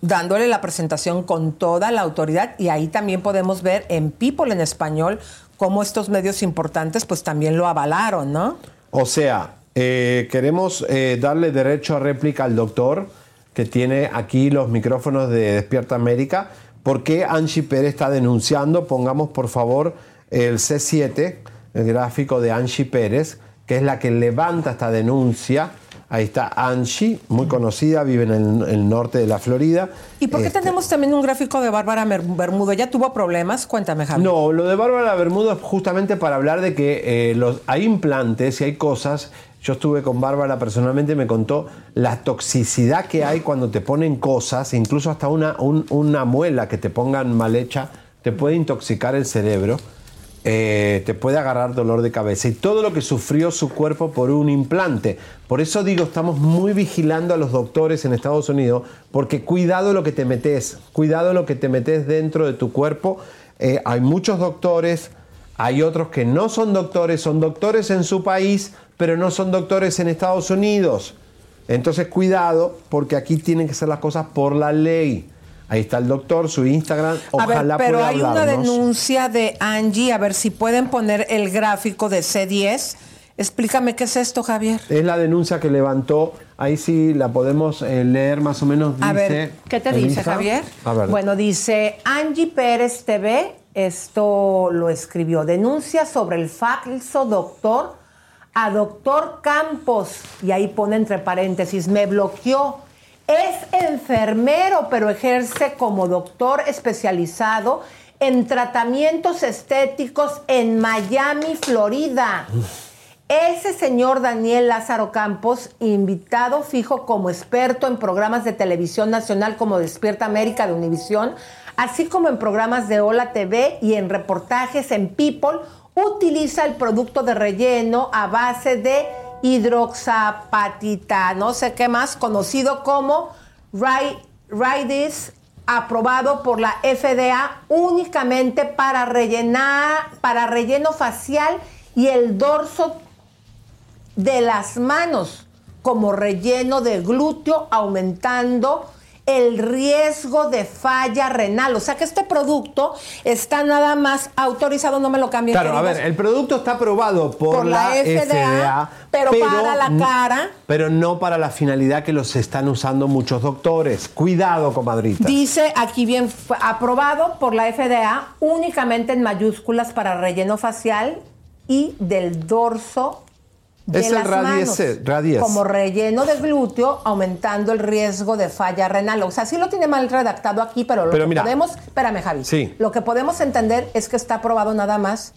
dándole la presentación con toda la autoridad y ahí también podemos ver en People en español cómo estos medios importantes pues también lo avalaron, ¿no? O sea, eh, queremos eh, darle derecho a réplica al doctor que tiene aquí los micrófonos de Despierta América. ¿Por qué Angie Pérez está denunciando? Pongamos por favor el C7, el gráfico de Angie Pérez, que es la que levanta esta denuncia. Ahí está Angie, muy conocida, vive en el, el norte de la Florida. ¿Y por qué Este, tenemos también un gráfico de Bárbara Bermudo? ¿Ya tuvo problemas? Cuéntame, Javi. No, lo de Bárbara Bermudo es justamente para hablar de que eh, los, hay implantes y hay cosas. Yo estuve con Bárbara personalmente, me contó la toxicidad que hay cuando te ponen cosas, incluso hasta una, un- una muela que te pongan mal hecha, te puede intoxicar el cerebro, eh, te puede agarrar dolor de cabeza y todo lo que sufrió su cuerpo por un implante. Por eso digo, estamos muy vigilando a los doctores en Estados Unidos, porque cuidado lo que te metes, cuidado lo que te metes dentro de tu cuerpo. Eh, hay muchos doctores, hay otros que no son doctores, son doctores en su país, pero no son doctores en Estados Unidos. Entonces cuidado, porque aquí tienen que ser las cosas por la ley. Ahí está el doctor, su Instagram, A ojalá ver, pero pueda hay una denuncia de Angie, a ver si pueden poner el gráfico de C10. Explícame qué es esto, Javier. Es la denuncia que levantó, ahí sí la podemos eh, leer más o menos. Dice, A ver, ¿qué te dice. Javier? A ver. Bueno, dice Angie Pérez TV, esto lo escribió, denuncia sobre el falso doctor a doctor Campos, y ahí pone entre paréntesis, me bloqueó Es enfermero, pero ejerce como doctor especializado en tratamientos estéticos en Miami, Florida. Ese señor Daniel Lázaro Campos, invitado fijo como experto en programas de televisión nacional como Despierta América de Univisión, así como en programas de Hola TV y en reportajes en People, utiliza el producto de relleno a base de hidroxapatita, no sé qué más, conocido como Ridis, aprobado por la FDA únicamente para rellenar, para relleno facial y el dorso de las manos como relleno de glúteo, aumentando el riesgo de falla renal. O sea que este producto está nada más autorizado, no me lo cambien. Claro, a ver, el producto está aprobado por, la, FDA, pero, para la cara. Pero no para la finalidad que los están usando muchos doctores. Cuidado, comadrita. Dice aquí bien, aprobado por la FDA únicamente en mayúsculas para relleno facial y del dorso es el radies, como relleno de glúteo, aumentando el riesgo de falla renal. O sea, sí lo tiene mal redactado aquí, pero lo que podemos, espérame Javi, sí. lo que podemos entender es que está aprobado nada más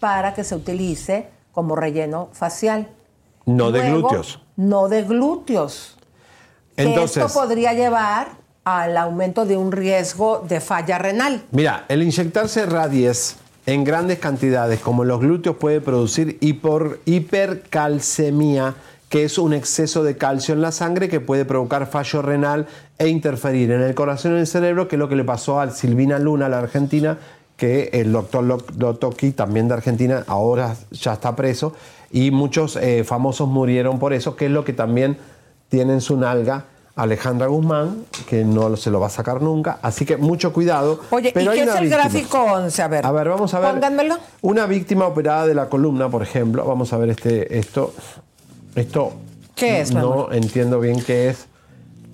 para que se utilice como relleno facial. No de glúteos. No de glúteos. Entonces, esto podría llevar al aumento de un riesgo de falla renal. Mira, el inyectarse radies en grandes cantidades, como los glúteos, puede producir hipercalcemia, que es un exceso de calcio en la sangre que puede provocar fallo renal e interferir en el corazón y en el cerebro, que es lo que le pasó a Silvina Luna, la argentina, que el doctor Lotoki, también de Argentina, ahora ya está preso, y muchos eh, famosos murieron por eso, que es lo que también tiene en su nalga Alejandra Guzmán, que no se lo va a sacar nunca, así que mucho cuidado. Oye, ¿y qué es el gráfico 11? A ver, a ver, vamos a ver. Pónganmelo. Una víctima operada de la columna, por ejemplo. Vamos a ver este, esto. Esto. ¿Qué es, No entiendo bien qué es.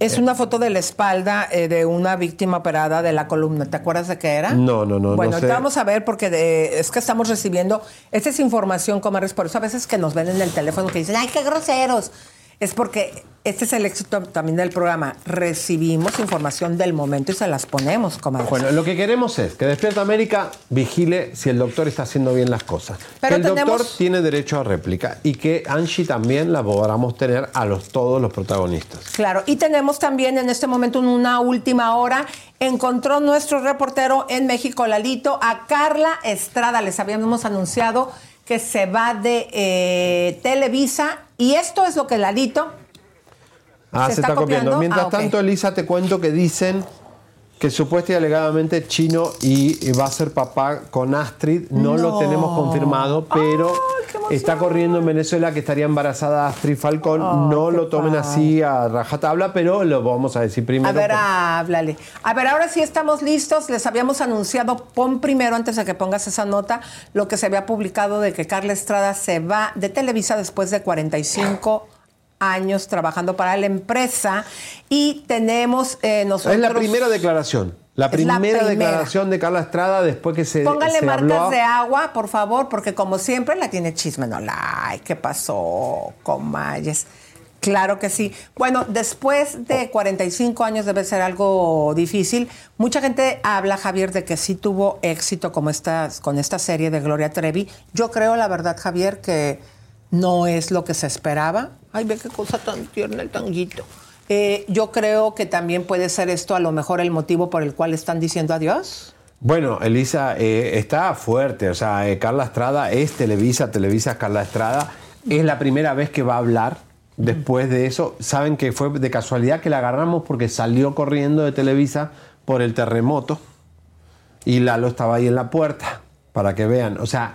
Es una foto de la espalda eh, de una víctima operada de la columna. ¿Te acuerdas de qué era? No, no, no. Bueno, no sé. vamos a ver porque es que estamos recibiendo. Esta es información, comadres. Por eso a veces que nos ven en el teléfono que dicen, ¡ay, qué groseros! Es porque este es el éxito también del programa. Recibimos información del momento y se las ponemos, comadres. Bueno, lo que queremos es que Despierta América vigile si el doctor está haciendo bien las cosas. Pero que el tenemos- doctor tiene derecho a réplica y que Angie también la podamos tener a los, todos los protagonistas. Claro, y tenemos también en este momento en una última hora, encontró nuestro reportero en México, Lalito, a Carla Estrada. Les habíamos anunciado que se va de eh, Televisa y esto es lo que Lalito... Ah, ¿Se se, está está, copiando. copiando? Mientras Ah, tanto, Elisa, te cuento que dicen que supuesta y alegadamente Chino y y va a ser papá con Astrid. No, lo tenemos confirmado, pero está corriendo en Venezuela que estaría embarazada Astrid Falcón. no lo tomen así a rajatabla, pero lo vamos a decir primero. A ver, háblale. A ver, ahora sí estamos listos. Les habíamos anunciado, pon primero, antes de que pongas esa nota, lo que se había publicado de que Carla Estrada se va de Televisa después de 45 años trabajando para la empresa. Y tenemos eh, nosotros... Es la primera declaración. La primera, declaración de Carla Estrada después que se, Póngale se marcas habló. de agua, por favor, porque como siempre la tiene chisme. No, ay, ¿qué pasó, Comayes? Claro que sí. Bueno, después de 45 años debe ser algo difícil. Mucha gente habla, Javier, de que sí tuvo éxito como estas, con esta serie de Gloria Trevi. Yo creo, la verdad, Javier, que no es lo que se esperaba. Ay, ve qué cosa tan tierna el tanguito. Eh, yo creo que también puede ser esto a lo mejor el motivo por el cual están diciendo adiós. Bueno, Elisa, eh, está fuerte. O sea, eh, Carla Estrada es Televisa, Televisa es Carla Estrada. Es la primera vez que va a hablar después de eso. Saben que fue de casualidad que la agarramos porque salió corriendo de Televisa por el terremoto y Lalo estaba ahí en la puerta, para que vean. O sea,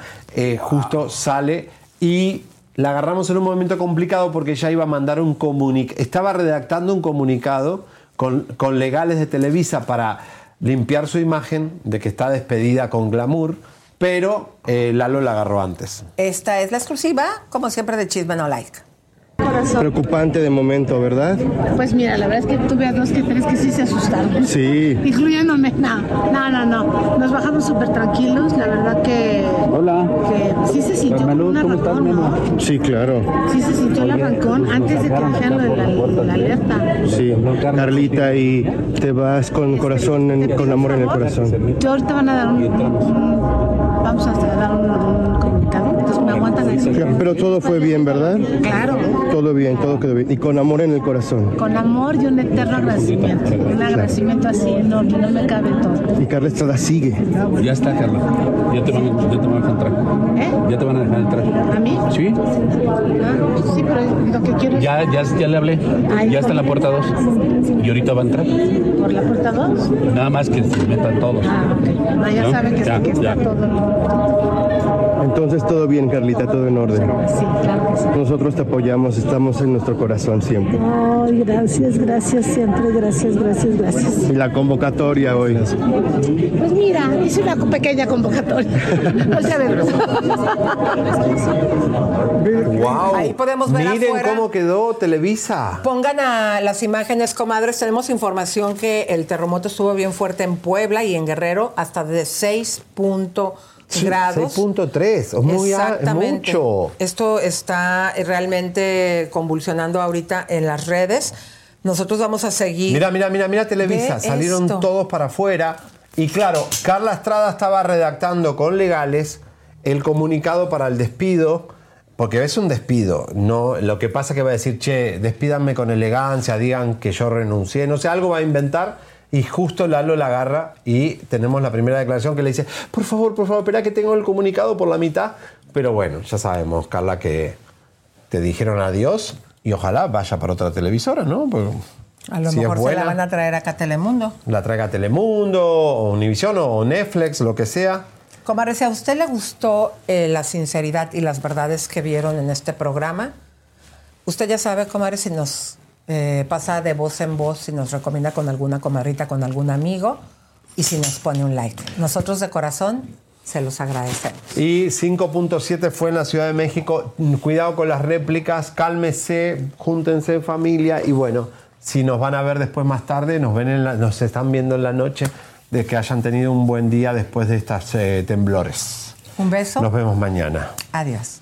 justo sale y la agarramos en un momento complicado porque ella iba a mandar un comunicado, estaba redactando un comunicado con, con legales de Televisa para limpiar su imagen de que está despedida con glamour, pero eh, Lalo la agarró antes. Esta es la exclusiva, como siempre, de Chisme No Like. Preocupante de momento, ¿verdad? Pues mira, la verdad es que tuve a dos que tres que sí se asustaron. Sí. Incluyéndome. No, no, no, no. Nos bajamos súper tranquilos. La verdad que. Hola. Que sí se sintió como un arrancón, ¿no? Sí, claro. Sí se sintió el arrancón antes de que dijeran lo de la, la alerta. Sí, Carlita, y te vas con corazón, en- con amor en el corazón. Yo ahorita van a dar un. un- vamos a dar un, un comunicado. Entonces me aguantan. Pero todo fue bien, ¿verdad? Claro. Todo bien, todo quedó bien. Y con amor en el corazón. Con amor y un eterno agradecimiento. Un agradecimiento así enorme, no me cabe todo. Y Carla Estrada sigue. Ya está, Carla. Ya te van, ya te van a dejar entrar. ¿Eh? Ya te van a dejar entrar. ¿A mí? Sí. Ah, sí, pero lo que quiero es Ya, ya, ya le hablé. Ya está en la puerta 2. Y ahorita va a entrar. por la puerta 2. Nada más que se metan todos. Ah, ok. No, ya ¿No? sabe que, Ya, que está ya. todo. Entonces todo bien, Carlita, todo en orden. Sí, claro que sí. Nosotros te apoyamos, estamos en nuestro corazón siempre. Ay, gracias, gracias, siempre, gracias, gracias, gracias. Y la convocatoria hoy. Pues mira, hice una pequeña convocatoria. No se ¡Wow! Ahí podemos ver Miren afuera. cómo quedó Televisa. Pongan a las imágenes, comadres. Tenemos información que el terremoto estuvo bien fuerte en Puebla y en Guerrero, hasta de 6 punto Sí, grados. 6.3, es muy a- mucho. Esto está realmente convulsionando ahorita en las redes. Nosotros vamos a seguir. Mira, mira, mira, mira Televisa. Salieron esto. todos para afuera. Y claro, Carla Estrada estaba redactando con legales el comunicado para el despido. Porque es un despido. No, lo que pasa es que va a decir, che, despídanme con elegancia, digan que yo renuncié. No sé, algo va a inventar. Y justo Lalo la agarra y tenemos la primera declaración que le dice, por favor, por favor, espera que tengo el comunicado por la mitad. Pero bueno, ya sabemos, Carla, que te dijeron adiós y ojalá vaya para otra televisora, ¿no? Porque A lo si mejor se la van a traer acá a Telemundo. la traiga Telemundo, o Univision, o Netflix, lo que sea. Comadre, si a usted le gustó eh, la sinceridad y las verdades que vieron en este programa, usted ya sabe, comadre, si nos eh, pasa de voz en voz, si nos recomienda con alguna comadrita, con algún amigo, y si nos pone un like. Nosotros de corazón se los agradecemos. Y 5.7 fue en la Ciudad de México. Cuidado con las réplicas, cálmese, júntense en familia y bueno, si nos van a ver después más tarde, nos, ven en la- nos están viendo en la noche, de que hayan tenido un buen día después de estas eh, temblores. Un beso. Nos vemos mañana. Adiós.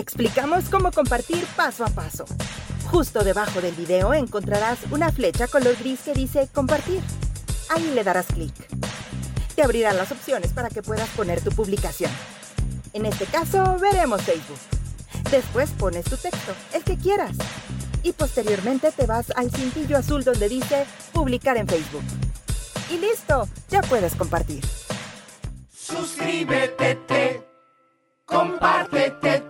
Explicamos cómo compartir paso a paso. Justo debajo del video encontrarás una flecha color gris que dice compartir. Ahí le darás clic. Te abrirán las opciones para que puedas poner tu publicación. En este caso, veremos Facebook. Después pones tu texto, el que quieras. Y posteriormente te vas al cintillo azul donde dice publicar en Facebook. Y listo, ya puedes compartir. Suscríbete, te, compártete, te,